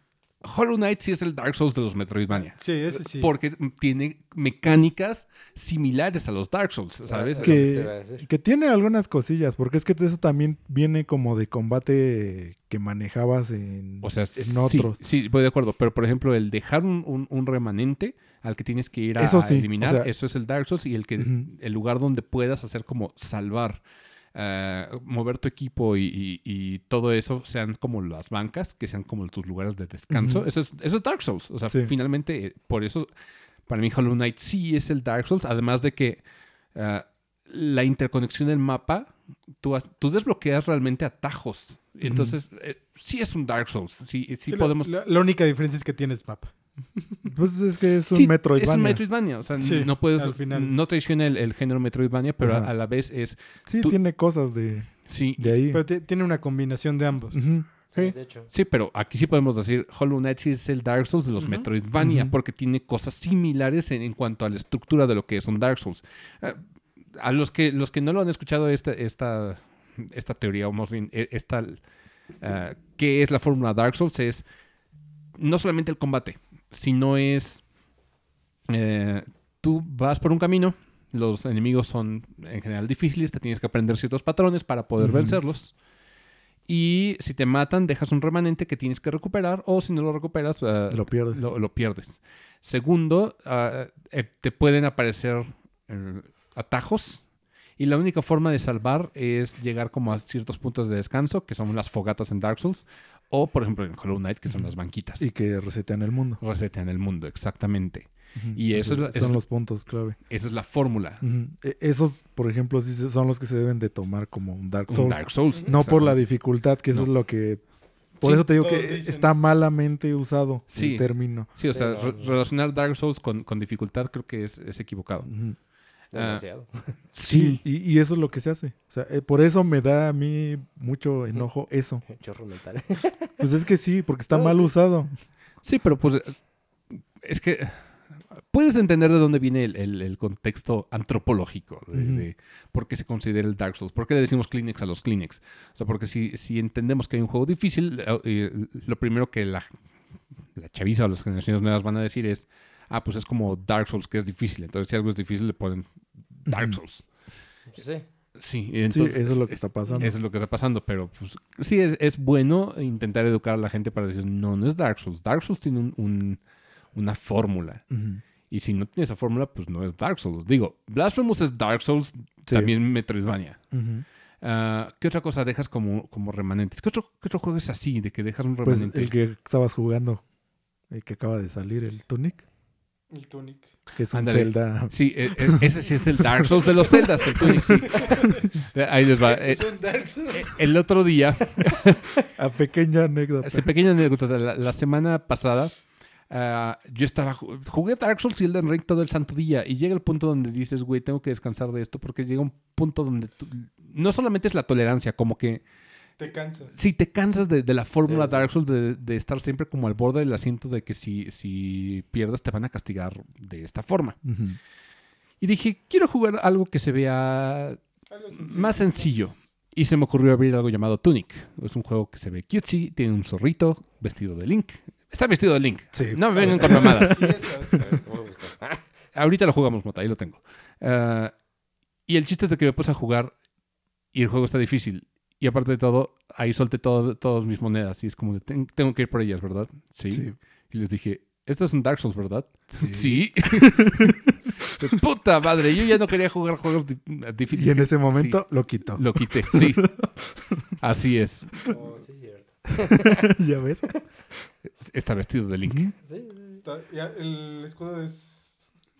Hollow Knight sí es el Dark Souls de los Metroidvania. Sí, ese sí. Porque tiene mecánicas similares a los Dark Souls, ¿sabes? Que- tiene algunas cosillas, porque es que eso también viene como de combate que manejabas en, O sea, en sí, otros. Sí, voy de acuerdo. Pero, por ejemplo, el dejar un, un- un remanente al que tienes que ir a, Eso a sí, eliminar, o sea- eso es el Dark Souls y el, que, el lugar donde puedas hacer como salvar, eh, mover tu equipo y, y- y todo eso sean como las bancas, que sean como tus lugares de descanso. Eso, es, eso es Dark Souls. O sea, Sí. finalmente, eh, por eso, para mí Hollow Knight sí es el Dark Souls, además de que eh, la interconexión del mapa, tú, has- tú desbloqueas realmente atajos. Entonces, eh, sí es un Dark Souls. Sí, sí, podemos... La, la única diferencia es que tienes mapa. Pues es que es un Sí, Metroidvania. Es un Metroidvania. O sea, Sí, no puedes... al final. No traiciona el, el género Metroidvania, pero a, la vez es... Sí, tú- tiene cosas de, Sí, de ahí. Pero ti- tiene una combinación de ambos. Sí, Sí. de hecho. Sí, pero aquí sí podemos decir Hollow Knight sí es el Dark Souls de los. Metroidvania, porque tiene cosas similares en, en cuanto a la estructura de lo que es un Dark Souls. Eh, a los que, los que no lo han escuchado esta, esta, esta teoría, o más bien eh, esta, eh, ¿qué es la fórmula Dark Souls? Es no solamente el combate, sino es eh, tú vas por un camino, los enemigos son en general difíciles, te tienes que aprender ciertos patrones para poder vencerlos. Y si te matan, dejas un remanente que tienes que recuperar, o si no lo recuperas, eh, Lo pierdes. lo, lo pierdes. Segundo, eh, te pueden aparecer eh, atajos. Y la única forma de salvar es llegar como a ciertos puntos de descanso, que son las fogatas en Dark Souls, o por ejemplo en Hollow Knight, que son las banquitas. Y que resetean el mundo. Resetean el mundo, exactamente. Y eso es la- Esos eso son es- los puntos clave. Esa es la fórmula. E- Esos, por ejemplo, sí se- son los que se deben de tomar como un Dark Un Souls. Dark Souls. No por la dificultad, que eso No. es lo que... Por Sí, eso te digo que dicen. está malamente usado Sí. el término. Sí, o Sí, sea, no, re- no. relacionar Dark Souls con, con dificultad creo que es, es equivocado. Ujú. Demasiado. Sí. Y, y eso es lo que se hace. O sea, eh, por eso me da a mí mucho enojo eso. Chorro mental. Pues es que sí, porque está No, mal sí. usado. Sí, pero pues es que puedes entender de dónde viene el, el- el contexto antropológico de por qué se considera el Dark Souls. ¿Por qué le decimos Kleenex a los Kleenex? O sea, porque si, si entendemos que hay un juego difícil, eh, eh, lo primero que la, la chaviza o las generaciones nuevas van a decir es, ah, pues es como Dark Souls, que es difícil. Entonces, si algo es difícil, le ponen Dark. Souls. Sí. Sí, Sí, entonces, eso es lo que está pasando. Eso es lo que está pasando, pero pues, sí es, es bueno intentar educar a la gente para decir, no, no es Dark Souls. Dark Souls tiene un- un- una fórmula. Y si no tiene esa fórmula, pues no es Dark Souls. Digo, Blasphemous es Dark Souls, Sí. también Metroidvania. Ah, ¿Qué otra cosa dejas como, como remanentes? ¿Qué otro, ¿Qué otro juego es así, de que dejas un Pues remanente? el que estabas jugando, el que acaba de salir, el Tunic, El Tunic. que es un. Zelda. Sí, e- e- ese sí es el Dark Souls de los Zeldas, el Tunic, sí. Ahí les va. Eh, Es un Dark Souls. El otro día, A pequeña anécdota. Esa pequeña anécdota. La, la semana pasada, ah, yo estaba. ju- Jugué Dark Souls y Elden Ring todo el santo día. Y llega el punto donde dices, güey, tengo que descansar de esto. Porque llega un punto donde tú- no solamente es la tolerancia, como que Te cansas. si te cansas de, de la fórmula Sí, sí. Dark Souls, de, de estar siempre como al borde del asiento de que si, si pierdes te van a castigar de esta forma. Y dije, quiero jugar algo que se vea Algo sencillo. más sencillo. Y se me ocurrió abrir algo llamado Tunic. Es un juego que se ve cutesy, tiene un zorrito vestido de Link. Está vestido de Link. Sí. No me vengan con mamadas. Sí, está. A ver, voy a buscar. Ahorita lo jugamos, Mota, ahí lo tengo. Ah, y el chiste es de que me puse a jugar y el juego está difícil. Y aparte de todo, ahí solté todo, todas mis monedas. Y es como, de, "Ten- tengo que ir por ellas, ¿verdad? Sí. Sí. Y les dije, esto es un Dark Souls, ¿verdad? Sí. Sí. Puta madre, yo ya no quería jugar juegos di- difíciles. Y en ese momento lo quitó. Sí, lo quité, sí. Así es. Oh, sí, es cierto. ¿Ya ves? Está vestido de Link. Sí, sí, sí. Está- ya, el escudo es.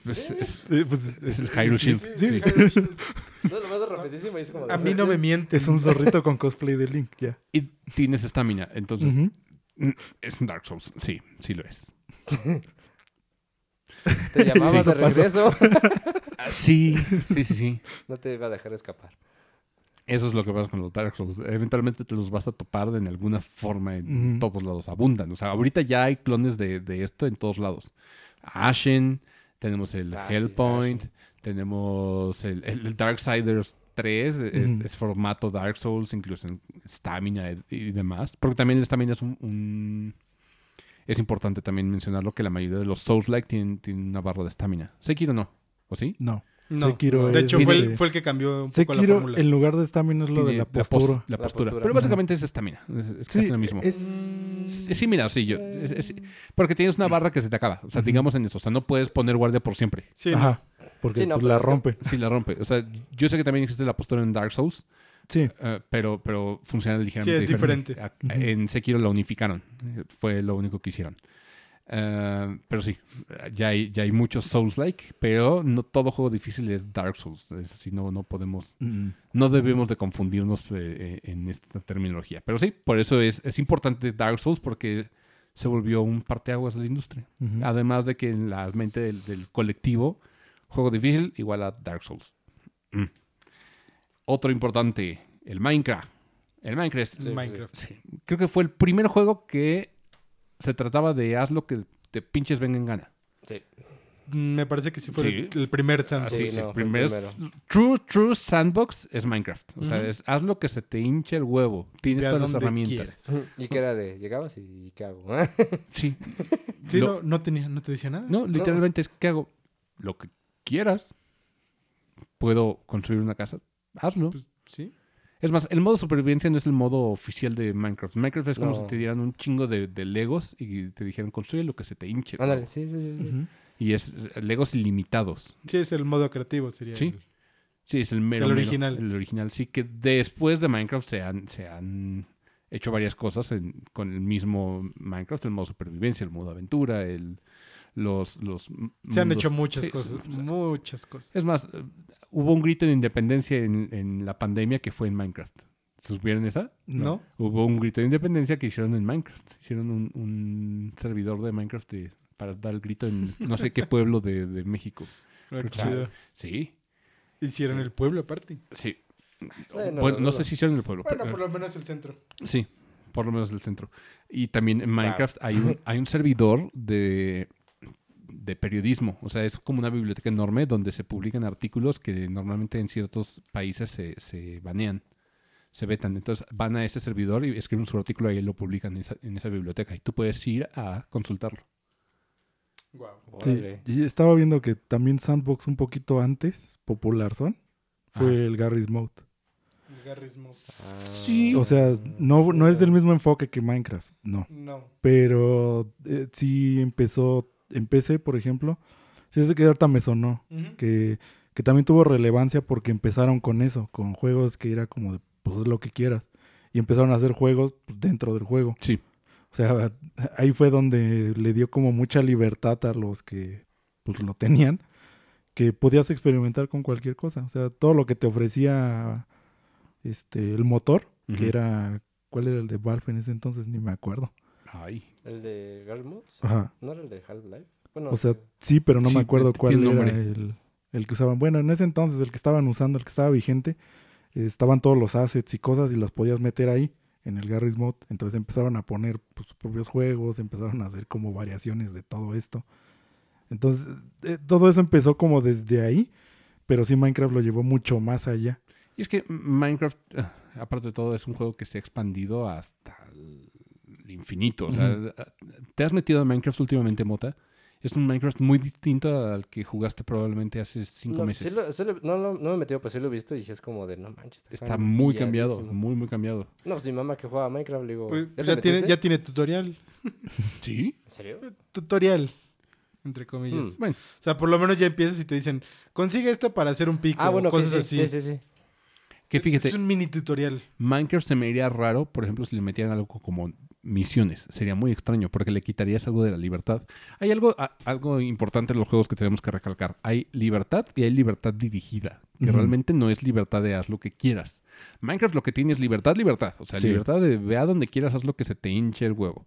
Es, es- Eh, pues, es el Hyrule Shield. Sí, Sí. sí, Hyrule Shield. No, lo más rapidísimo y es como... de- A mí no me miente. Es un zorrito con cosplay de Link, ya. Y tienes estamina, entonces es un Dark Souls. Sí, sí lo es. Te llamabas Sí, de regreso. Ah, Sí, sí, sí, sí. No te iba a dejar escapar. Eso es lo que pasa con los Dark Souls. Eventualmente te los vas a topar de en alguna forma en todos lados. Abundan. O sea, ahorita ya hay clones de, de esto en todos lados. Ashen, tenemos el Ah, sí, Hellpoint, tenemos el, el- el Darksiders 3, es, formato Dark Souls, incluso en Stamina y, y demás. Porque también el Stamina es un, un- Es importante también mencionarlo que la mayoría de los Souls-like tienen, tienen una barra de Stamina. Sekiro no, ¿o sí? No. No. Sekiro De hecho, fue el, fue el que cambió un poco la Sekiro, fórmula. en lugar de estamina, es lo de la pos- postura. La, La postura. postura. Pero básicamente es estamina. Es, es Sí, casi lo mismo. es... Es similar, sí. Yo, es- es- porque tienes una barra que se te acaba. O sea, digamos en eso. O sea, no puedes poner guardia por siempre. Sí. Ajá. Porque Sí, no, pues, la rompe. Si la rompe. O sea, yo sé que también existe la postura en Dark Souls, Sí. eh, pero, pero funciona ligeramente Sí, es diferente. En Sekiro la unificaron. Fue lo único que hicieron. Eh, pero sí, ya hay, ya hay muchos Souls-like, pero no todo juego difícil es Dark Souls. Es así, no, no podemos Mm. no debemos de confundirnos eh, eh, en esta terminología. Pero sí, por eso es, es importante Dark Souls porque se volvió un parteaguas de la industria. Además de que en la mente del, del colectivo, juego difícil igual a Dark Souls. Mm. Otro importante, el Minecraft. El Minecraft. Sí, Minecraft. sí. Creo que fue el primer juego que se trataba de haz lo que te pinches venga en gana. Sí. Me parece que sí fue Sí. el, el primer Samsung. Sí, Sí, no, el primer primero. true, true sandbox es Minecraft. O sea, Ujú. es haz lo que se te hinche el huevo. Tienes todas las herramientas. quieras. ¿Y qué era de? Llegabas y ¿qué hago? Sí. Sí, Lo- no, no, tenía, no te decía nada. No, literalmente es que hago lo que quieras. Puedo construir una casa. Hazlo. Pues, sí. Es más, el modo supervivencia no es el modo oficial de Minecraft. Minecraft es como No. si te dieran un chingo de, de Legos y te dijeran construye lo que se te hinche. el Ándale, huevo". sí, sí, sí. Y es Legos ilimitados. Sí, es el modo creativo, sería. Sí. el- Sí, es el mero. El mero, original. el original. Sí, que después de Minecraft se han, se han hecho varias cosas en- con el mismo Minecraft, el modo supervivencia, el modo aventura, el, los... los Se han hecho muchas sí, cosas. Muchas cosas. Es más, eh, hubo un grito de independencia en, en la pandemia que fue en Minecraft. ¿Supieron esa? ¿No? Hubo un grito de independencia que hicieron en Minecraft. Hicieron un, un servidor de Minecraft de- para dar el grito en no sé qué pueblo de, de México. Ah, qué Chale. chido. Sí, Hicieron el pueblo aparte. sí. Bueno, Bueno, no no, sé no. si hicieron el pueblo. Bueno, pero- por lo menos el centro. Sí, por lo menos el centro. Y también en Minecraft hay, un, hay un servidor de, de periodismo. O sea, es como una biblioteca enorme donde se publican artículos que normalmente en ciertos países se, se banean, se vetan. Entonces van a ese servidor y escriben su artículo y ahí lo publican en esa, en esa biblioteca. Y tú puedes ir a consultarlo. Wow. Sí, y estaba viendo que también Sandbox un poquito antes, popular son, fue el Garry's Mode. Garrismo. Ah, Sí. O sea, no, no es del mismo enfoque que Minecraft, no. No. Pero eh, sí empezó, en PC, por ejemplo, sí es que ahorita me sonó, Ujú. que, que también tuvo relevancia porque empezaron con eso, con juegos que era como de, pues lo que quieras. Y empezaron a hacer juegos pues, dentro del juego. Sí. O sea, ahí fue donde le dio como mucha libertad a los que pues, lo tenían, que podías experimentar con cualquier cosa. O sea, todo lo que te ofrecía este el motor, que era, ¿cuál era el de Valve en ese entonces? Ni me acuerdo. Ay. ¿El de Garry's Mods? Ajá. ¿No era el de Half-Life? Bueno, O sea, sí, pero no Sí, me acuerdo cuál era nombre. el, el que usaban. Bueno, en ese entonces el que estaban usando, el que estaba vigente, eh, estaban todos los assets y cosas y las podías meter ahí en el Garry's Mod. Entonces empezaron a poner pues, sus propios juegos, empezaron a hacer como variaciones de todo esto. Entonces, eh, todo eso empezó como desde ahí, pero sí Minecraft lo llevó mucho más allá. Y es que Minecraft, ah, aparte de todo, es un juego que se ha expandido hasta el infinito. O sea, ¿te has metido a Minecraft últimamente, Mota? Es un Minecraft muy distinto al que jugaste probablemente hace cinco no, meses. sí lo- sí lo- no, no, no me he metido, pero sí lo he visto y sí es como de, no manches. Está muy cambiado, muy, muy cambiado. No, pues mi mamá que juega a Minecraft, le digo, Pues, ¿ya, tiene, ya tiene tutorial. ¿Sí? ¿En serio? Tutorial. Entre comillas. Mm. Bueno, O sea, por lo menos ya empiezas y te dicen, consigue esto para hacer un pico. Ah, bueno, o que cosas sí, así. sí, sí, sí. que fíjate, Es un mini tutorial. Minecraft se me iría raro, por ejemplo, si le metieran algo como misiones. Sería muy extraño porque le quitarías algo de la libertad. Hay algo, a- algo importante en los juegos que tenemos que recalcar. Hay libertad y hay libertad dirigida, que realmente no es libertad de haz lo que quieras. Minecraft lo que tiene es libertad, libertad. O sea, Sí. libertad de ve a donde quieras, haz lo que se te hinche el huevo.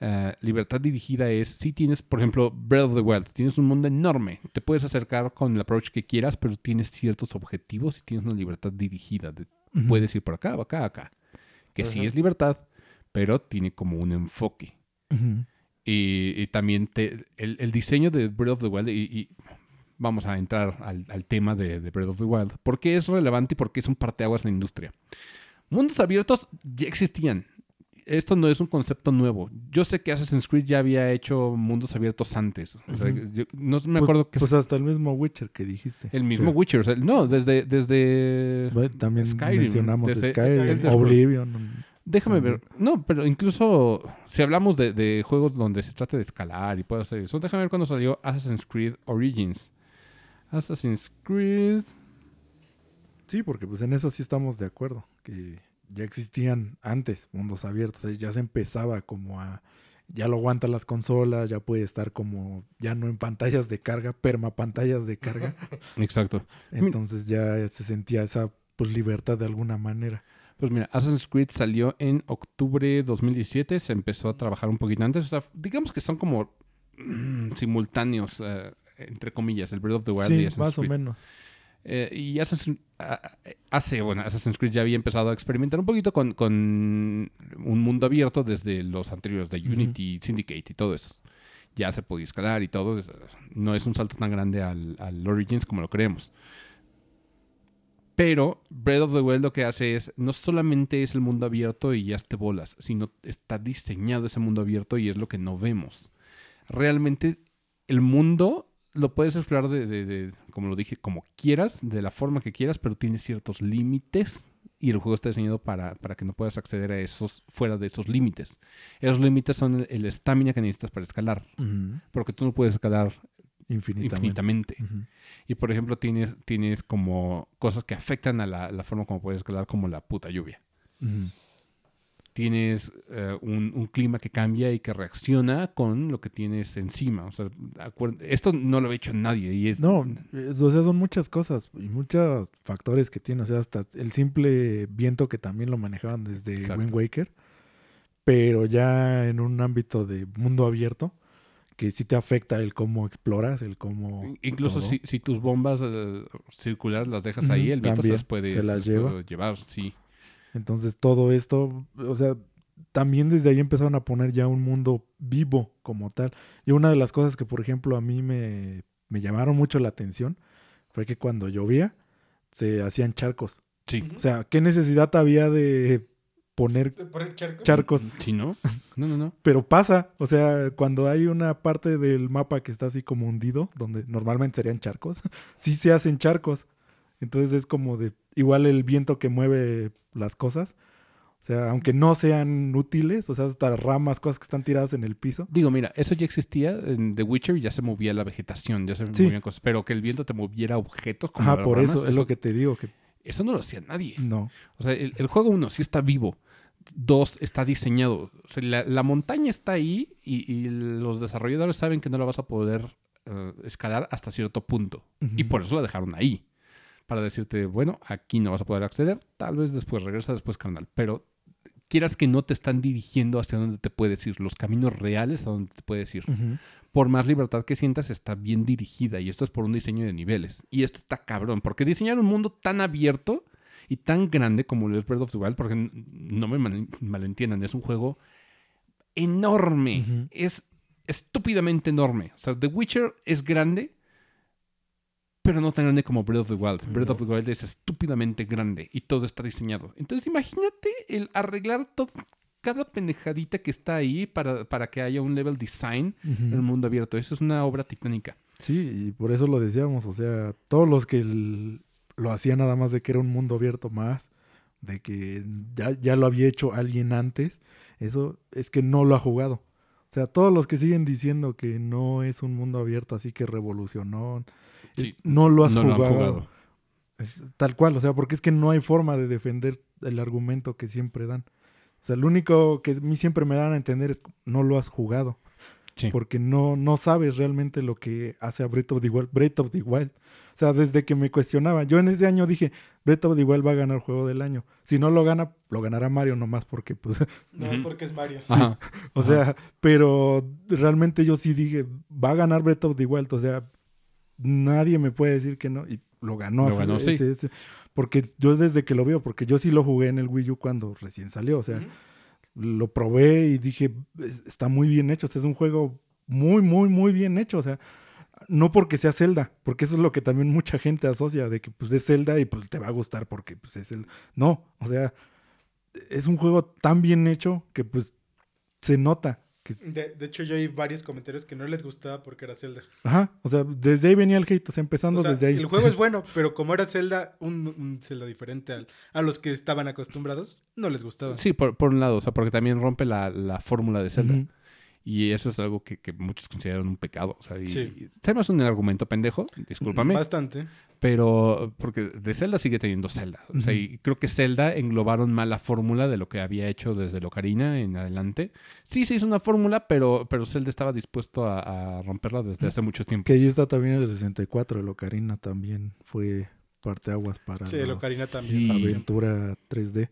Ah, libertad dirigida es, si tienes, por ejemplo, Breath of the Wild, tienes un mundo enorme, te puedes acercar con el approach que quieras, pero tienes ciertos objetivos y tienes una libertad dirigida. de- puedes ir por acá, acá, acá. Que sí es libertad, pero tiene como un enfoque. Y, y también te- el, el diseño de Breath of the Wild, y, y vamos a entrar al, al tema de, de Breath of the Wild, ¿por qué es relevante y por qué es un parteaguas en la industria? Mundos abiertos ya existían. Esto no es un concepto nuevo. Yo sé que Assassin's Creed ya había hecho mundos abiertos antes. O sea, Ujú. yo no me Pues- acuerdo que Pues hasta el mismo Witcher que dijiste. el mismo Sí. Witcher. o sea, no, desde, desde Bueno, También Skyrim, mencionamos desde Skyrim. Oblivion. Déjame ver. No, pero incluso si hablamos de, de juegos donde se trata de escalar y puedo hacer eso, déjame ver cuándo salió Assassin's Creed Origins. Assassin's Creed. Sí, porque pues en eso sí estamos de acuerdo, que ya existían antes mundos abiertos, ya se empezaba como a, ya lo aguantan las consolas, ya puede estar como, ya no en pantallas de carga, permapantallas de carga, Exacto. entonces ya se sentía esa pues libertad de alguna manera. Pues mira, Assassin's Creed salió en octubre de 2017. Se empezó a trabajar un poquito antes. O sea, digamos que son como mm, simultáneos, eh, entre comillas, el Breath of the Wild y Sí, Assassin's más o menos. Eh, y Assassin's, hace, bueno, Assassin's Creed ya había empezado a experimentar un poquito con, con un mundo abierto desde los anteriores de. Unity, Syndicate y todo eso. Ya se podía escalar y todo. No es un salto tan grande al, al Origins como lo creemos. Pero Breath of the Wild lo que hace es, no solamente es el mundo abierto y ya te bolas, sino está diseñado ese mundo abierto y es lo que no vemos. Realmente el mundo lo puedes explorar de, de- de- como lo dije, como quieras, de la forma que quieras, pero tiene ciertos límites y el juego está diseñado para, para que no puedas acceder a esos fuera de esos límites. Esos límites son el- estamina que necesitas para escalar, porque tú no puedes escalar Infinitamente. Y por ejemplo, tienes, tienes como cosas que afectan a la, la forma como puedes escalar, como la puta lluvia. Tienes eh, un, un clima que cambia y que reacciona con lo que tienes encima. O sea, esto no lo ha hecho nadie y es... No, es- o sea, son muchas cosas y muchos factores que tiene. O sea, hasta el simple viento que también lo manejaban desde Exacto. Wind Waker, pero ya en un ámbito de mundo abierto, que sí te afecta el cómo exploras, el cómo. Incluso si, si tus bombas eh, circulares las dejas ahí, el viento se también las puede, se las puede lleva. llevar, sí. Entonces todo esto, o sea, también desde ahí empezaron a poner ya un mundo vivo como tal. Y una de las cosas que, por ejemplo, a mí me, me llamaron mucho la atención fue que cuando llovía se hacían charcos. Sí. O sea, ¿qué necesidad había de poner ¿De poner charcos? charcos? Sí, ¿no? No, no, no. Pero pasa, o sea, cuando hay una parte del mapa que está así como hundido, donde normalmente serían charcos, sí se hacen charcos. Entonces es como de, igual el viento que mueve las cosas. O sea, aunque no sean útiles, o sea, hasta ramas, cosas que están tiradas en el piso. Digo, mira, eso ya existía en The Witcher y ya se movía la vegetación, ya se Sí. movían cosas. Pero que el viento te moviera objetos como las por ramas, eso es lo que te digo, que Eso no lo hacía nadie. no. O sea, el, el juego uno sí está vivo. Dos, está diseñado. O sea, la, la montaña está ahí y, y los desarrolladores saben que no la vas a poder eh, escalar hasta cierto punto. Y por eso la dejaron ahí. Para decirte, bueno, aquí no vas a poder acceder. Tal vez después, regresa después, carnal. Pero quieras que no te están dirigiendo hacia dónde te puedes ir. Los caminos reales a dónde te puedes ir. Por más libertad que sientas, está bien dirigida. Y esto es por un diseño de niveles. Y esto está cabrón. Porque diseñar un mundo tan abierto y tan grande como lo es Breath of the Wild, porque no me mal- malentiendan, es un juego enorme. Es estúpidamente enorme. O sea, The Witcher es grande, pero no tan grande como Breath of the Wild. Breath of the Wild es estúpidamente grande y todo está diseñado. Entonces, imagínate el arreglar todo, cada pendejadita que está ahí para, para que haya un level design en el mundo abierto. Eso es una obra titánica. Sí, y por eso lo decíamos, o sea, todos los que el- lo hacían nada más de que era un mundo abierto más, de que ya, ya lo había hecho alguien antes, eso es que no lo ha jugado. O sea, todos los que siguen diciendo que no es un mundo abierto así que revolucionó, es- no lo has no lo han jugado. jugado. Es tal cual, o sea, porque es que no hay forma de defender el argumento que siempre dan. O sea, lo único que a mí siempre me dan a entender es no lo has jugado Sí. porque no, no sabes realmente lo que hace a Breath of the Wild. Breath of the Wild. O sea, desde que me cuestionaba, yo en ese año dije, Breath of the Wild va a ganar juego del año. Si no lo gana, lo ganará Mario nomás porque, pues, No, es porque es Mario. Ajá. o sea, pero realmente yo sí dije, va a ganar Breath of the Wild. O sea, nadie me puede decir que no. Y lo ganó. Lo ganó, sí. ese- ese. Porque yo desde que lo veo, porque yo sí lo jugué en el Wii U cuando recién salió. O sea. Lo probé y dije, "Es- está muy bien hecho, sea, es un juego muy, muy, muy bien hecho, o sea, no porque sea Zelda, porque eso es lo que también mucha gente asocia, de que pues es Zelda y pues te va a gustar porque pues es Zelda. No, o sea, es un juego tan bien hecho que pues se nota. Que, De, de hecho, yo oí varios comentarios que no les gustaba porque era Zelda. ajá, o sea, desde ahí venía el hate, o sea, empezando O sea, desde ahí. El juego es bueno, pero como era Zelda, un, un Zelda diferente al- a los que estaban acostumbrados, no les gustaba. Sí, por, por un lado, o sea, porque también rompe la, la fórmula de Zelda. Y eso es algo que, que muchos consideran un pecado. O sea, y, Sí. y- se me hace un argumento pendejo, discúlpame, Bastante. pero porque de Zelda sigue teniendo Zelda. O sea, y creo que Zelda englobaron mal la fórmula de lo que había hecho desde el Ocarina en adelante. Sí, se hizo una fórmula, pero, pero Zelda estaba dispuesto a, a romperla desde hace mucho tiempo. Que ahí está también el 64, el Ocarina también fue parteaguas para Sí, Ocarina también. Aventura 3D,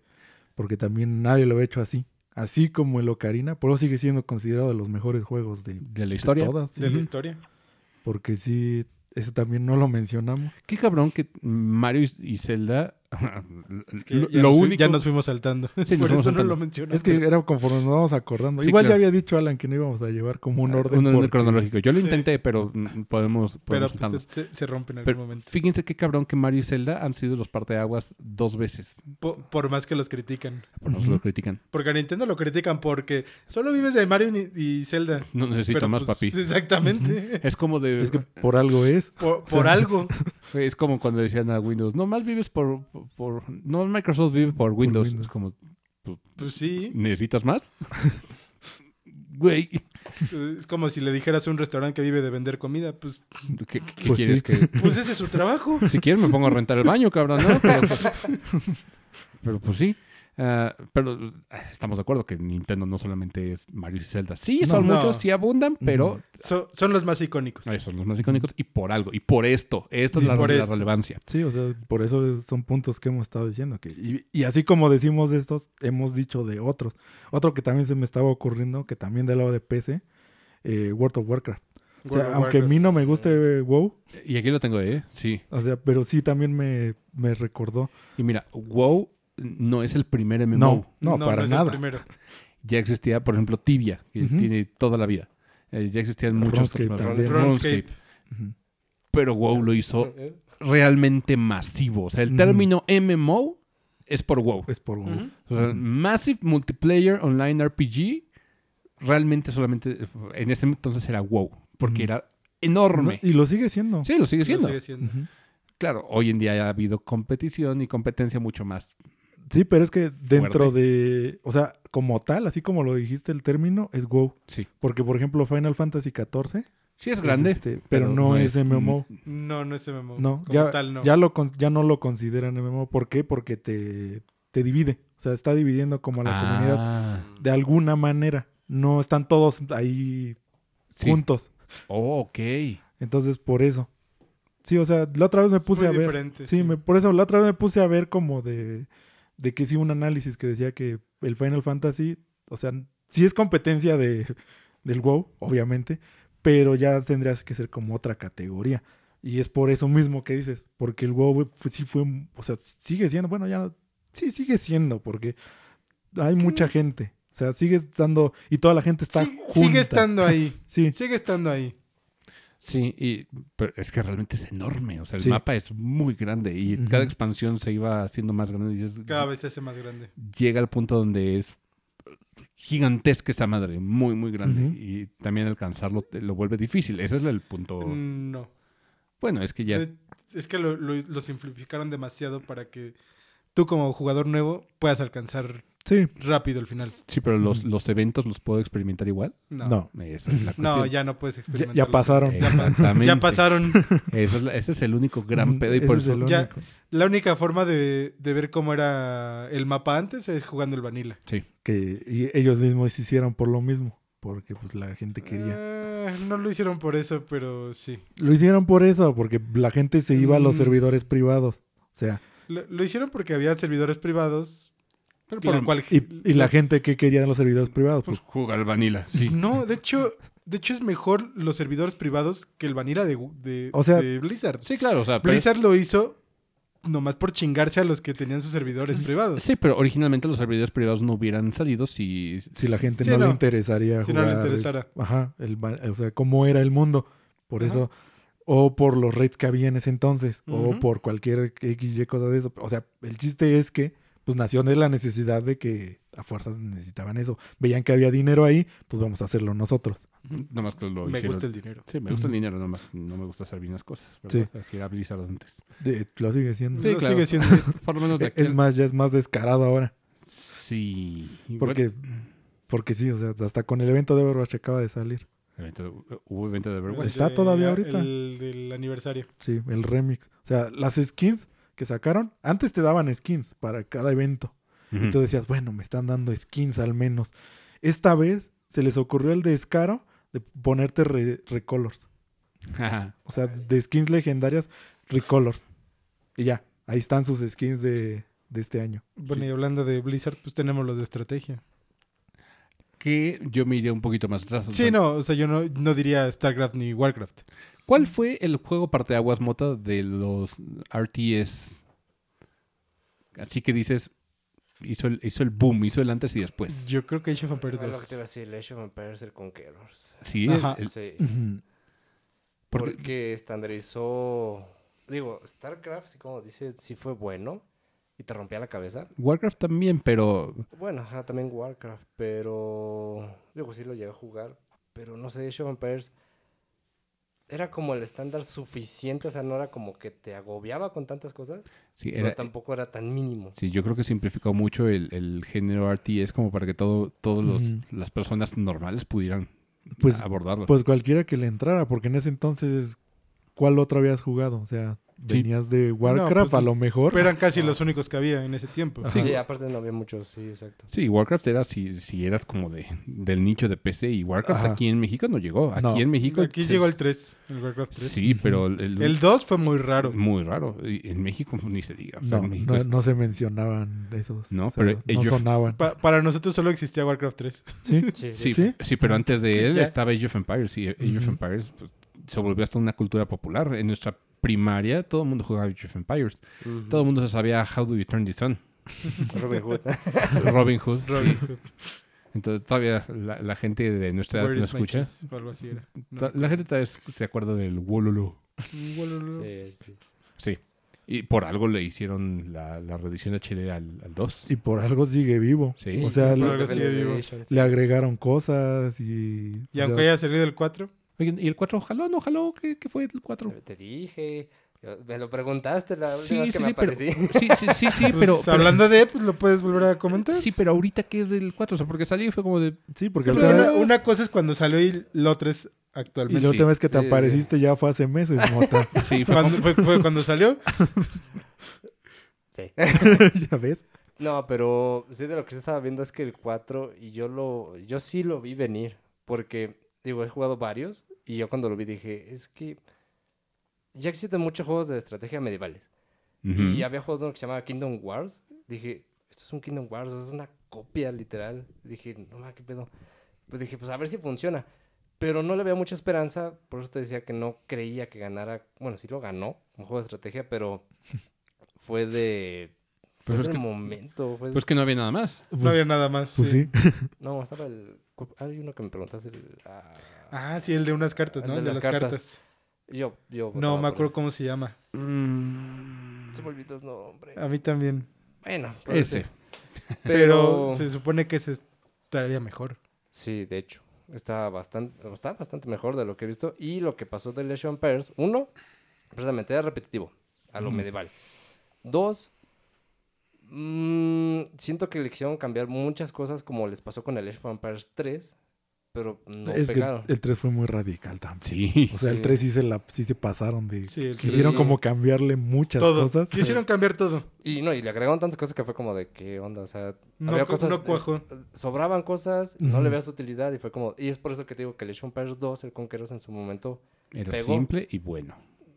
porque también nadie lo ha hecho así. Así como el Ocarina, por eso sigue siendo considerado de los mejores juegos de, De la de historia. todas. De la historia. Porque sí, ese también no lo mencionamos. Qué cabrón que Mario y y Zelda. Es que lo, ya, lo nos, único. ya nos fuimos saltando. Sí, Por eso no lo mencionamos. Es que era conforme nos vamos acordando. Sí, Igual claro. ya había dicho Alan que no íbamos a llevar como un orden. un orden porque- cronológico. Yo lo Sí. intenté, pero mm, podemos. Pero podemos pues, saltarnos. se, se- se rompe en algún Pero momento. fíjense qué cabrón que Mario y Zelda han sido los parteaguas dos veces. Po- por más que los critican. Por nos Ujú. lo critican. Porque a Nintendo lo critican porque solo vives de Mario y, Zelda. No necesito Pero, más, pues, papi. Exactamente. Es como de. Es que por algo es. Por, por algo. Es como cuando decían a Windows, no más vives por, por- no Microsoft vive por Windows. Windows. Es como, Pues sí. ¿necesitas más? Güey, Es como si le dijeras a un restaurante que vive de vender comida. Pues, ¿qué, qué Pues quieres sí. que...? pues ese es su trabajo. Si quieres me pongo a rentar el baño, cabrón, ¿no? Pero pues, pero, pues sí. Ah, pero ah, estamos de acuerdo que Nintendo no solamente es Mario y Zelda. Sí, No. son No. muchos, sí abundan, pero. So- son los más icónicos. esos son los más icónicos y por algo. Y por esto. Esta es la, por la esto. relevancia. Sí, o sea, por eso son puntos que hemos estado diciendo. Que, y, y así como decimos de estos, hemos dicho de otros. Otro que también se me estaba ocurriendo, que también del lado de PC, eh, World of Warcraft. O sea, aunque a mí no me guste eh, WoW, Y aquí lo tengo, ¿eh? Sí. o sea, pero sí también me, me recordó. Y mira, WoW no es el primer MMO. No, no, para es el nada. primero. Ya existía, por ejemplo, Tibia, que tiene toda la vida. Eh, ya existían muchos RuneScape. Pero WoW lo hizo realmente masivo. O sea, el término MMO es por WoW. Es por WoW. O sea. Massive Multiplayer Online RPG, realmente solamente en ese entonces era WoW, porque era enorme. No, y lo sigue siendo. Sí, lo sigue Lo siendo. sigue siendo. Ujú. Claro, hoy en día ha habido competición y competencia mucho más. Sí, pero es que dentro Fuerte. de, o sea, como tal, así como lo dijiste el término, es WoW. Sí. Porque, por ejemplo, Final Fantasy XIV Sí es grande. este, pero, no, es, MMO. No, no es MMO. No, Como ya, tal, no. ya, lo, con- ya no lo consideran MMO. ¿Por qué? Porque te, te divide. O sea, está dividiendo como a la comunidad Ah, de alguna manera. No están todos ahí sí. juntos. Oh, ok. Entonces, por eso. Sí, o sea, la otra vez me Es puse muy a ver. diferente, Sí, me- por eso la otra vez me puse a ver como de, de que sí, un análisis que decía que el Final Fantasy, o sea, sí es competencia de, del WoW, obviamente, pero ya tendrías que ser como otra categoría. Y es por eso mismo que dices, porque el WoW fue- sí fue, o sea, sigue siendo, bueno, ya no- sí sigue siendo, porque hay mucha gente. O sea, sigue estando, y toda la gente está Sí, junta. sigue estando ahí. Sí, Sigue estando ahí. Sí, y, pero es que realmente es enorme. O sea, el Sí. mapa es muy grande y cada expansión se iba haciendo más grande. Y dices, Cada vez se hace más grande. llega al punto donde es gigantesca esa madre, muy, muy grande. Y también alcanzarlo te- lo vuelve difícil. Ese es el punto. Mm, No. Bueno, es que ya. Es, es que lo, lo- lo simplificaron demasiado para que tú como jugador nuevo puedas alcanzar sí, rápido el final. Sí, pero los, los eventos los puedo experimentar igual. No. no. Esa es la No, ya no puedes experimentar. ya pasaron. Ya, Exactamente. ya pasaron. Eso es ese es el único gran pedo y ese por eso. Ya-. La única forma de, de ver cómo era el mapa antes es jugando el vanilla. Sí. que y ellos mismos se hicieron por lo mismo, porque pues la gente quería. Eh, no lo hicieron por eso, pero sí. Lo hicieron por eso, porque la gente se iba a los Mm. servidores privados. O sea, Lo, lo hicieron porque había servidores privados. Pero la por- cual- y, y la gente que quería los servidores privados, Pues pues jugar vanilla, sí. No, de hecho, de hecho es mejor los servidores privados que el vanilla de, de, O sea- de Blizzard. Sí, claro, o sea, pero- Blizzard lo hizo nomás por chingarse a los que tenían sus servidores privados. Sí, pero originalmente los servidores privados no hubieran salido si... si la gente Sí, no, no. le interesaría Si no jugar. le interesara. Ajá, el, o sea, cómo era el mundo. Por Ajá. eso, o por los raids que había en ese entonces, o por cualquier XY cosa de eso. O sea, el chiste es que, pues nació de la necesidad de que a fuerzas necesitaban eso. Veían que había dinero ahí, pues vamos a hacerlo nosotros. Nomás que lo Me hicieron. gusta el dinero. Sí, me gusta el dinero, nomás no me gusta hacer bien las cosas. Sí. ¿verdad? Así era Blizzard antes. De- lo sigue siendo. Sí, Lo claro. sigue siendo. Por lo menos de Es aquel- más, ya es más descarado ahora. Sí. Porque, bueno, porque sí, o sea, hasta con el evento de Overwatch acaba de salir. Evento- hubo evento de Overwatch. Está de- todavía ahorita. El del aniversario. Sí, el remix. O sea, las skins que sacaron, antes te daban skins para cada evento. Ujú. Y tú decías, bueno, me están dando skins al menos. Esta vez se les ocurrió el descaro de ponerte re- recolors. Ajá. O sea, de skins legendarias, recolors. Y ya, ahí están sus skins de, de este año. Bueno, y hablando de Blizzard, pues tenemos los de estrategia. Que yo me iría un poquito más atrás. Sí, no, o sea, yo no, no diría StarCraft ni Warcraft. ¿Cuál fue el juego parteaguas mota de los RTS? Así que dices, hizo el, hizo el boom, hizo el antes y después. Yo creo que Age of Empires Ah, lo que 2. te iba a decir, Age of Empires, el Conquerors. Sí, Ajá. el- Sí. Porque- Porque estandarizó. Digo, StarCraft, sí, como dice, sí fue bueno. Y te rompía la cabeza. Warcraft también, pero Bueno, ajá, también Warcraft. Pero. Digo, sí lo llegué a jugar. Pero no sé, Age of Empires. Era como el estándar suficiente. O sea, no era como que te agobiaba con tantas cosas. sí, Pero era, tampoco era tan mínimo. sí, yo creo que simplificó mucho el, el género RTS como para que todo, todos los, Ujú. las personas normales pudieran Pues, abordarlo. pues cualquiera que le entrara, porque en ese entonces, ¿cuál otro habías jugado? O sea, venías de Warcraft, pues, a lo mejor. Pero eran casi los únicos que había en ese tiempo. Ajá. Sí, aparte no había muchos, sí, exacto. Sí, Warcraft era si, si eras como de, del nicho de PC y Warcraft Ajá. aquí en México no llegó. Aquí No. en México. Aquí se- llegó el 3, el Warcraft 3. Sí, pero el, el- El 2 fue muy raro. muy raro. Y En México ni se diga. O sea, no, no, es- no se mencionaban esos. No, o sea, pero no sonaban. Pa- para nosotros solo existía Warcraft 3. Sí, Sí, Sí, ¿Sí? sí, pero antes de Sí, él ya. estaba Age of Empires. Y Age of. Empires pues, se volvió hasta una cultura popular. En nuestra primaria todo el mundo jugaba Age of Empires. Ujú. Todo el mundo se sabía How do you turn the sun. Robin Hood. Robin Hood. sí. Robin Hood. Entonces todavía la, la gente de nuestra edad my escucha. algo así era. No. La gente tal vez se acuerda del Wololo. Wololo. Sí, sí. Sí. Y por algo le hicieron la, la reedición HD al, al 2. y por algo sigue vivo. Sí. O sea, por le, algo sigue vivo. le agregaron cosas y... Y aunque sea, haya salido el 4, Oigan, ¿y el 4 jaló? ¿No jaló? ¿Qué, qué fue el 4? Te dije. Me lo preguntaste la Sí, última vez sí, que me sí, pero, aparecí. sí, sí, sí, sí, pues, pero, pero- hablando de, pues lo puedes volver a comentar. sí, pero ahorita qué es del 4, o sea, porque salió y fue como de, Sí, porque Pero la una, una cosa es cuando salió y lo 3 y actualmente. la última vez que te Sí, sí. apareciste ya fue hace meses, Mota. sí, fue Cuando, como- fue, fue cuando salió. Sí. ya ves. No, pero sí de lo que se estaba viendo es que el 4 y yo lo yo sí lo vi venir porque digo, he jugado varios y yo cuando lo vi dije, es que ya existen muchos juegos de estrategia medievales. Ujú. Y había uno que se llamaba Kingdom Wars. Dije, esto es un Kingdom Wars, es una copia literal. Dije, no mames, qué pedo. Pues dije, pues a ver si funciona. Pero no le veía mucha esperanza, por eso te decía que no creía que ganara. Bueno, sí lo ganó, un juego de estrategia, pero fue de. Fue Pues es de que- momento. Fue de- Pues que no había nada más. No había nada más. Pues sí. No, estaba el. Hay uno que me preguntaste. el- ah, Ah, sí, el de unas cartas, El ¿no? de El de las las cartas. cartas. yo, yo. No me acuerdo cómo se llama. Mm, ese. Se me olvidó el nombre. A mí también. Bueno, Ese. Pero, Pero. se supone que se estaría mejor. Sí, de hecho. Está bastante, está bastante mejor de lo que he visto. Y lo que pasó de of Empires, uno, precisamente era repetitivo, a lo medieval. Dos, mm, siento que le quisieron cambiar muchas cosas como les pasó con el Age of Empires 3, pero no es que pegaron. el, el 3 fue muy radical también. Sí. O sea, el Sí. 3 sí se, la, sí se pasaron de... Sí, Quisieron como cambiarle muchas todo. cosas. Quisieron cambiar todo. Y no, y le agregaron tantas cosas que fue como de qué onda, o sea, No, había cosas, no cuajó. es- sobraban cosas, no Ujú. le veas utilidad y fue como, y es por eso que te digo que el Age of Empires 2, el Conquerors en su momento Era Pegó. simple y bueno.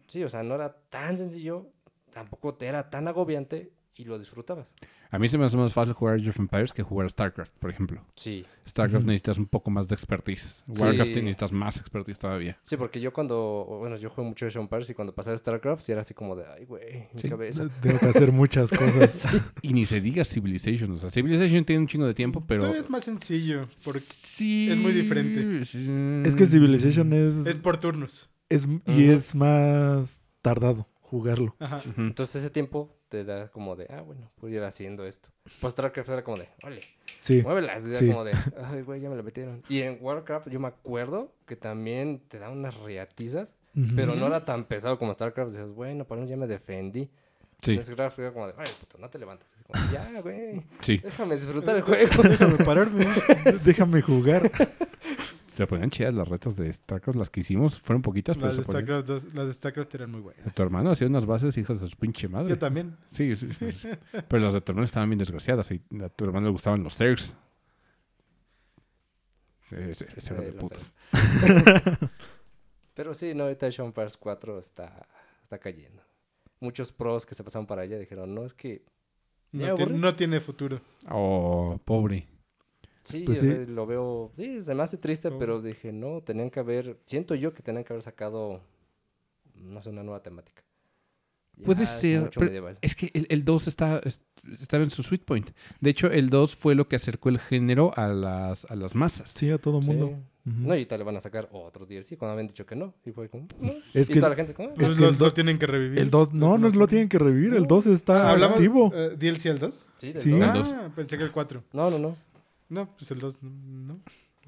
Sí, o sea, no era tan sencillo, tampoco te era tan agobiante y lo disfrutabas. A mí se me hace más fácil jugar Age of Empires que jugar StarCraft, por ejemplo. Sí. StarCraft necesitas un poco más de expertise. Warcraft Sí. necesitas más expertise todavía. Sí, porque yo cuando, bueno, yo jugué mucho Age of Empires y cuando pasaba a StarCraft, sí era así como de, ay, güey, mi Sí. cabeza. Tengo que hacer muchas cosas. Y ni se diga Civilization. O sea, Civilization tiene un chingo de tiempo, pero... Todavía es más sencillo. Porque Sí. es muy diferente. sí. es que Civilization es... es por turnos. es- y es más tardado jugarlo. Ajá. Entonces ese tiempo te da como de, ah, bueno, puedo ir haciendo esto. Pues StarCraft era como de, ole, Sí. muévelas. Era Sí. como de, ay, güey, ya me lo metieron. Y en Warcraft yo me acuerdo que también te da unas reatizas, Ujú. pero no era tan pesado como StarCraft. Dices, bueno, por lo menos ya me defendí. Sí, En StarCraft era como de, ay, puto, no te levantes. Como, ya, güey, sí. déjame disfrutar el juego. Déjame pararme. Déjame jugar. Se ponían chidas las retas de StarCraft. Las que hicimos fueron poquitas, pero Las se de, ponían- StarCraft 2 las de StarCraft eran muy buenas. Tu hermano hacía unas bases hijas de su pinche madre. Yo también. Sí, sí, sí. Pero las de tu hermano estaban bien desgraciadas. Y a tu hermano le gustaban los Zergs. Sí, ese, ese era Sí, de lo puto. sé. Pero sí, no, ahorita of Empires 4 está, está cayendo. Muchos pros que se pasaron para allá dijeron, no, es que... Tiene, no tiene futuro. Oh, pobre. Sí, Pues sí. sea, lo veo... Sí, se me hace triste, Oh. pero dije, no, tenían que haber... Siento yo que tenían que haber sacado, no sé, una nueva temática. Ya Puede ser, mucho pero- medieval. Es que el, el 2 está, es- estaba en su sweet point. De hecho, el 2 fue lo que acercó el género a las, a las masas. Sí, a todo Sí. mundo. Ujú. No, y ahorita le van a sacar otro DLC cuando habían dicho que no. Y fue como... no. Es y que toda la gente como... "Ah". Es Pues que los el dos do- tienen que revivir. el 2, no, no lo tienen que revivir. El 2 está ¿Hablamos activo. eh, DLC al 2? Sí, del Sí. dos. El Ah, dos. pensé que el 4. No, no, no. No, pues el 2 no.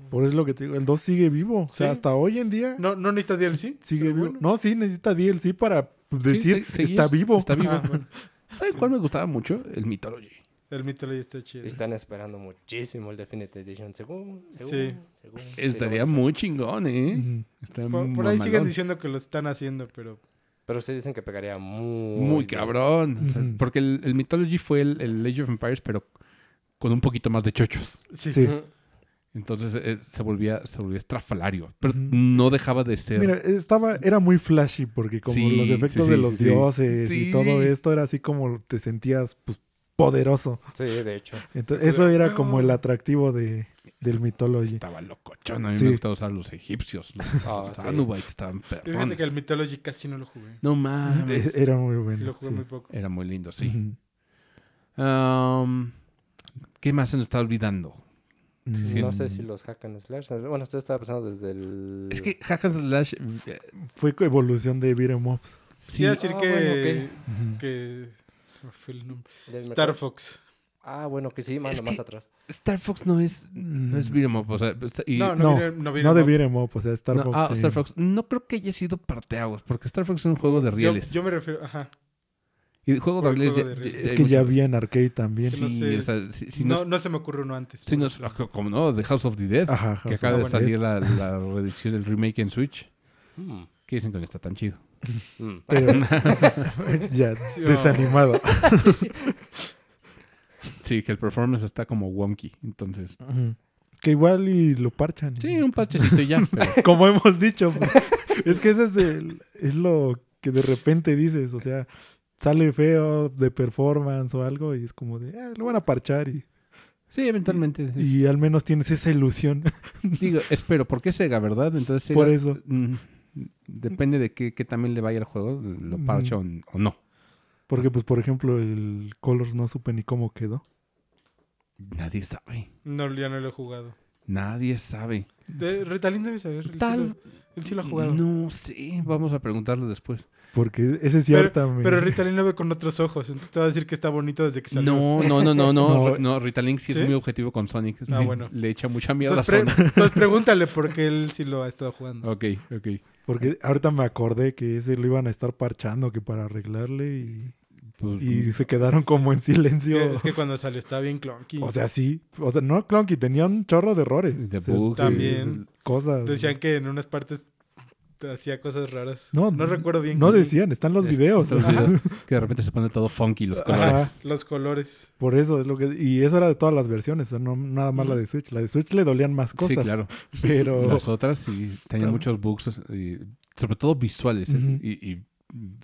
Por eso es lo que te digo. El 2 sigue vivo. O sea, Sí. hasta hoy en día No, no necesita DLC. sigue vivo. bueno. No, sí, necesita DLC para pues, Sí, decir se- seguir, está vivo. Está vivo. Ah, bueno. ¿Sabes cuál me gustaba mucho? El Mythology. El Mythology está chido. Están esperando muchísimo el Definitive Edition. Según, según, Sí. según. Estaría Sí, muy chingón, ¿eh? Por, por ahí siguen diciendo que lo están haciendo, pero Pero sí dicen que pegaría muy... Muy bien. cabrón. O sea, Ujú. porque el, el Mythology fue el, el Age of Empires, pero con un poquito más de chochos. Sí. Sí. Entonces eh, se volvía se volvía estrafalario. Pero no dejaba de ser. Mira, estaba, era muy flashy porque como Sí, los efectos sí, de los dioses Sí. y todo esto era así como te sentías pues poderoso. Sí, de hecho. Entonces, eso era como el atractivo de, del Mythology. estaba locochón. A mí Sí. me gustaba usar los egipcios. Los, Ah, los sí. Anubites estaban Fíjate perrones. que el Mythology casi no lo jugué. No mames. Era muy bueno. lo jugué sí. muy poco. Era muy lindo, sí. Um, ¿Qué más se nos está olvidando? Mm, No sé si los hack and slash... Bueno, esto estaba pensando desde el... Es que Hack and Slash. eh, Fue evolución de beat'em ups. Sí, a decir Ah, que, bueno, Ujú. que... se me fue el nombre. del Star. Fox. Ah, bueno, que sí, más que- atrás. Star Fox no es. No es beat'em up, o sea, está- y- No, no, No, no, de beat'em up, o sea, Star no, Fox. ah, sí. Star Fox. No creo que haya sido parteaguas, porque Star Fox es un juego de Yo- rieles. Yo, me refiero... Ajá. Y el juego de juego de. Es que ya había en arcade también. Sí, no Sí, sé. o sea, si, si no, nos- no se me ocurre uno antes. si nos- eso. como no, The House of the Dead, Ajá, que acaba de salir la, la reedición del remake en Switch. Mm. ¿Qué dicen que no está tan chido? Mm. Pero ya, Sí, desanimado. Sí, que el performance está como wonky. Entonces. Que igual y lo parchan. sí, un parchecito y ya. Pero, Como hemos dicho. pues, es que ese es, el- es lo que de repente dices. O sea, sale feo de performance o algo y es como de, "Ah, lo van a parchar y, sí, eventualmente. sí. y al menos tienes esa ilusión. Digo, espero, porque es Sega, ¿verdad? Entonces, Sega, Por eso. mm, depende de qué, qué también le vaya al juego, lo parcha o, o no. Porque, pues, por ejemplo, el Colors no supe ni cómo quedó. Nadie sabe. No, ya no lo he jugado. Nadie sabe. De, Ritalin debe saber. Él sí Tal. lo- él sí lo ha jugado. No sé, vamos a preguntarle después. Porque ese sí ahorita me- Pero Ritalin lo ve con otros ojos. Entonces te va a decir que está bonito desde que salió. No, no, no, no, no. No. No Rita Link sí, ¿Sí? es muy objetivo con Sonic. Ah, Sí, bueno. Le echa mucha mierda a Entonces, pre- Sonic. entonces pregúntale porque él sí lo ha estado jugando. Ok, ok. Porque ahorita me acordé que ese lo iban a estar parchando que para arreglarle y, Pues, y se quedaron como en silencio. Que- es que cuando salió estaba bien clunky. O sea, sí. O sea, no, Clunky tenía un chorro de errores. de bugs, también. Cosas. Decían que en unas partes te hacía cosas raras. No, No recuerdo bien. No decían, están los Es- videos. los videos, que de repente se pone todo funky los colores. Ajá. Los colores. Por eso es lo que. Y eso era de todas las versiones, no nada más la de Switch. La de Switch le dolían más cosas. Sí, claro. Pero. Las otras sí tenían muchos bugs, y- sobre todo visuales, ¿eh? Y, y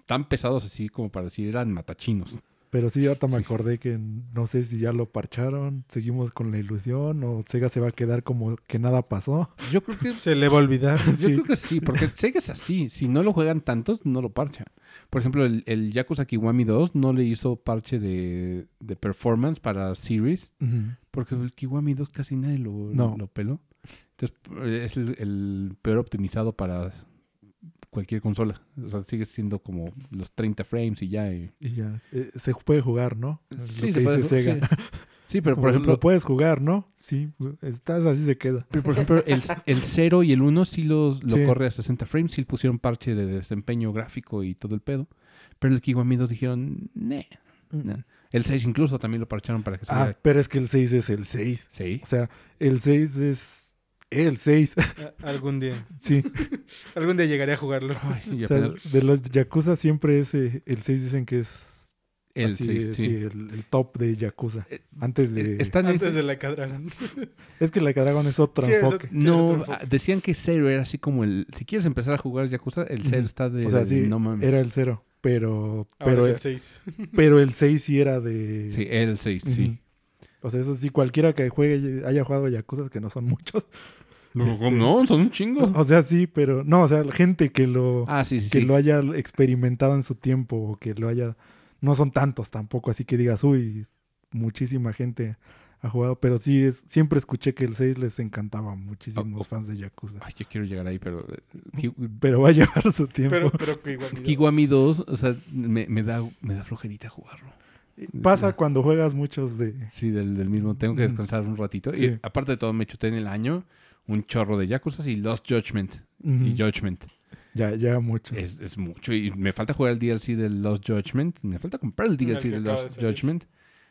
tan pesados así como para decir eran matachinos. Pero sí, ahorita me acordé que no sé si ya lo parcharon, seguimos con la ilusión o Sega se va a quedar como que nada pasó. Yo creo que Se le va a olvidar. Yo Sí. creo que sí, porque Sega es así. Si no lo juegan tantos, no lo parcha. Por ejemplo, el, el Yakuza Kiwami 2 no le hizo parche de, de performance para Series, porque el Kiwami 2 casi nadie lo, No. lo peló. Entonces, es el, el peor optimizado para cualquier consola. O sea, sigue siendo como los 30 frames y ya. y- Y ya, eh, se puede jugar, ¿no? Es Sí, lo se que puede dice Sega. sí. Sí, pero Como, por ejemplo, Lo puedes jugar, ¿no? Sí, estás así se queda. pero, por ejemplo el, el 0 y el 1 sí los, lo Sí. corre a 60 frames, sí pusieron parche de desempeño gráfico y todo el pedo. Pero el Kiwami 2 dijeron, "Neh". No. El 6 incluso también lo parcharon para que se Ah, pero es que el 6 es el 6. Sí. O sea, el 6 es el 6. A- Algún día. sí. Algún día llegaré a jugarlo. Ay, y O sea, de los Yakuza siempre es eh, el 6 dicen que es el así, 6, eh, sí. sí, el, el top de Yakuza. Eh, Antes de... Está en Antes ese- de la Dragon. Es que la Dragon es otro Sí, es enfoque. otro- No, otro enfoque. ah, decían que 0 era así como el... Si quieres empezar a jugar Yakuza, el 0 Ujú. está de... O sea, sí, no mames. era el 0. Pero, Ahora pero, es el 6. pero el 6 sí era de... Sí, el 6, sí. Ujú. O sea, eso sí, cualquiera que juegue, haya jugado Yakuza, que no son muchos. No, Este- no, son un chingo. O sea, sí, pero no, o sea, la gente que lo, Ah, sí, sí, que sí. lo haya experimentado en su tiempo o que lo haya... No son tantos tampoco, así que digas, uy, muchísima gente ha jugado, pero sí, es, siempre escuché que el 6 les encantaba a muchísimos Oh, oh. fans de Yakuza. Ay, yo quiero llegar ahí, pero... eh, Pero va a llevar su tiempo. Pero, pero que igual. Kiwami 2, o sea, me, me da, me da flojerita jugarlo. Pasa cuando juegas muchos de... Sí, del, del mismo. Tengo que descansar un ratito. Sí. Y aparte de todo, me chuté en el año un chorro de Yakuza y Lost Judgment. Y Judgment. Ya, ya mucho. Es, es mucho. Y me falta jugar el DLC del Lost Judgment. Me falta comprar el El DLC acaba de Lost. Judgment.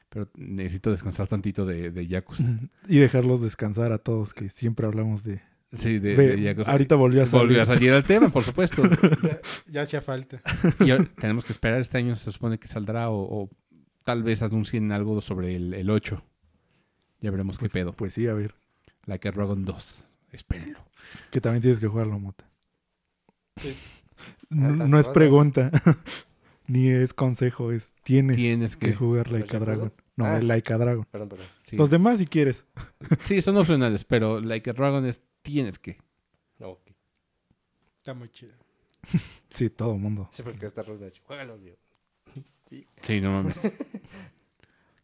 Pero necesito descansar tantito de, de Yakuza. Y dejarlos descansar a todos, que siempre hablamos de, Sí, de, de Yakuza. ahorita volvió a salir. Volvió a salir el tema, por supuesto. Ya, ya hacía falta. Y ahora tenemos que esperar. Este año se supone que saldrá o, o tal vez anuncien algo sobre el, el 8. Ya veremos qué pedo. Pues sí, a ver. Like a Dragon 2. Espérenlo. Que también tienes que jugarlo, Mota. Sí. No, ¿Estás no es pregunta. Ni es consejo, es tienes Tienes que que... jugar ¿Los Like a? Dragon. No, Ah. el Like a Dragon. Perdón, perdón. Sí. Los demás si quieres. Sí, son opcionales, pero Like a Dragon es tienes que. No, ok. Está muy chido. Sí, todo el mundo. Sí, porque esta ronda, juégalos, yo. Sí. Sí, no mames.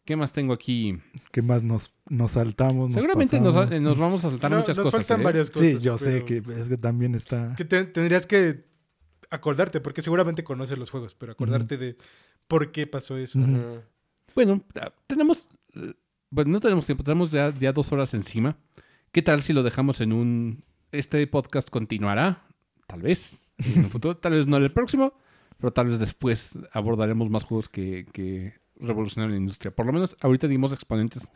¿Qué más tengo aquí? ¿Qué más nos, nos saltamos? nos Seguramente nos, nos vamos a saltar No, muchas nos cosas. faltan ¿eh? varias cosas. Sí, yo sé que es que también está... que te- tendrías que acordarte, porque seguramente conoces los juegos, pero acordarte de por qué pasó eso. Bueno, ah, tenemos. eh, Bueno, no tenemos tiempo, tenemos ya, ya dos horas encima. ¿Qué tal si lo dejamos en un. Este podcast continuará? Tal vez. En un futuro, tal vez no en el próximo, pero tal vez después abordaremos más juegos que, que revolucionaron la industria. Por lo menos ahorita dimos exponentes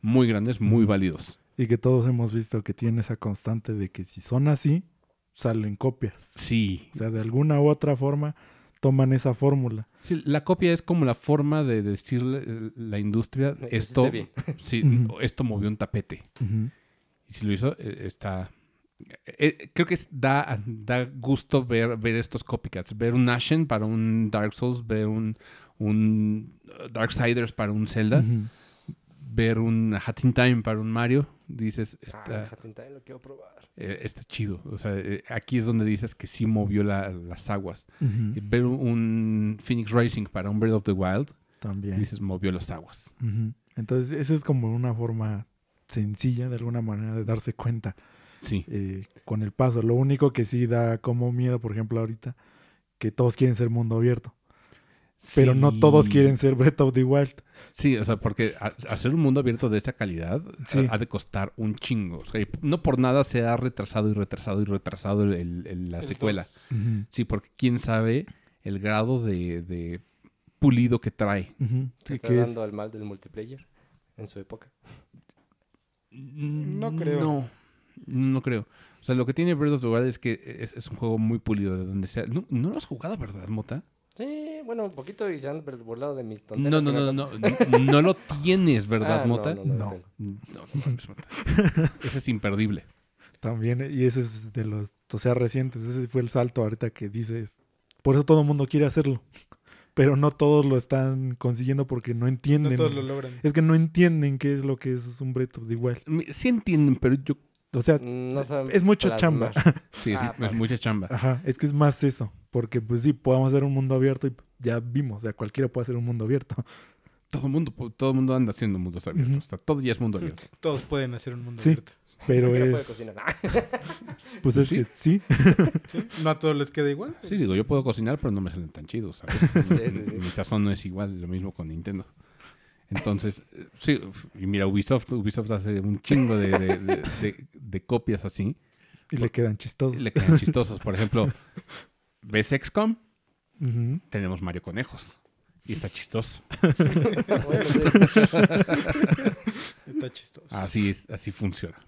muy grandes, muy válidos. Y que todos hemos visto que tiene esa constante de que si son así, salen copias. Sí. O sea, de alguna u otra forma toman esa fórmula. Sí, la copia es como la forma de decirle la industria. Esto, bien. sí, esto movió un tapete. Y si lo hizo, eh, está. eh, creo que da, da gusto ver, ver estos copycats. Ver un Ashen para un Dark Souls, ver un, un uh, Darksiders para un Zelda, ver un Hat in Time para un Mario. Dices, Ah, está, Hat in Time lo quiero probar. eh, está chido. O sea, eh, aquí es donde dices que sí movió la- las aguas. Ver un Phoenix Racing para un Breath of the Wild, También. dices, movió las aguas. Entonces, esa es como una forma sencilla, de alguna manera, de darse cuenta Sí. eh, con el paso. Lo único que sí da como miedo, por ejemplo, ahorita, que todos quieren ser mundo abierto. Pero no todos quieren ser Breath of the Wild. Sí, o sea, porque ha- hacer un mundo abierto de esta calidad Sí. ha, de costar un chingo. O sea, no por nada se ha retrasado y retrasado y retrasado el- el- la El secuela. Sí, porque quién sabe el grado de, de pulido que trae. ¿Se Sí, está que es- dando al mal del multiplayer en su época? No creo. No, no creo. O sea, lo que tiene Breath of the Wild es que es, es un juego muy pulido de donde sea. No, no lo has jugado, ¿verdad, Mota? Sí, bueno, un poquito y se han burlado de mis No, tonterías. no, no, pasan. no, no. No lo tienes, ¿verdad, Ah, no, Mota? no, no, No. No, no. Ese es imperdible. También, y ese es de los, o sea, recientes. Ese fue el salto ahorita que dices. Por eso todo el mundo quiere hacerlo. Pero no todos lo están consiguiendo porque no No entienden. todos lo logran. Es que no entienden qué es lo que es un Breath of the Wild. Mi- Sí entienden, pero yo... O sea, No saben es mucho plasmar. chamba. Sí, es- Ah, es vale. mucha chamba. Ajá, es que es más eso. Porque, pues sí, podemos hacer un mundo abierto y ya vimos. O sea, cualquiera puede hacer un mundo abierto. Todo el mundo, todo el mundo anda haciendo mundos abiertos. Ujú. O sea, todo ya es mundo abierto. Todos pueden hacer un mundo Sí. abierto. Pero Cualquiera puede es. cocinar. Pues es Sí. que sí. ¿sí? No a todos les queda igual. Sí, digo, yo puedo cocinar, pero no me salen tan chidos, ¿sabes? Sí, sí, sí. Mi sazón no es igual, lo mismo con Nintendo. Entonces, sí, y mira, Ubisoft, Ubisoft hace un chingo de, de- de- de- de copias así. Y le quedan chistosos. Le quedan chistosos. Por ejemplo, ¿ves XCOM? Tenemos Mario Conejos. Y está chistoso. Está chistoso. Así, es, así funciona.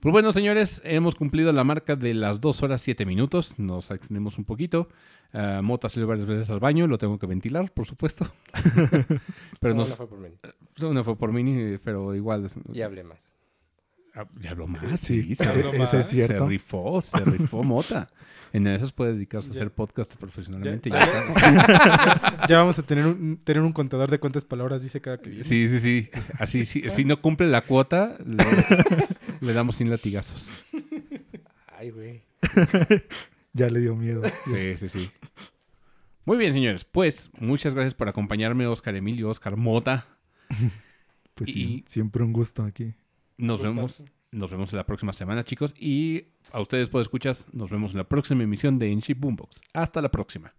Pues bueno, señores, hemos cumplido la marca de las 2 horas 7 minutos. Nos extendemos un poquito. Ah, Mota salió varias veces al baño, lo tengo que ventilar, por supuesto. pero No, no, no fue por mí. una fue por mí, pero igual. Y hablé más. Ah, Ya habló más, Sí, sí, se, habló eso más. es se cierto. rifó, se rifó Mota. En esas puede dedicarse a hacer podcast profesionalmente. Ya- ya está. Ya vamos a tener un, tener un contador de cuántas palabras dice cada que viene. Sí, sí, sí. Así, sí. Si no cumple la cuota, le, le damos sin latigazos. Ay, güey. Ya le dio miedo. Sí, sí, sí. Muy bien, señores. Pues muchas gracias por acompañarme, Oscar Emilio, Oscar Mota. Pues Y- sí, siempre un gusto aquí. Nos vemos, nos vemos la próxima semana, chicos. Y a ustedes, por escuchas, nos vemos en la próxima emisión de Enship Boombox. Hasta la próxima.